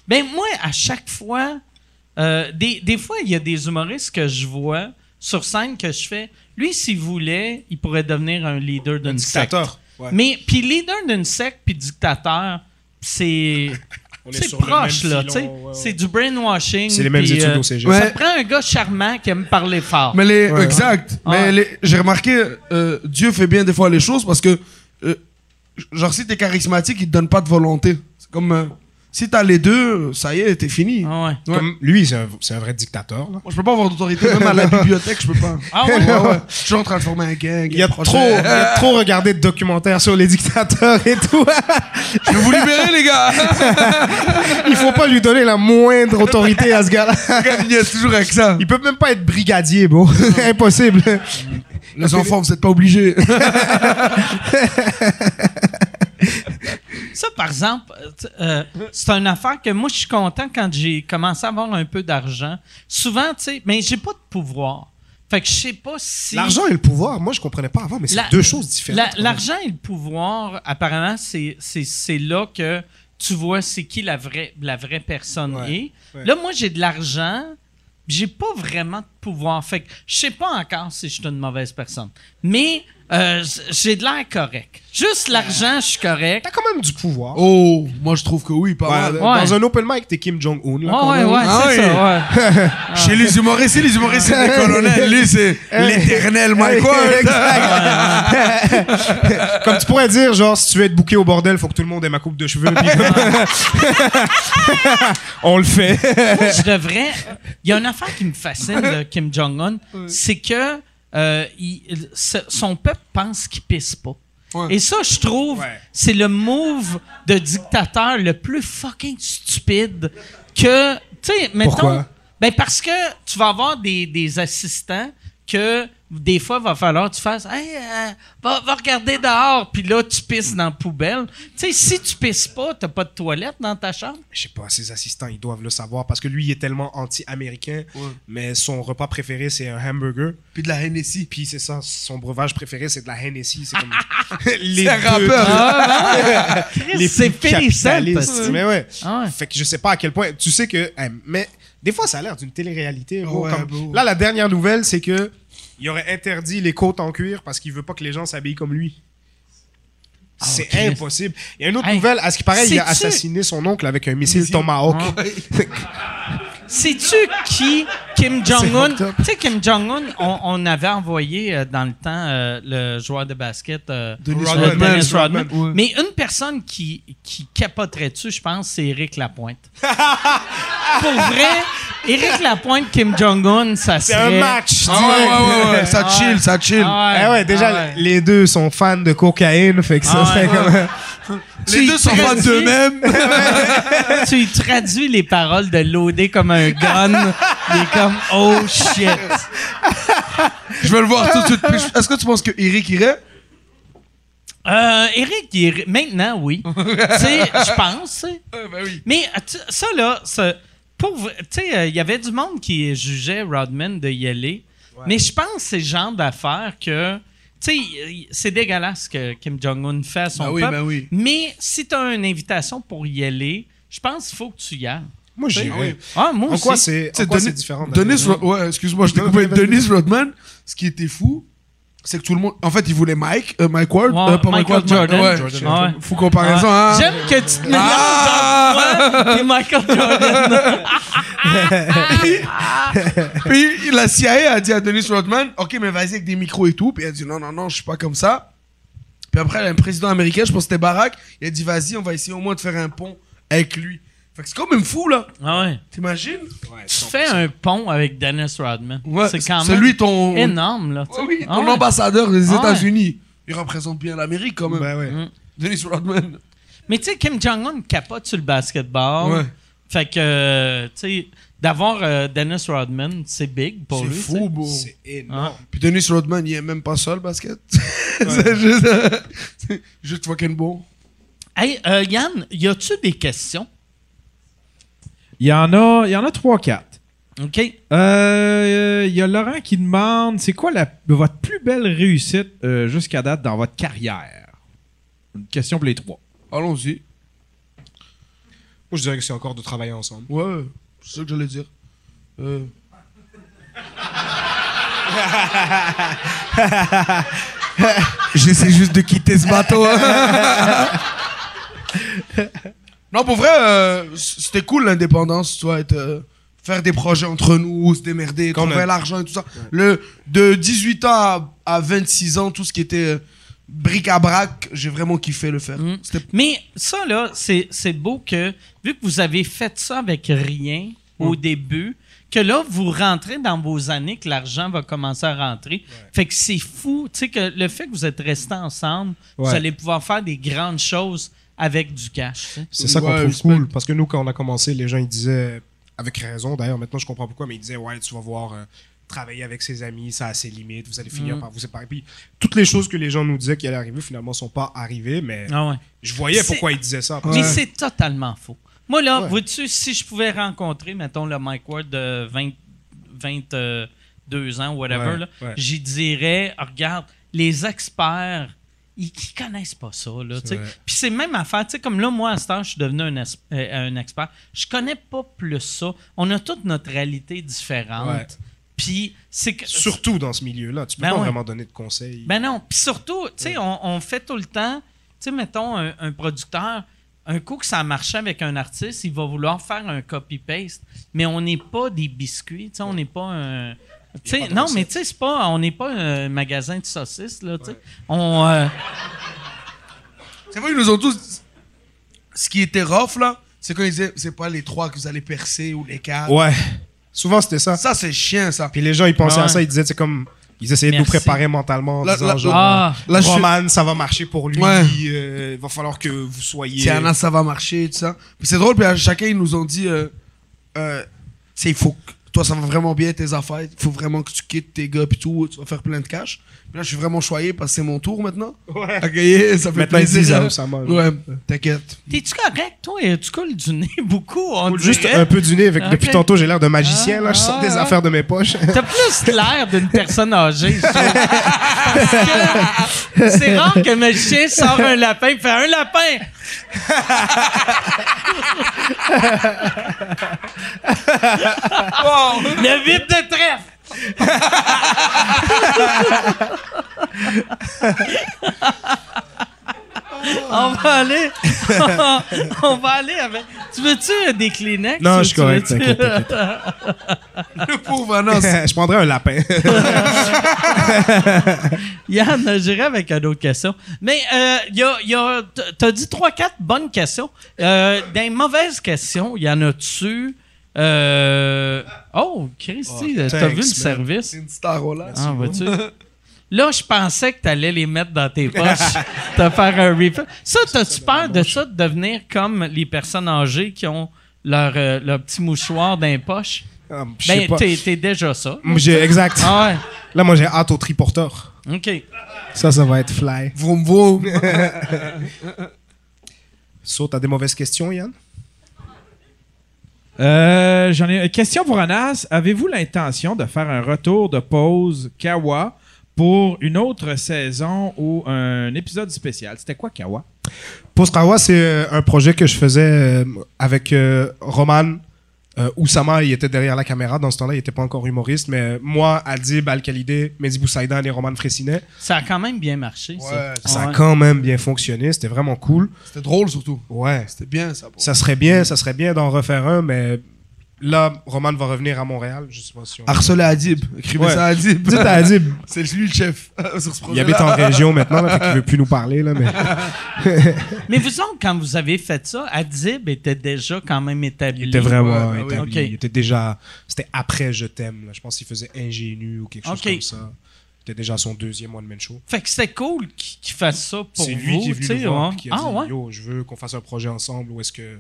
Ben moi, à chaque fois, euh, des, des fois, il y a des humoristes que je vois sur scène que je fais. Lui, s'il voulait, il pourrait devenir un leader d'une secte. Dictateur. Ouais. Mais puis leader d'une secte puis dictateur, c'est [LAUGHS] C'est sur le proche, même là, filon, tu sais. ouais, ouais. C'est du brainwashing. C'est les mêmes études euh, au cégep. Ouais. Ça prend un gars charmant qui aime parler fort. Mais les, Ouais. exact. Mais les- j'ai remarqué, euh, Dieu fait bien des fois les choses parce que, euh, genre, si t'es charismatique, il te donne pas de volonté. C'est comme, euh, si t'as les deux, ça y est, t'es fini. Ah ouais. Ouais. Comme lui, c'est un, c'est un vrai dictateur. là. Moi, je peux pas avoir d'autorité, même à la bibliothèque, je peux pas. [LAUGHS] Ah ouais? Ouais, ouais. Je suis en train de former un gang. Il a, un projet. trop, il a trop regardé de documentaires sur les dictateurs et tout. Je vais vous libérer, les gars. [LAUGHS] Il faut pas lui donner la moindre autorité à ce gars-là. Il y a toujours avec ça. Il peut même pas être brigadier, bro. [LAUGHS] Impossible. Les enfants, vous êtes pas obligés. Ça, par exemple, euh, euh, c'est une affaire que moi, je suis content quand j'ai commencé à avoir un peu d'argent. Souvent, tu sais, mais j'ai pas de pouvoir. Fait que je sais pas si. L'argent et le pouvoir, moi, je comprenais pas avant, mais c'est La- deux choses différentes. La- L'argent et le pouvoir, apparemment, c'est- c'est c'est là que tu vois c'est qui la vraie, la vraie personne Ouais, est. ouais. Là, moi, j'ai de l'argent, j'ai pas vraiment de pouvoir. Fait que je sais pas encore si je suis une mauvaise personne. Mais euh, j'ai de l'air correct. Juste l'argent, je suis correct. T'as quand même du pouvoir. Oh, moi, je trouve que oui, pas Ouais, mal. Ouais. Dans un open mic, t'es Kim Jong-un. là, Ouais, quand ouais, même. ouais, Ah c'est oui. ça, ouais. Chez les humoristes, les humoristes, c'est des colonels. Lui, c'est l'éternel Mike Ward. Comme tu pourrais dire, genre, si tu veux être bouqué au bordel, faut que tout le monde ait ma coupe de cheveux. puis- [LAUGHS] [LAUGHS] On le fait. Moi, je devrais. Il y a une affaire qui me fascine de Kim Jong-un, c'est que euh, il- son peuple pense qu'il pisse pas. Ouais. Et ça, je trouve, Ouais. c'est le move de dictateur le plus fucking stupide que. Tu sais, mettons. Pourquoi? Ben parce que tu vas avoir des, des assistants que des fois, il va falloir que tu fasses Hey, euh, va, va regarder dehors, puis là, tu pisses dans la poubelle. Tu sais, si tu pisses pas, t'as pas de toilette dans ta chambre. Je sais pas, ses assistants, ils doivent le savoir parce que lui, il est tellement anti-américain, mais son repas préféré, c'est un hamburger. Puis de la Hennessy. Puis c'est ça, son breuvage préféré, c'est de la Hennessy. C'est comme [LAUGHS] les C'est un deux rappeur. Ah, [LAUGHS] les c'est périssant. capitalistes. Mais ouais. Ah ouais. Fait que je sais pas à quel point. Tu sais que. mais des fois, ça a l'air d'une télé-réalité. Ouais, comme-. Là, la dernière nouvelle, c'est que il aurait interdit les côtes en cuir parce qu'il veut pas que les gens s'habillent comme lui. C'est Christ. impossible. Il y a une autre Hey, nouvelle. À ce qui paraît, il a assassiné son oncle avec un missile Tomahawk. [LAUGHS] Sais-tu qui Kim Jong-un? Tu sais, Kim Jong-un, on, on avait envoyé euh, dans le temps euh, le joueur de basket euh, Dennis Rodman. Dennis Rodman. Ouais. Mais une personne qui, qui capoterait dessus, je pense, c'est Éric Lapointe. [LAUGHS] Pour vrai, Éric Lapointe, Kim Jong-un, ça C'est serait... un match. Ah ouais, ouais, ouais, ouais, ça Ah chill, ouais. ça chill. Ah Ah ouais, déjà, ah ouais. les deux sont fans de cocaïne, fait que ça Ah comme... [LAUGHS] Les Tu deux sont fans d'eux-mêmes. [LAUGHS] tu y traduis les paroles de loader comme un gun. Il est comme, oh shit. Je vais le voir tout de suite. Puis je- Est-ce que tu penses que Eric irait? Euh, Eric, il est- maintenant, oui. [LAUGHS] tu sais, je pense. tu sais. Ben oui. Mais euh, tu- ça, là, ça- pour vrai, tu sais, euh, il y avait du monde qui jugeait Rodman de y aller. Mais je pense que c'est le genre d'affaires que. Tu sais, c'est dégueulasse que Kim Jong-un fait à son Ben oui, peuple. ben oui. Mais si tu as une invitation pour y aller, je pense qu'il faut que tu y ailles. Moi, j'irais. Ah, moi En aussi. quoi c'est différent Denis, d'aller- Ro- ouais, excuse-moi, je t'ai coupé. Denis Rodman, ce qui était fou, c'est que tout le monde. En fait, il voulait Mike, euh, Mike Ward, euh, pas Mike Michael Ward, Jordan. Ouais. Jordan. Ah ouais. Fou comparaison, Ah. hein. J'aime que tu te mélanges Ah! entre moi et Michael Jordan. [LAUGHS] Puis la CIA a dit à Denis Rodman, OK, mais vas-y avec des micros et tout. Puis il a dit, non, non, non, je suis pas comme ça. Puis après, un président américain, je pense que c'était Barack, il a dit, vas-y, on va essayer au moins de faire un pont avec lui. Fait que c'est quand même fou, là. ah ouais. T'imagines? Ouais, Tu 100%. fais un pont avec Dennis Rodman. Ouais, c'est quand c'est même lui ton. énorme, là. tu sais. Ouais, oui, Ah ton ouais. ambassadeur des Ah ouais. États-Unis. Il représente bien l'Amérique quand même. Ben ouais. Mm. Denis Rodman. Mais tu sais, Kim Jong-un capote sur le basketball. Ouais. Fait que, euh, tu sais, d'avoir euh, Dennis Rodman, c'est big pour C'est lui. fou, beau. C'est énorme. Puis Denis Rodman, il est même pas seul basket. [LAUGHS] c'est juste, euh, [LAUGHS] c'est juste fucking bon. Hey, euh, Yann, y a-tu des questions? Il y en a, il y en a 3-4. OK. Euh, Il y a Laurent qui demande c'est quoi la, votre plus belle réussite euh, jusqu'à date dans votre carrière? Une question pour les trois. Allons-y. Moi, je dirais que c'est encore de travailler ensemble. Ouais, c'est ça que j'allais dire. Euh. [LAUGHS] J'essaie juste de quitter ce bateau. [LAUGHS] Non, pour vrai, euh, c'était cool l'indépendance, tu vois, être, euh, faire des projets entre nous, se démerder, Quand trouver même. l'argent et tout ça. Le, de 18 ans à, à 26 ans, tout ce qui était euh, bric-à-brac, j'ai vraiment kiffé le faire. Mm. Mais ça, là, c'est c'est beau que, vu que vous avez fait ça avec rien au début, que là, vous rentrez dans vos années, que l'argent va commencer à rentrer. Fait que c'est fou, tu sais, que le fait que vous êtes restés ensemble, vous allez pouvoir faire des grandes choses avec du cash. C'est ça qu'on Ouais, trouve cool. Parce que nous, quand on a commencé, les gens, ils disaient, avec raison d'ailleurs, maintenant je comprends pourquoi, mais ils disaient, ouais, tu vas voir, euh, travailler avec ses amis, ça a ses limites, vous allez finir Mm. par vous séparer. Puis toutes les choses que les gens nous disaient qui allaient arriver, finalement, sont pas arrivées, mais Ah ouais. je voyais pourquoi ils disaient ça. Mais c'est totalement faux. Moi, là, Ouais. vois-tu, si je pouvais rencontrer, mettons, le Mike Ward de 20, 22 ans, whatever, ouais. j'y dirais, regarde, les experts, ils, ils connaissent pas ça. Là. Puis c'est même affaire, comme là, moi, à ce temps, je suis devenu un, euh, un expert. Je connais pas plus ça. On a toute notre réalité différente. Ouais. Puis c'est que. Surtout dans ce milieu-là, tu peux Ben pas ouais. vraiment donner de conseils. Ben non. Puis surtout, tu sais, on, on fait tout le temps, tu sais, mettons, un, un producteur, un coup que ça a marché avec un artiste, il va vouloir faire un copy-paste, mais on n'est pas des biscuits, tu sais, on n'est pas un. Non, recette. mais tu sais, c'est pas, on n'est pas un magasin de saucisses, là, tu sais. On. euh, C'est vrai, ils nous ont tous. Ce qui était rough, là, c'est quand ils disaient, c'est pas les trois que vous allez percer ou les quatre. Ouais. Souvent, c'était ça. Ça, c'est chiant, ça. Puis les gens, ils pensaient Ouais. à ça, ils disaient, c'est comme. Ils essayaient de nous préparer mentalement en Là- disant, là- genre, Ah. Là, je suis- Roman, ça va marcher pour lui. Ouais. euh, il va falloir que vous soyez. Tiana, ça va marcher, tout ça. Puis c'est drôle, puis à chacun, ils nous ont dit, euh, euh, tu sais, il faut que toi, ça va vraiment bien tes affaires. Il faut vraiment que tu quittes tes gars, puis tout, tu vas faire plein de cash. Là, je suis vraiment choyé parce que c'est mon tour maintenant. Ouais. Ok, yeah, ça fait Maintenant, plaisir. ah, ça mange. Ouais, t'inquiète. T'es-tu correct, toi? Tu coules du nez [LAUGHS] beaucoup, on Juste dirait. un peu du nez. Avec, Ok. Depuis tantôt, j'ai l'air de magicien. là, je sors Ah, des ah. affaires de mes poches. T'as plus l'air d'une personne âgée, [LAUGHS] c'est rare que le magicien sort un lapin et fait un lapin. [LAUGHS] le vip de trèfle. On va aller. [LAUGHS] On va aller avec. Tu veux-tu des Kleenex? Non, je suis tu correct, t'inquiète, Le pauvre [LAUGHS] je prendrais un lapin. [LAUGHS] Yann, j'irai avec une autre question. Mais euh, y a, y a, t- t'as dit trois, quatre bonnes questions. Euh, dans les mauvaises questions, y en a-tu? Euh... Oh, Christy, t'as thanks, vu le service? C'est une star Roland. Ah, vois-tu? [LAUGHS] Là, je pensais que t'allais les mettre dans tes poches, [LAUGHS] te faire un refill. Ça, t'as-tu peur de ça, de devenir comme les personnes âgées qui ont leur, euh, leur petit mouchoir dans les poches? Ah, Ben, pas. t'es, t'es déjà ça. Moi, j'ai- exact. Ah Là, moi, j'ai hâte au triporteur. ouais, OK. Ça, ça va être fly. Vroom vroom. [LAUGHS] So, t'as des mauvaises questions, Yann? Euh, J'en ai une question pour Anas. Avez-vous l'intention de faire un retour de pause Kawa pour une autre saison ou un épisode spécial? C'était quoi Kawa? Postrawa, c'est euh, un projet que je faisais euh, avec euh, Roman. Euh, Oussama, il était derrière la caméra. Dans ce temps-là, il n'était pas encore humoriste. Mais moi, Adib, Al-Khalidé, Mehdi Boussaïdan et Roman Fressinet, Ça a quand même bien marché, ça. Ouais, ça a Ouais. quand même bien fonctionné. C'était vraiment cool. C'était drôle surtout. Ouais. C'était bien ça. Ça serait bien, ça serait bien d'en refaire un, mais là, Roman va revenir à Montréal. Je sais pas si on... Harceler Adib. Écrivez Ouais. ça à Adib. Dites à Adib, [LAUGHS] C'est lui le chef [LAUGHS] sur ce projet. il habite en région maintenant, là, fait qu'il veut plus nous parler, là, mais... [LAUGHS] Mais vous autres, quand vous avez fait ça, Adib était déjà quand même établi. Il était vraiment Ouais, ouais, établi. ouais. Ok. Il était déjà. C'était après Je t'aime. là. Je pense qu'il faisait Ingénu ou quelque chose Ok. comme ça. Il était déjà à son deuxième one-man show. Fait que c'était cool qu'il qu'il fasse ça pour C'est vous. lui qui est tu venu sais, nous voir ouais. puis qui a Ah dit ouais? Yo, je veux qu'on fasse un projet ensemble ou est-ce que.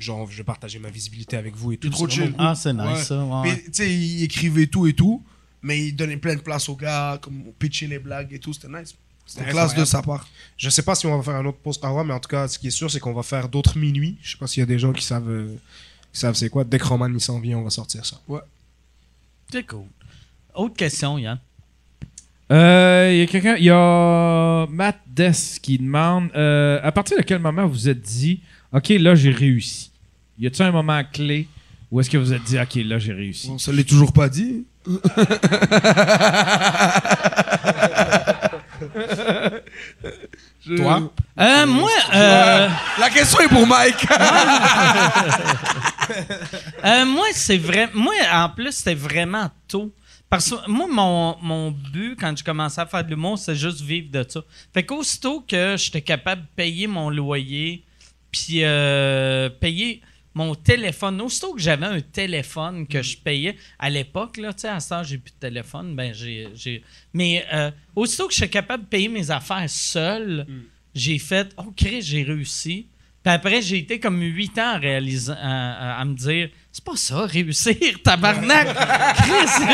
Genre, je partager ma visibilité avec vous et tout. C'est trop chill. vraiment Ah, c'est nice, Ouais. ouais. Tu sais, il écrivait tout et tout, mais il donnait plein de place aux gars, comme pitcher les blagues et tout. C'était nice. C'était classe de sa part. Je sais pas si on va faire un autre post Awa, mais en tout cas, ce qui est sûr, c'est qu'on va faire d'autres minuits. Je sais pas s'il y a des gens qui savent, euh, qui savent c'est quoi. Dès que Roman il s'en vient, on va sortir ça. C'est cool. Autre question, Yann. Euh, Il y a quelqu'un, il y a Matt Dess qui demande euh, à partir de quel moment vous vous êtes dit, OK, là j'ai réussi Y a-t-il un moment clé où est-ce que vous êtes dit, OK, là j'ai réussi? On se l'est toujours pas dit. [LAUGHS] Toi? Euh, moi, euh, La question est pour Mike. [LAUGHS] euh, moi, c'est vrai. Moi, en plus, c'était vraiment tôt. Parce que moi, mon, mon but, quand j'ai commencé à faire de l'humour, c'est juste vivre de ça. Fait qu'aussitôt que j'étais capable de payer mon loyer, puis euh, payer mon téléphone, aussitôt que j'avais un téléphone que je payais à l'époque, là, tu sais, à temps, j'ai plus de téléphone, ben j'ai. j'ai- Mais euh, aussitôt que j'étais capable de payer mes affaires seul, j'ai fait, oh, Chris, j'ai réussi. Puis après, j'ai été comme huit ans à, réaliser, à, à- à me dire, c'est pas ça, réussir, tabarnak. Chris,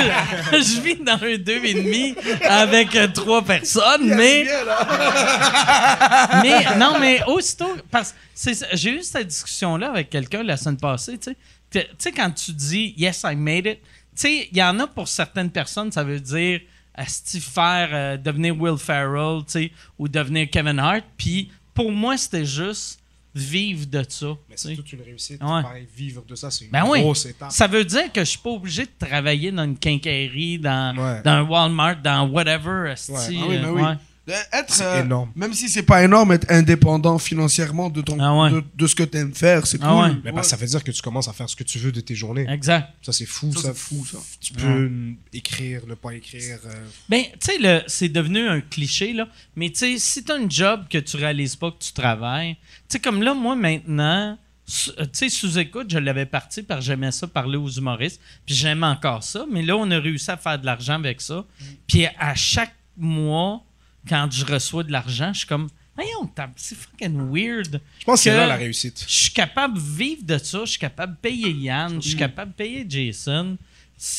je vis dans un deux et demi avec trois personnes, mais. mais non, mais aussitôt, parce que j'ai eu cette discussion-là avec quelqu'un la semaine passée, tu sais. Tu sais, quand tu dis Yes, I made it, tu sais, il y en a pour certaines personnes, ça veut dire faire euh, devenir Will Ferrell, tu sais, ou devenir Kevin Hart. Puis pour moi, c'était juste vivre de ça. Mais c'est toute une réussite. Ouais. Pareil, vivre de ça, c'est une Ben oui. grosse étape. Ça veut dire que je suis pas obligé de travailler dans une quincaillerie, dans, Ouais. dans un Walmart, dans whatever. Ah oui, euh, ben oui. Être, C'est euh, énorme. Même si c'est pas énorme, être indépendant financièrement de, ton, Ah ouais. de, de ce que tu aimes faire, c'est Ah cool. ouais. Mais que ça veut dire que tu commences à faire ce que tu veux de tes journées. Exact. Ça, c'est fou. Ça, Ça, c'est fou, ça. Tu peux écrire, ne pas écrire. euh, Ben, tu sais, le- c'est devenu un cliché, là. Mais tu sais, si t'as un job que tu réalises pas, que tu travailles, tu sais, comme là, moi, maintenant, euh, tu sais, sous-écoute, je l'avais parti parce que j'aimais ça parler aux humoristes, puis j'aime encore ça. Mais là, on a réussi à faire de l'argent avec ça. Puis à chaque mois, quand je reçois de l'argent, je suis comme, voyons, c'est fucking weird. Je pense que c'est là la réussite. Je suis capable de vivre de ça, je suis capable de payer Yann, je suis capable de payer Jason.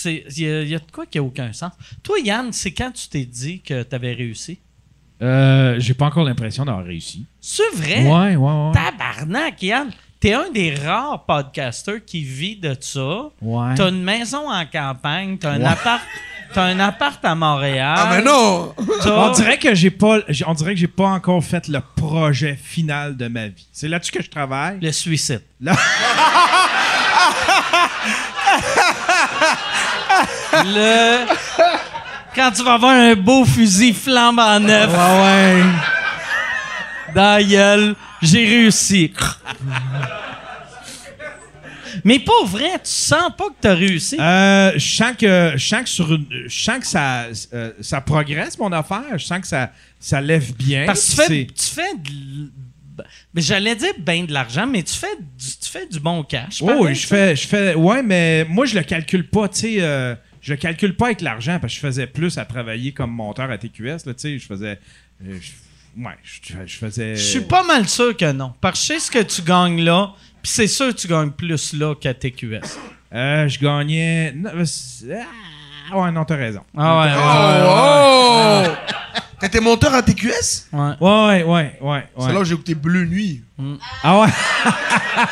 Il y, a- y a de quoi qui a aucun sens. Toi, Yann, c'est quand tu t'es dit que tu avais réussi? Euh, J'ai pas encore l'impression d'avoir réussi. C'est vrai? Ouais, ouais, ouais. Tabarnak, Yann! T'es un des rares podcasters qui vit de ça. Ouais. T'as une maison en campagne, t'as un Ouais. appart. [LAUGHS] T'as un appart à Montréal. Ah, mais non! On dirait que j'ai pas, on dirait que j'ai pas encore fait le projet final de ma vie. C'est là-dessus que je travaille? Le suicide. Là- [LAUGHS] le. Quand tu vas avoir un beau fusil flambant neuf. Ouais, ouais. dans la gueule, j'ai réussi. Mais pas vrai, tu sens pas que t'as réussi. Euh, je sens que, je sens que sur une- je sens que ça, euh, ça progresse mon affaire. Je sens que ça, ça lève bien. Parce que tu fais, tu fais de l- ben, J'allais dire ben de l'argent, mais tu fais du, tu fais du bon cash. Oh, oui, je tu fais, je fais, ouais, mais moi je le calcule pas, tu sais, euh, je le calcule pas avec l'argent parce que je faisais plus à travailler comme monteur à TQS, là, tu sais, je faisais, euh, je- ouais, je, je faisais. Je suis pas mal sûr que non. Parce que je sais ce que tu gagnes là, puis c'est sûr que tu gagnes plus là qu'à TQS. Euh, je gagnais. non, euh, ah, ouais, non, t'as raison. Ah ouais, Oh! oh! T'étais monteur à TQS? ouais. Ouais, ouais, ouais, ouais. C'est là où j'ai écouté Bleu Nuit. Ah ouais, [LAUGHS]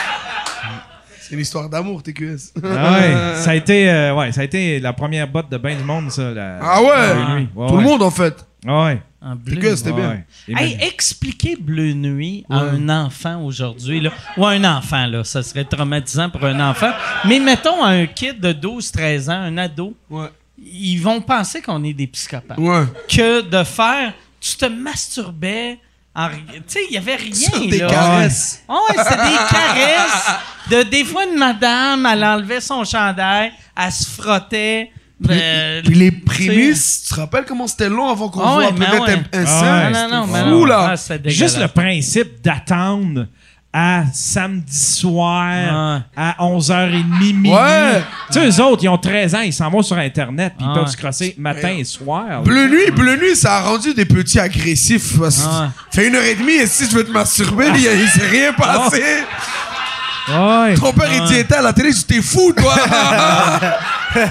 C'est une histoire d'amour, TQS. ah ouais, ça a été, euh, ouais, ça a été la première botte de bain du monde, ça. la- Ah ouais? la nuit. Ouais, Tout ouais. le monde, en fait. Ah ouais. En bleu. C'était bien. Hey, expliquer Bleu Nuit à un enfant aujourd'hui, là, ou à un enfant, là, ça serait traumatisant pour un enfant, mais mettons à un kid de 12-13 ans, un ado, Ouais. ils vont penser qu'on est des psychopathes. Ouais. Que de faire, tu te masturbais, tu sais, il y avait rien, Sur des là. caresses. Ouais, c'était des [LAUGHS] caresses. De, des fois, une madame, elle enlevait son chandail, elle se frottait. Euh, Puis les prémices, tu te rappelles comment c'était long avant qu'on Ah ouais, voit mais peut-être ouais. un, un Ah non, non, mais fou, non. là. Ah, c'était Juste le dégueulasse. principe d'attendre à samedi soir Ouais. à 11h30 minuit. Ouais. Tu sais, eux autres, ils ont 13 ans, ils s'en vont sur Internet puis ils Ah peuvent ouais. se crosser matin et soir. Bleu nuit, bleu nuit, ça a rendu des petits agressifs. parce que Ah. Fait une heure et demie et si je veux te masturber, il, il s'est rien passé. Ouais. Ton père, il disait à la télé, tu t'es fou, toi. [LAUGHS]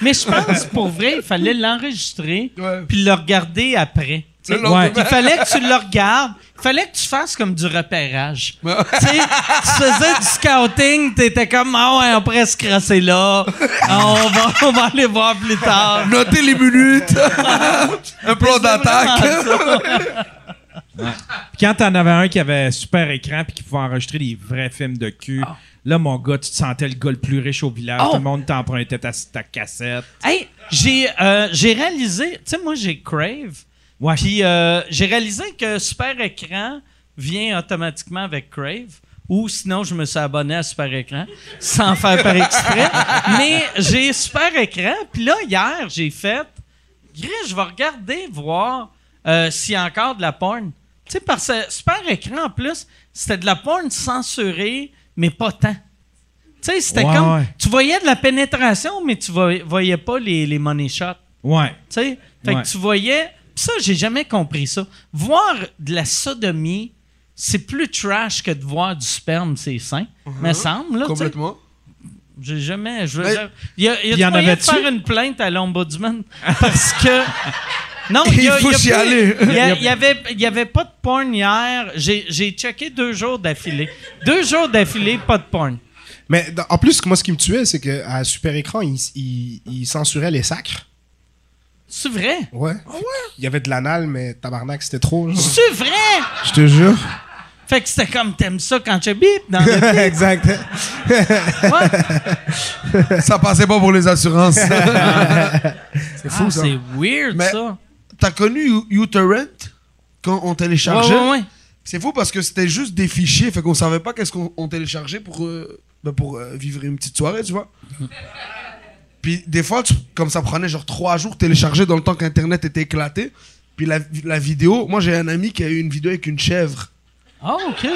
Mais je pense, pour vrai, il fallait l'enregistrer Ouais. puis le regarder après. Tu sais, Le lendemain. Il fallait que tu le regardes. Il fallait que tu fasses comme du repérage. Ouais. tu sais, tu faisais du scouting, t'étais comme, ah ouais, on pourrait se crasser là. Ah, on, va, on va aller voir plus tard. Notez les minutes. [LAUGHS] un plan d'attaque. Puis quand t'en avais un qui avait super écran puis qui pouvait enregistrer des vrais films de cul, là, mon gars, tu te sentais le gars le plus riche au village. Oh. Tout le monde t'empruntait ta, ta cassette. Hey, j'ai euh, j'ai réalisé, tu sais, moi, j'ai Crave. Ouais. Puis euh, j'ai réalisé que Super Écran vient automatiquement avec Crave. Ou sinon, je me suis abonné à Super Écran sans faire par exprès. [LAUGHS] Mais j'ai Super Écran. Puis là, hier, j'ai fait. Gris, je vais regarder, voir euh, s'il y a encore de la porn. Tu sais, parce que Super Écran, en plus, c'était de la porn censurée, mais pas tant. Tu sais, c'était Ouais, comme. ouais. Tu voyais de la pénétration, mais tu voyais, voyais pas les, les money shots. Ouais. Tu sais, fait Ouais. que tu voyais. pis ça, j'ai jamais compris ça. Voir de la sodomie, c'est plus trash que de voir du sperme, c'est sain. Me semble, là. Complètement. J'ai jamais. Je veux Mais- dire, il y a, il y a y en moyen de avait-tu? faire une plainte à l'ombudsman? [LAUGHS] Parce que. Non, [LAUGHS] Il y a- faut y a s'y plus- aller. Il y, a- il y avait, il y avait pas de porn hier. J'ai, j'ai checké deux jours d'affilée. Deux jours d'affilée, pas de porn. Mais en plus, moi, ce qui me tuait, c'est qu'à Super Écran, il, il, il censurait les sacres. C'est vrai? Ouais. Il y avait de l'anal, mais tabarnak, c'était trop. genre. C'est vrai? Je te jure. Fait que c'était comme t'aimes ça quand tu bip dans le [LAUGHS] exact. Ouais. Ça passait pas pour les assurances. [LAUGHS] C'est fou, Ah, ça. c'est weird, Mais- ça. T'as connu uTorrent quand on téléchargeait Ouais, ouais, ouais. C'est fou parce que c'était juste des fichiers, fait qu'on savait pas qu'est-ce qu'on on téléchargeait pour, euh, ben, pour euh, vivre une petite soirée, tu vois. [LAUGHS] Puis des fois, tu- comme ça prenait genre trois jours télécharger dans le temps qu'Internet était éclaté. Puis la, la vidéo, moi j'ai un ami qui a eu une vidéo avec une chèvre. Ah, OK.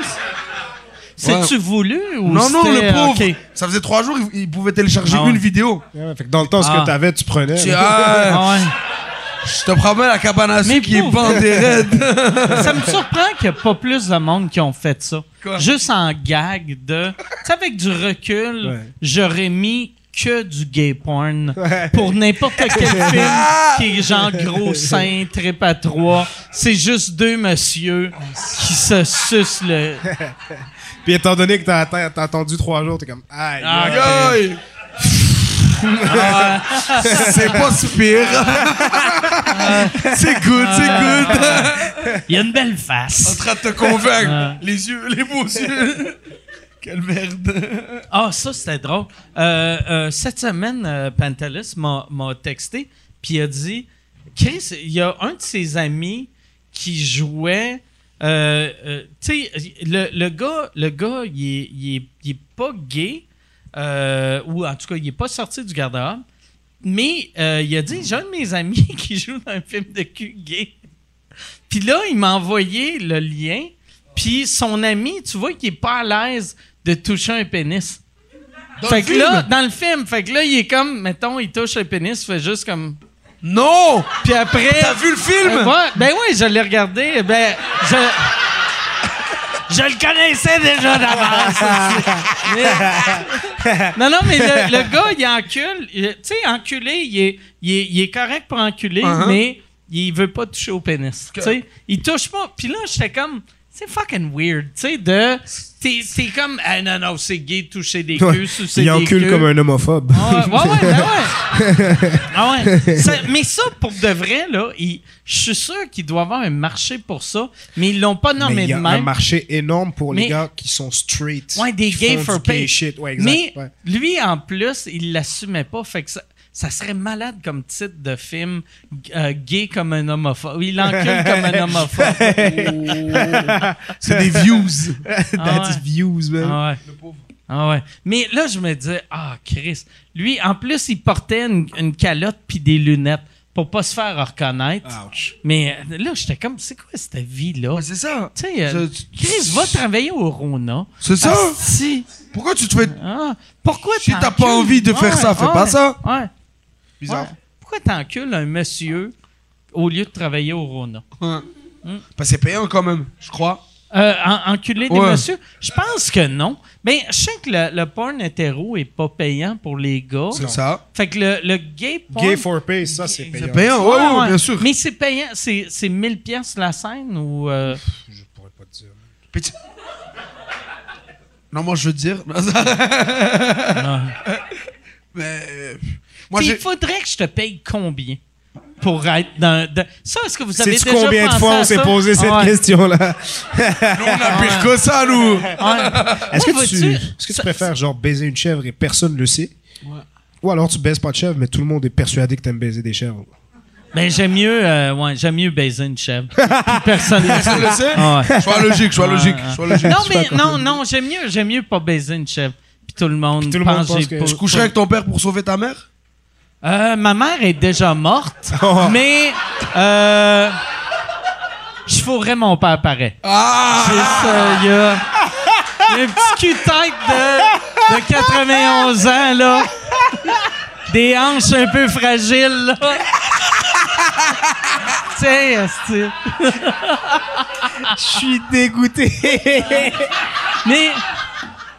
C'est-tu voulu ou non, non, le pauvre. OK. Ça faisait trois jours, il, il pouvait télécharger Ah ouais. une vidéo. Ouais, fait que dans le temps, ce Ah. que t'avais, tu prenais. Tu- ah, Ah ouais. Je te promets la cabane à sucre qui est bandée raide. [LAUGHS] Ça me surprend qu'il n'y a pas plus de monde qui ont fait ça. Quoi? Juste en gag de. Tu sais, avec du recul, Ouais. j'aurais mis que du gay porn Ouais. pour n'importe quel [LAUGHS] film qui est genre gros sein, trip à trois. C'est juste deux messieurs qui se sucent le. [LAUGHS] Puis étant donné que t'as attendu trois jours, t'es comme. Aïe. Ah, Aïe! c'est pas si pire. c'est good, c'est good. Il y a une belle en face. train de te convaincre. Les yeux, les beaux yeux. Quelle merde. Ah, ça, c'était drôle. Euh, euh, cette semaine, euh, Pantelis m'a texté, puis il a dit Chris, il y a un de ses amis qui jouait. euh, euh, tu sais, le, le gars, le gars il, est, il, est, il est pas gay, euh, ou en tout cas, il est pas sorti du garde-robe, mais euh, il a dit J'ai un de mes amis [LAUGHS] qui joue dans un film de cul gay. Puis là, il m'a envoyé le lien. Puis son ami, tu vois qu'il est pas à l'aise de toucher un pénis. fait que là, dans le film, fait que là, il est comme, mettons, il touche le pénis, il fait juste comme. Non! Puis après. T'as vu le film? Euh, ouais, ben oui, je l'ai regardé. Ben, je. Je le connaissais déjà d'avance. [LAUGHS] Non, non, mais le, le gars, il encule. Tu sais, enculé, il est, il, est, il est correct pour enculer, Uh-huh. mais il veut pas toucher au pénis. Tu sais, il touche pas. Puis là, j'étais comme. C'est fucking weird, tu sais, de. T'es t'es comme. Ah non, non, c'est gay de toucher des Ouais. queues, sucer Il des encule queues. comme un homophobe. Ah ouais, ouais, ouais, ben ouais. [LAUGHS] Ah ouais. Ça- mais ça, pour de vrai, là, je suis sûr qu'il doit y avoir un marché pour ça, mais ils l'ont pas nommé il y de a un même. marché énorme pour Mais- les gars qui sont straight. Ouais, des gays for pay. shit. Ouais, exact. mais ouais. lui, en plus, il l'assumait pas. Fait que ça, ça serait malade comme titre de film euh, gay comme un homophobe. Il encule comme un homophobe. [LAUGHS] C'est des views. That's Ah ouais. views, man. Ah ouais. Ah ouais. Mais là, je me disais, ah, Chris. Lui, en plus, il portait une, une calotte puis des lunettes pour pas se faire reconnaître. Ouch. Mais euh, là, j'étais comme, c'est quoi cette vie-là? C'est ça. Tu sais, euh, Chris, va travailler au Rona. C'est ça. Si. Pourquoi tu te fais Ah, pourquoi Si t'as pas envie de faire ça, fais ouais, pas ça. Ouais. Bizarre. ouais. Pourquoi t'encules un monsieur au lieu de travailler au Rona? Ouais. Parce que c'est payant quand même, je crois. Euh, en- enculer des messieurs? Je pense que non. Ben, je sais que le, le porn hétéro est pas payant pour les gars. C'est ça. Fait que le, le gay porn... Gay for pay, ça, c'est payant. C'est payant, ouais, ouais, bien sûr. Mais c'est payant. C'est, c'est 1000 pièces la scène ou... euh, Je pourrais pas te dire. Petit- Non, moi je veux te dire. [LAUGHS] Mais. Moi il faudrait que je te paye combien pour être dans... Ça, est-ce que vous avez Sais-tu déjà combien de fois on s'est posé cette Ouais. question-là? Nous, on a pire que ça, nous. Ouais. Est-ce que, tu, vois-tu, est-ce que tu ça- préfères genre baiser une chèvre et personne le sait? Ou alors tu baises pas de chèvre, mais tout le monde est persuadé que t'aimes baiser des chèvres? Ben, j'aime mieux, euh, ouais, j'aime mieux baiser une chèvre. [LAUGHS] Personne ne le sais? Ah ouais. Sois logique, sois logique, sois logique. Non, mais non, non, j'aime mieux, j'aime mieux pas baiser une chèvre. Puis tout le monde tout le monde pense pense j'ai que- Tu coucherais avec ton père pour sauver ta mère? Euh, ma mère est déjà morte, [LAUGHS] Oh. mais euh, je fourrais mon père pareil. Ah! C'est ça, il y a, un petit cul-tête de, de 91 ans, là. Des hanches un peu fragiles, là. Tiens. Je suis dégoûté. Mais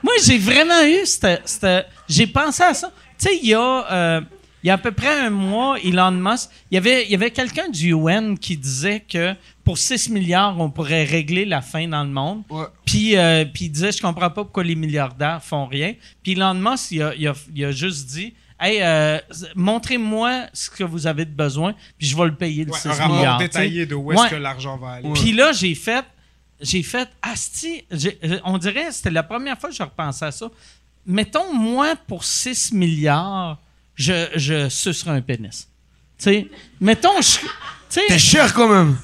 moi, j'ai vraiment eu cette, cette- J'ai pensé à ça. Tu sais, il y a... euh, il y a à peu près un mois, Elon Musk, il y avait, il y avait quelqu'un du UN qui disait que pour 6 milliards, on pourrait régler la faim dans le monde. Ouais. Puis, euh, puis il disait, je comprends pas pourquoi les milliardaires font rien. Puis Elon Musk, il a, il a- il a juste dit, hey, euh, montrez-moi ce que vous avez de besoin, puis je vais le payer le Ouais, 6 un rapport milliards. détaillé de où est-ce Ouais. que l'argent va aller. Puis là, j'ai fait, j'ai fait, asti, on dirait, c'était la première fois que je repensais à ça. Mettons, moi, pour 6 milliards, je, je sucerais un pénis. Tu sais, mettons, je, tu sais, T'es cher quand même?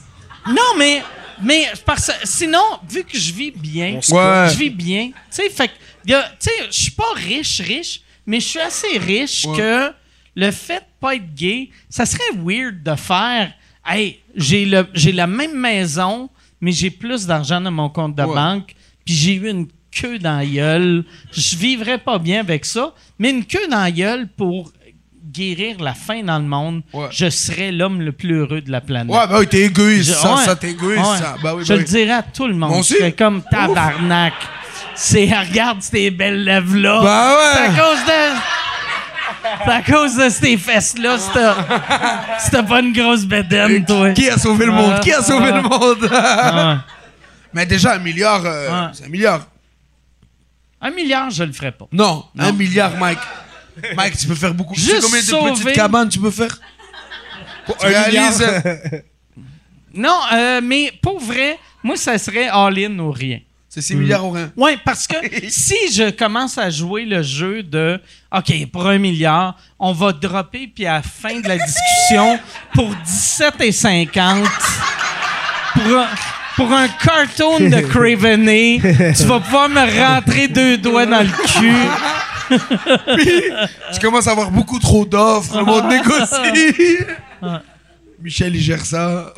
non, mais, mais parce, sinon, vu que je vis bien, Ouais. je vis bien, tu sais, fait que, y a- tu sais, je suis pas riche, riche, mais je suis assez riche Ouais. que le fait de pas être gay, ça serait weird de faire, hey, j'ai le, j'ai la même maison, mais j'ai plus d'argent dans mon compte de Ouais. banque, puis j'ai eu une queue dans la gueule. Je vivrais pas bien avec ça, mais une queue dans la gueule pour guérir la faim dans le monde, Ouais. je serais l'homme le plus heureux de la planète. Ouais, bah oui, t'es égoïste, Je- ça, ouais. ça, t'es égoïste, Ouais. ça. Oui, je bah le oui. dirais à tout le monde. Je serais comme tabarnak. C'est, regarde ces belles lèvres-là. Bah ouais. C'est à cause de. C'est à cause de ces fesses-là, t'as pas une grosse bédaine, toi. Qui a sauvé le monde? Qui a sauvé le monde? Mais déjà, un milliard, euh, c'est un milliard. Un milliard, je le ferais pas. Non, un milliard, Mike. [LAUGHS] Mike, tu peux faire beaucoup. Tu sais Juste combien de sauver- petites cabanes tu peux faire? Tu un réalises? milliard. [LAUGHS] Non, euh, mais pour vrai, moi, ça serait all-in ou rien. C'est 6 milliards ou rien. Oui, parce que [LAUGHS] si je commence à jouer le jeu de OK, pour un milliard, on va dropper, puis à la fin de la discussion, pour 17,50, pour un, pour un cartoon de Craveney, tu vas pouvoir me rentrer deux doigts dans le cul. [LAUGHS] Tu commences à avoir beaucoup trop d'offres, le monde négocie. Michel, il gère ça. [LAUGHS]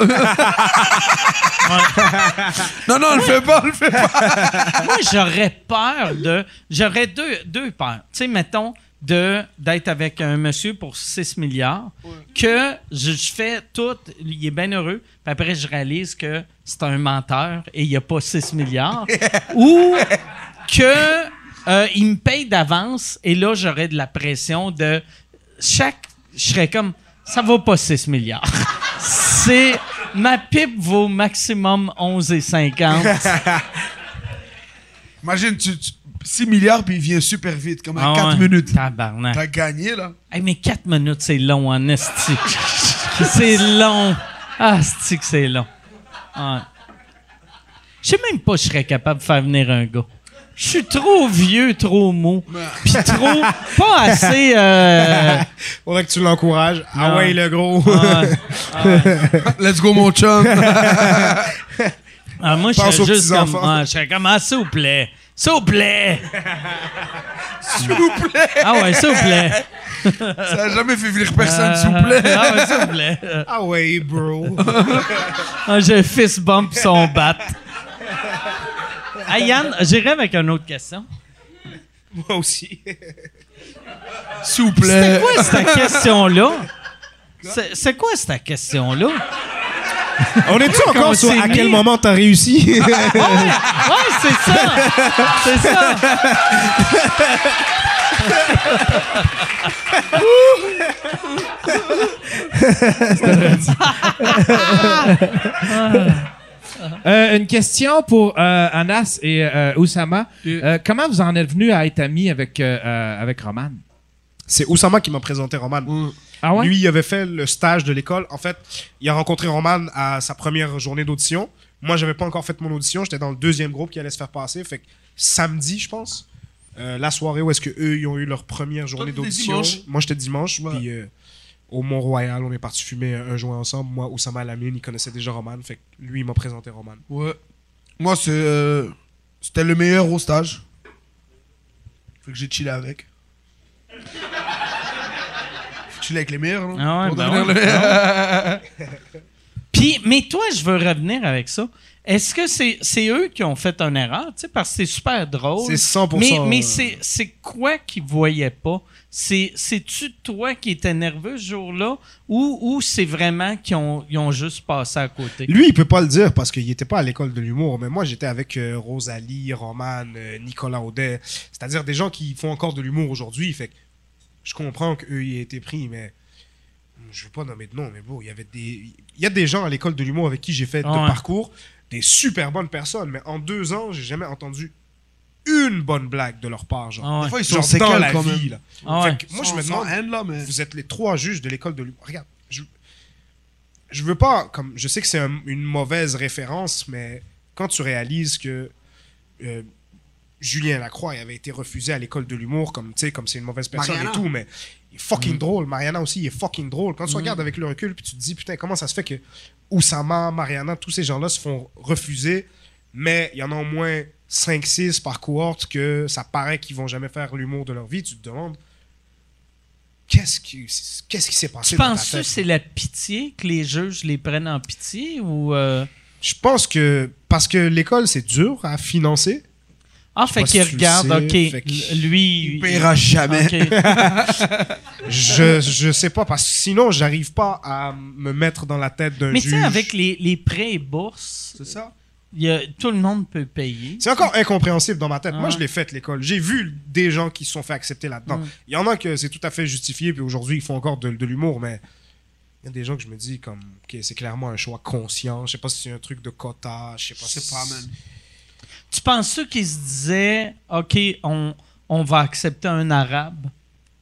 non, non, on le fait pas, on le fait pas. [LAUGHS] Moi, j'aurais peur de. J'aurais deux, deux peurs. Tu sais, mettons, de d'être avec un monsieur pour 6 milliards, que je, je fais tout, il est bien heureux, puis après, je réalise que c'est un menteur et il n'y a pas 6 milliards. ou que euh, il me paye d'avance et là, j'aurais de la pression de. Chaque. Je serais comme. Ça vaut pas 6 milliards. [LAUGHS] C'est. Ma pipe vaut maximum 11,50. [LAUGHS] Imagine, tu, tu- 6 milliards, puis il vient super vite, comme à Ah 4 ouais. minutes. Tabarnak. T'as gagné, là. Hey, mais 4 minutes, c'est long en esti. c'est long. Ah, que c'est long. Ouais. Je sais même pas si je serais capable de faire venir un gars. Je suis trop vieux, trop mou. Puis trop... [LAUGHS] Pas assez... Euh, Faudrait que tu l'encourages. Ah ouais, le gros. ouais. [LAUGHS] Let's go, mon chum. Ah, moi, je aux juste comme... ouais, je serais comme... Ah, s'il vous plaît. S'il vous plaît. S'il vous plaît. Ah ouais, s'il vous plaît. [LAUGHS] Ça a jamais fait venir personne, s'il vous plaît. Ah ouais, s'il vous plaît. ah ouais, bro. Ah, j'ai fist bump son bat. Ah, Yann, j'irai avec une autre question. Moi aussi. [LAUGHS] S'il vous C'est plaît. quoi cette [LAUGHS] question-là? C'est c'est quoi cette question-là? On est-tu encore sur c'est à quel moment t'as réussi? [LAUGHS] Ouais, c'est ça! C'est ça! Euh, une question pour euh, Anas et euh, Oussama. Euh, comment vous en êtes venu à être amis avec, avec Roman? C'est Oussama qui m'a présenté Roman. Ah ouais? Lui, il avait fait le stage de l'école. En fait, il a rencontré Roman à sa première journée d'audition. Moi, j'avais pas encore fait mon audition. J'étais dans le deuxième groupe qui allait se faire passer. Fait que samedi, je pense, euh, la soirée où est-ce que eux ils ont eu leur première journée d'audition. Moi, j'étais dimanche. Ouais. Puis euh, au Mont-Royal. On est parti fumer un, joint ensemble. Moi, Oussama Lamine, il connaissait déjà Roman. Fait que lui, il m'a présenté Roman. Ouais. Moi, c'est, euh, c'était le meilleur au stage. Fait que j'ai chillé avec. Faut chiller avec les meilleurs, non? Ah ouais, Pour ben ouais, le- [LAUGHS] Puis, mais toi, je veux revenir avec ça. Est-ce que c'est c'est eux qui ont fait une erreur? Tu sais, parce que c'est super drôle. C'est 100%. Mais, mais euh, c'est c'est quoi qu'ils voyaient pas? C'est- C'est-tu toi qui étais nerveux ce jour-là ou, ou c'est vraiment qu'ils ont, ils ont juste passé à côté? Lui, il peut pas le dire parce qu'il était pas à l'école de l'humour, mais moi, j'étais avec euh, Rosalie, Roman, euh, Nicolas Audet, c'est-à-dire des gens qui font encore de l'humour aujourd'hui. Fait que je comprends qu'eux y aient été pris, mais je veux pas nommer de nom, mais bon, il y avait des, il y a des gens à l'école de l'humour avec qui j'ai fait Ah de ouais. parcours, des super bonnes personnes, mais en deux ans, j'ai jamais entendu une bonne blague de leur part, genre. Ah ouais. Des fois, ils Genre sont dans séquelles la quand vie, là. Ah ouais. Fait que moi, je me demande, haine, là, mais. vous êtes les trois juges de l'école de l'humour. Regarde, je, je veux pas, comme, je sais que c'est un- une mauvaise référence, mais quand tu réalises que euh, Julien Lacroix il avait été refusé à l'école de l'humour, comme, tu sais, comme c'est une mauvaise personne Mariana. et tout, mais il est fucking Mm. drôle. Mariana aussi, il est fucking drôle. Quand tu regardes avec le recul, puis tu te dis, putain, comment ça se fait que Oussama, Mariana, tous ces gens-là se font refuser, mais il y en a au moins 5-6 par cohorte que ça paraît qu'ils vont jamais faire l'humour de leur vie. Tu te demandes, qu'est-ce qui qu'est-ce qui s'est passé Tu dans ta penses que c'est la pitié, que les juges les prennent en pitié ou. euh, Je pense que parce que l'école c'est dur à financer. Ah, fait qu'il si regarde, sais, OK. fait Lui. Il paiera jamais. [LAUGHS] Je je sais pas parce que sinon j'arrive pas à me mettre dans la tête d'un Mais tu juge. sais, avec les, les prêts et bourses, C'est ça? Il y a- tout le monde peut payer. C'est encore incompréhensible dans ma tête. Ah. Moi, je l'ai fait, l'école. J'ai vu des gens qui se sont fait accepter là-dedans. Mm. Il y en a que c'est tout à fait justifié, puis aujourd'hui, ils font encore de, de l'humour, mais il y a des gens que je me dis, comme, OK, c'est clairement un choix conscient. Je sais pas si c'est un truc de quota, je sais pas si pas, man. Tu penses qu'ils se disaient, OK, on, on va accepter un arabe?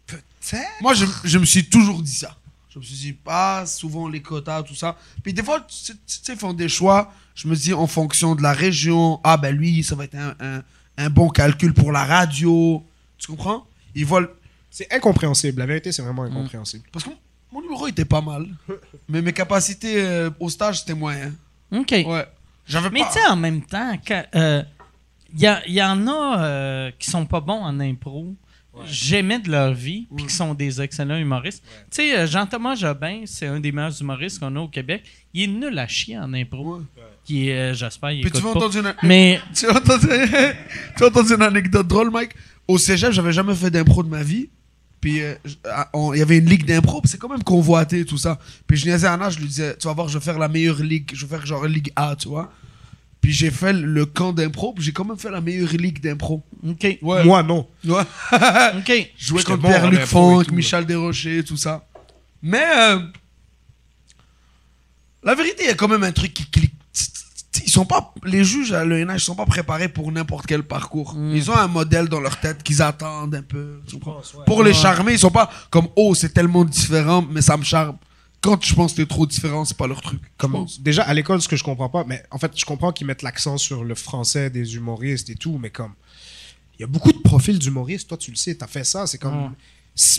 Peut-être. Moi, je, je me suis toujours dit ça. Je me suis dit, pas souvent les quotas, tout ça. Puis des fois, tu sais, tu sais, ils font des choix. Je me dis, en fonction de la région, ah ben lui, ça va être un, un, un bon calcul pour la radio. Tu comprends? Ils voient. le- C'est incompréhensible. La vérité, c'est vraiment incompréhensible. Parce que mon numéro était pas mal. [LAUGHS] Mais mes capacités euh, au stage, c'était moyen. OK. Ouais. J'avais Mais pas. tu sais, en même temps, il y, a- y en a euh, qui sont pas bons en impro. Jamais de leur vie, puis qui sont des excellents humoristes. Tu sais, euh, Jean-Thomas Jobin, c'est un des meilleurs humoristes qu'on a au Québec. Il est nul à chier en impro. Ouais. Qui est, euh, j'espère, il Puis tu vas pas. [LAUGHS] entendre une, Mais [LAUGHS] tu as entendu, tu as entendu une anecdote drôle, Mike. Au cégep, j'avais jamais fait d'impro de ma vie. Puis euh, j- on- il y avait une ligue d'impro, puis c'est quand même convoité tout ça. Puis je niaisais à Anna, je lui disais, tu vas voir, je vais faire la meilleure ligue, je vais faire genre ligue A, tu vois. Puis j'ai fait le camp d'impro, puis j'ai quand même fait la meilleure ligue d'impro. OK. Ouais. Moi, non. Ouais. [LAUGHS] OK. Je jouais J'étais contre bon en Pierre-Luc impro et Funk, tout, Michel Desrochers, tout ça. Mais euh, la vérité, il y a quand même un truc qui clique. Sont pas, les juges à l'ENH sont pas préparés pour n'importe quel parcours. Mm. Ils ont un modèle dans leur tête qu'ils attendent un peu. tu? Pour les charmer, ils sont pas comme oh c'est tellement différent, mais ça me charme. Quand je pense que t'es trop différent, c'est pas leur truc. je Comme, pense. déjà, à l'école, ce que je comprends pas, mais en fait, je comprends qu'ils mettent l'accent sur le français des humoristes et tout, mais comme. Il y a beaucoup de profils d'humoristes, toi, tu le sais, t'as fait ça, c'est comme.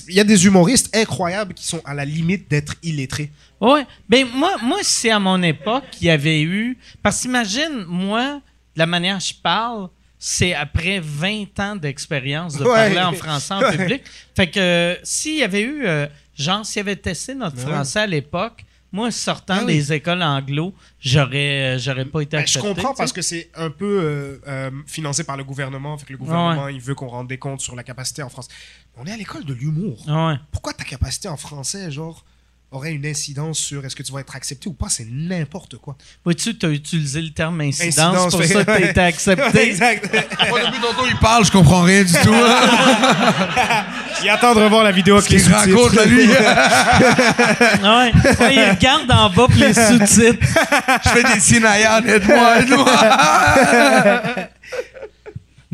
Il y a des humoristes incroyables qui sont à la limite d'être illettrés. Ouais. Ben moi, moi c'est à mon époque qu'il y avait eu. Parce qu'imagine, moi, la manière que je parle, c'est après 20 ans d'expérience de Ouais. parler en français en Ouais. public. Fait que euh, s'il y avait eu, euh, genre, s'il y avait testé notre Ouais. français à l'époque, moi, sortant oui. des écoles anglo, j'aurais, euh, j'aurais pas été Ben, je accepté. comprends tu sais. parce que c'est un peu euh, euh, financé par le gouvernement. Fait que le gouvernement, il veut qu'on rende des comptes sur la capacité en France. On est à l'école de l'humour. Ouais. Pourquoi ta capacité en français, genre, aurait une incidence sur est-ce que tu vas être accepté ou pas? C'est n'importe quoi. Vois-tu, tu as utilisé le terme incidence, Incidence, pour fait- ça que tu été accepté. exact. Moi, depuis tantôt, il parle, je comprends rien du tout. [LAUGHS] Il attend de revoir la vidéo avec les sous-titres. raconte, là, lui? ouais. Ouais, il regarde en bas pour les sous-titres. Je fais des sinaïas, aide-moi, aide-moi. [LAUGHS]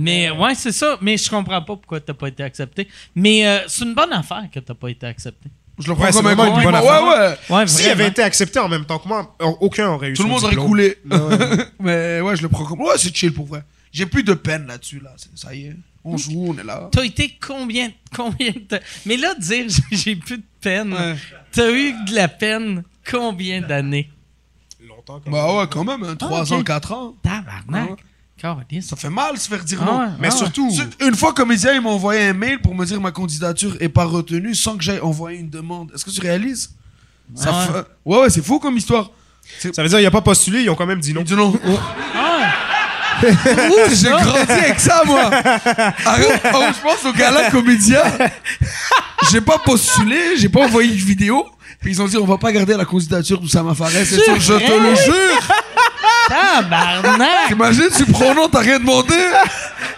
Mais ouais, c'est ça. Mais je comprends pas pourquoi t'as pas été accepté. Mais euh, c'est une bonne affaire que t'as pas été accepté. Je le Ouais, prends c'est comme vraiment une bonne affaire. Ouais, ouais. Ouais, S'il avait été accepté en même temps que moi, aucun aurait eu Tout le monde aurait coulé. Ouais. [LAUGHS] Mais ouais, je le prends comme. Ouais, c'est chill pour vrai. J'ai plus de peine là-dessus, là. Ça y est. On joue, on est là. T'as été combien, [LAUGHS] combien de temps? Mais là, dire [LAUGHS] j'ai- j'ai plus de peine. Ouais. T'as eu de la peine combien d'années? Longtemps quand Bah ouais, quand même, hein, 3 ok. ans, 4 ans. Tabarnak. Ça fait mal se faire dire Ah non. ouais, Mais ah surtout, Une fois, comédien, il m'a envoyé un mail pour me dire ma candidature est pas retenue sans que j'aie envoyé une demande. Est-ce que tu réalises? Ça Ah ouais. fait- Ouais, ouais, c'est fou comme histoire. ça veut dire qu'il a pas postulé, ils ont quand même dit non. Dit non. Ah [LAUGHS] J'ai grandi avec ça, moi. Arrête. Oh, je pense au gala comédien. J'ai pas postulé, j'ai pas envoyé une vidéo. Puis ils ont dit, on va pas garder la candidature d'Oussama Fares. C'est sûr, je te le jure. Tabarnak! T'imagines, tu pronom, t'as rien demandé. [LAUGHS]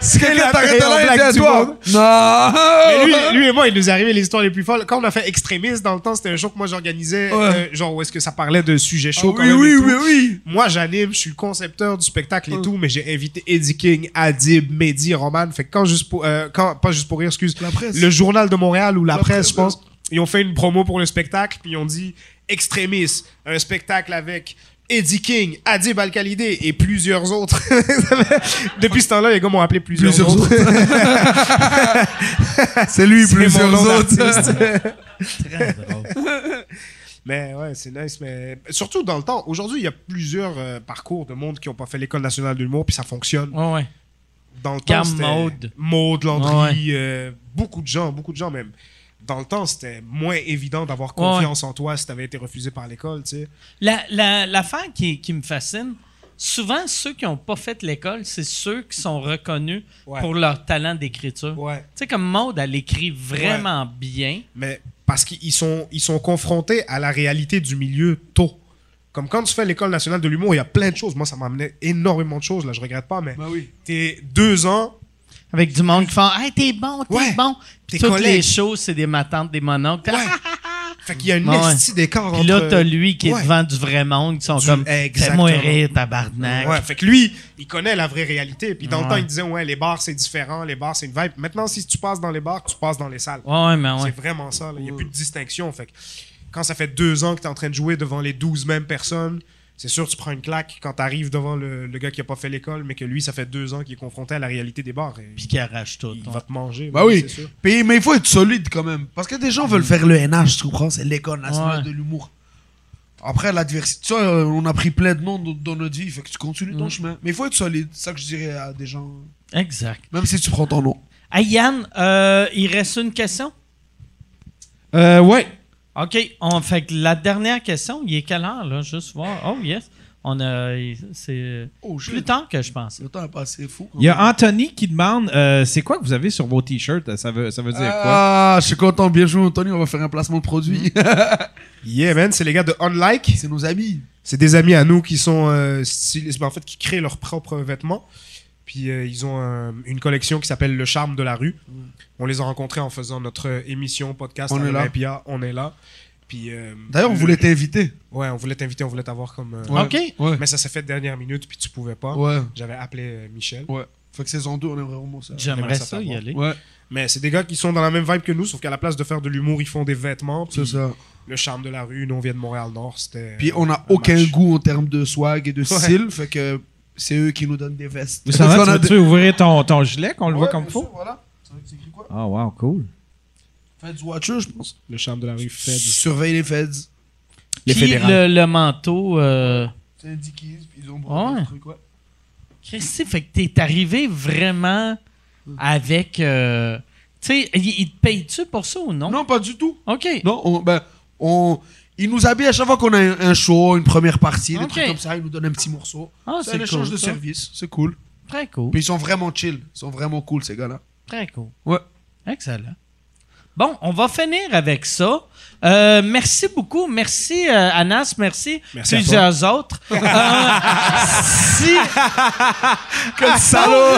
Si quelqu'un t'arrête là, il dit à du toi. monde. Non. Mais lui, lui et moi, il nous est arrivé les histoires les plus folles. Quand on a fait Extrémiste, dans le temps, c'était un show que moi j'organisais, Ouais. euh, genre où est-ce que ça parlait de sujets Ah chauds quand oui, même oui, oui, oui. Moi, j'anime, je suis le concepteur du spectacle et tout, mais j'ai invité Eddie King, Adib, Mehdi, Roman. Fait que quand juste pour, euh, quand, pas juste pour rire, excuse, La presse. le journal de Montréal ou la, La presse, presse, je pense, ils ont fait une promo pour le spectacle, puis ils ont dit Extrémiste, un spectacle avec Eddie King, Adib Al-Khalidé et plusieurs autres. [LAUGHS] Depuis ce temps-là, les gars m'ont appelé plusieurs, Plusieurs autres. [LAUGHS] C'est lui, plusieurs autres. Très [LAUGHS] drôle. Mais ouais, c'est nice. Mais surtout dans le temps, aujourd'hui, il y a plusieurs euh, parcours de monde qui n'ont pas fait l'école nationale de l'humour, puis ça fonctionne. Ouais, ouais. Dans le temps, Cam c'était Maude. Maude, Landry, Ouais. euh, beaucoup de gens, beaucoup de gens même. Dans le temps, c'était moins évident d'avoir confiance en toi si tu avais été refusé par l'école, tu sais. La, la, l'affaire qui, qui me fascine, souvent, ceux qui n'ont pas fait l'école, c'est ceux qui sont reconnus Ouais. pour leur talent d'écriture. Ouais. Tu sais, comme Maude, elle écrit vraiment bien. Mais parce qu'ils sont, ils sont confrontés à la réalité du milieu tôt. Comme quand tu fais l'école nationale de l'humour, il y a plein de choses. Moi, ça m'a amené énormément de choses, là, je regrette pas, mais Bah oui. t'es deux ans, Avec du monde qui font Hey, t'es bon, t'es Ouais. bon. Puis Tes toutes collègues. les shows, c'est des matantes, des mononcles. Ouais. [LAUGHS] Fait qu'il y a une Ouais, d'écart entre... Puis là, t'as lui qui est devant du vrai monde qui sont Du- comme. Fais-moi rire, tabarnak. Ouais, fait que lui, il connaît la vraie réalité. Puis dans le temps, il disait, ouais, les bars, c'est différent, les bars, c'est une vibe. Maintenant, si tu passes dans les bars, tu passes dans les salles. Ouais, ouais, mais ouais. C'est vraiment ça. Il n'y a plus de distinction. Fait que quand ça fait deux ans que tu es en train de jouer devant les 12 mêmes personnes, c'est sûr tu prends une claque quand tu arrives devant le, le gars qui a pas fait l'école, mais que lui, ça fait deux ans qu'il est confronté à la réalité des bars. Et Puis qui arrache tout. il va te manger. Bah oui. sûr. Puis, mais il faut être solide quand même. Parce que des gens veulent faire le NH, tu comprends? C'est l'école nationale Ouais. de l'humour. Après, l'adversité. Tu vois, on a pris plein de noms dans, dans notre vie, fait que tu continues ton Mm. chemin. Mais il faut être solide. C'est ça que je dirais à des gens. Exact. Même si tu prends ton nom. Hey, Yann, euh, il reste une question? Euh, ouais. OK. On fait que la dernière question, il est quelle heure, là? Juste voir. Oh, yes. On a. C'est Oh, plus tard que je pensais. Le temps est passé fou. Il y a Anthony qui demande euh, c'est quoi que vous avez sur vos t-shirts? Ça veut, ça veut dire quoi? Ah, je suis content. Bien joué, Anthony. On va faire un placement de produit. [LAUGHS] Yeah, man, c'est les gars de Unlike. C'est nos amis. C'est des amis à nous qui sont euh, stylistes, en fait, qui créent leurs propres vêtements. Puis euh, ils ont un- une collection qui s'appelle Le Charme de la rue. On les a rencontrés en faisant notre émission podcast On à est là. Olympia. On est là. Puis euh, D'ailleurs, on le- voulait t'inviter. Ouais, on voulait t'inviter, on voulait t'avoir comme. euh, Ouais. OK. Ouais. Mais ça s'est fait dernière minute, puis tu pouvais pas. Ouais. J'avais appelé euh, Michel. Ouais. Fait que saison 2, on aimerait vraiment ça. J'aimerais J'aimerais ça, ça y aller. Ouais, Mais c'est des gars qui sont dans la même vibe que nous, sauf qu'à la place de faire de l'humour, ils font des vêtements. c'est ça. le charme de la rue, nous on vient de Montréal-Nord. C'était. Puis on n'a un aucun match. goût en termes de swag et de Ouais. style. Fait que c'est eux qui nous donnent des vestes. Vous savez, Parce tu qu'on a veux-tu ouvrir ton, ton gilet, qu'on le voit comme sûr, Voilà. C'est vrai que c'est écrit quoi? Ah, wow, cool. Feds Watcher, je pense. Le charme de la rue Fed. Surveille les Feds. Les fédérales. le, le manteau. Euh... C'est un Dickies, puis ils ont Ouais. un truc, ouais. Christy, fait que t'es arrivé vraiment avec. euh, Tu sais, il, il te paye-tu pour ça ou non? Non, pas du tout. OK. Non, on, ben, on, ils nous habillent à chaque fois qu'on a un, un show, une première partie, des Ok. trucs comme ça. Ils nous donnent un petit morceau. Ah, c'est c'est un échange cool, de ça. service. C'est cool. Très cool. Puis ils sont vraiment chill. Ils sont vraiment cool, ces gars-là. Très cool. Ouais. Excellent. Bon, on va finir avec ça. Euh, merci beaucoup. Merci, euh, Anas. Merci, Merci à plusieurs autres. [LAUGHS] Euh, si, Quel salaud!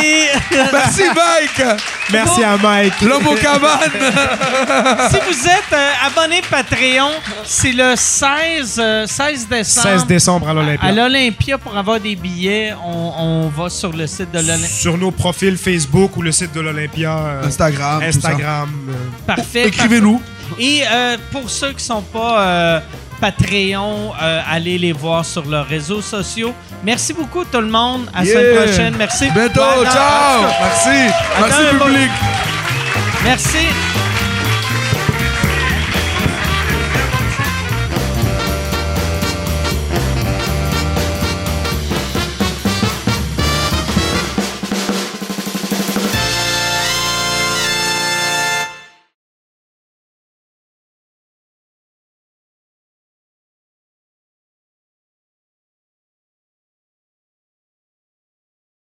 les- Merci, Mike! Merci à Mike. L'homme aux cabanes! [LAUGHS] si vous êtes euh, abonné Patreon, c'est le 16, euh, 16 décembre. 16 décembre à l'Olympia. À l'Olympia, pour avoir des billets, on, on va sur le site de l'Olympia. Sur nos profils Facebook ou le site de l'Olympia. euh, Instagram. Instagram. euh, Parfait. Écrivez-nous. Et euh, pour ceux qui sont pas euh, Patreon, euh, allez les voir sur leurs réseaux sociaux. Merci beaucoup tout le monde. À la Yeah. semaine prochaine. Merci. Bientôt, Ouais, non, ciao! en tout cas, Merci! Attends un Merci, peu. public! Merci.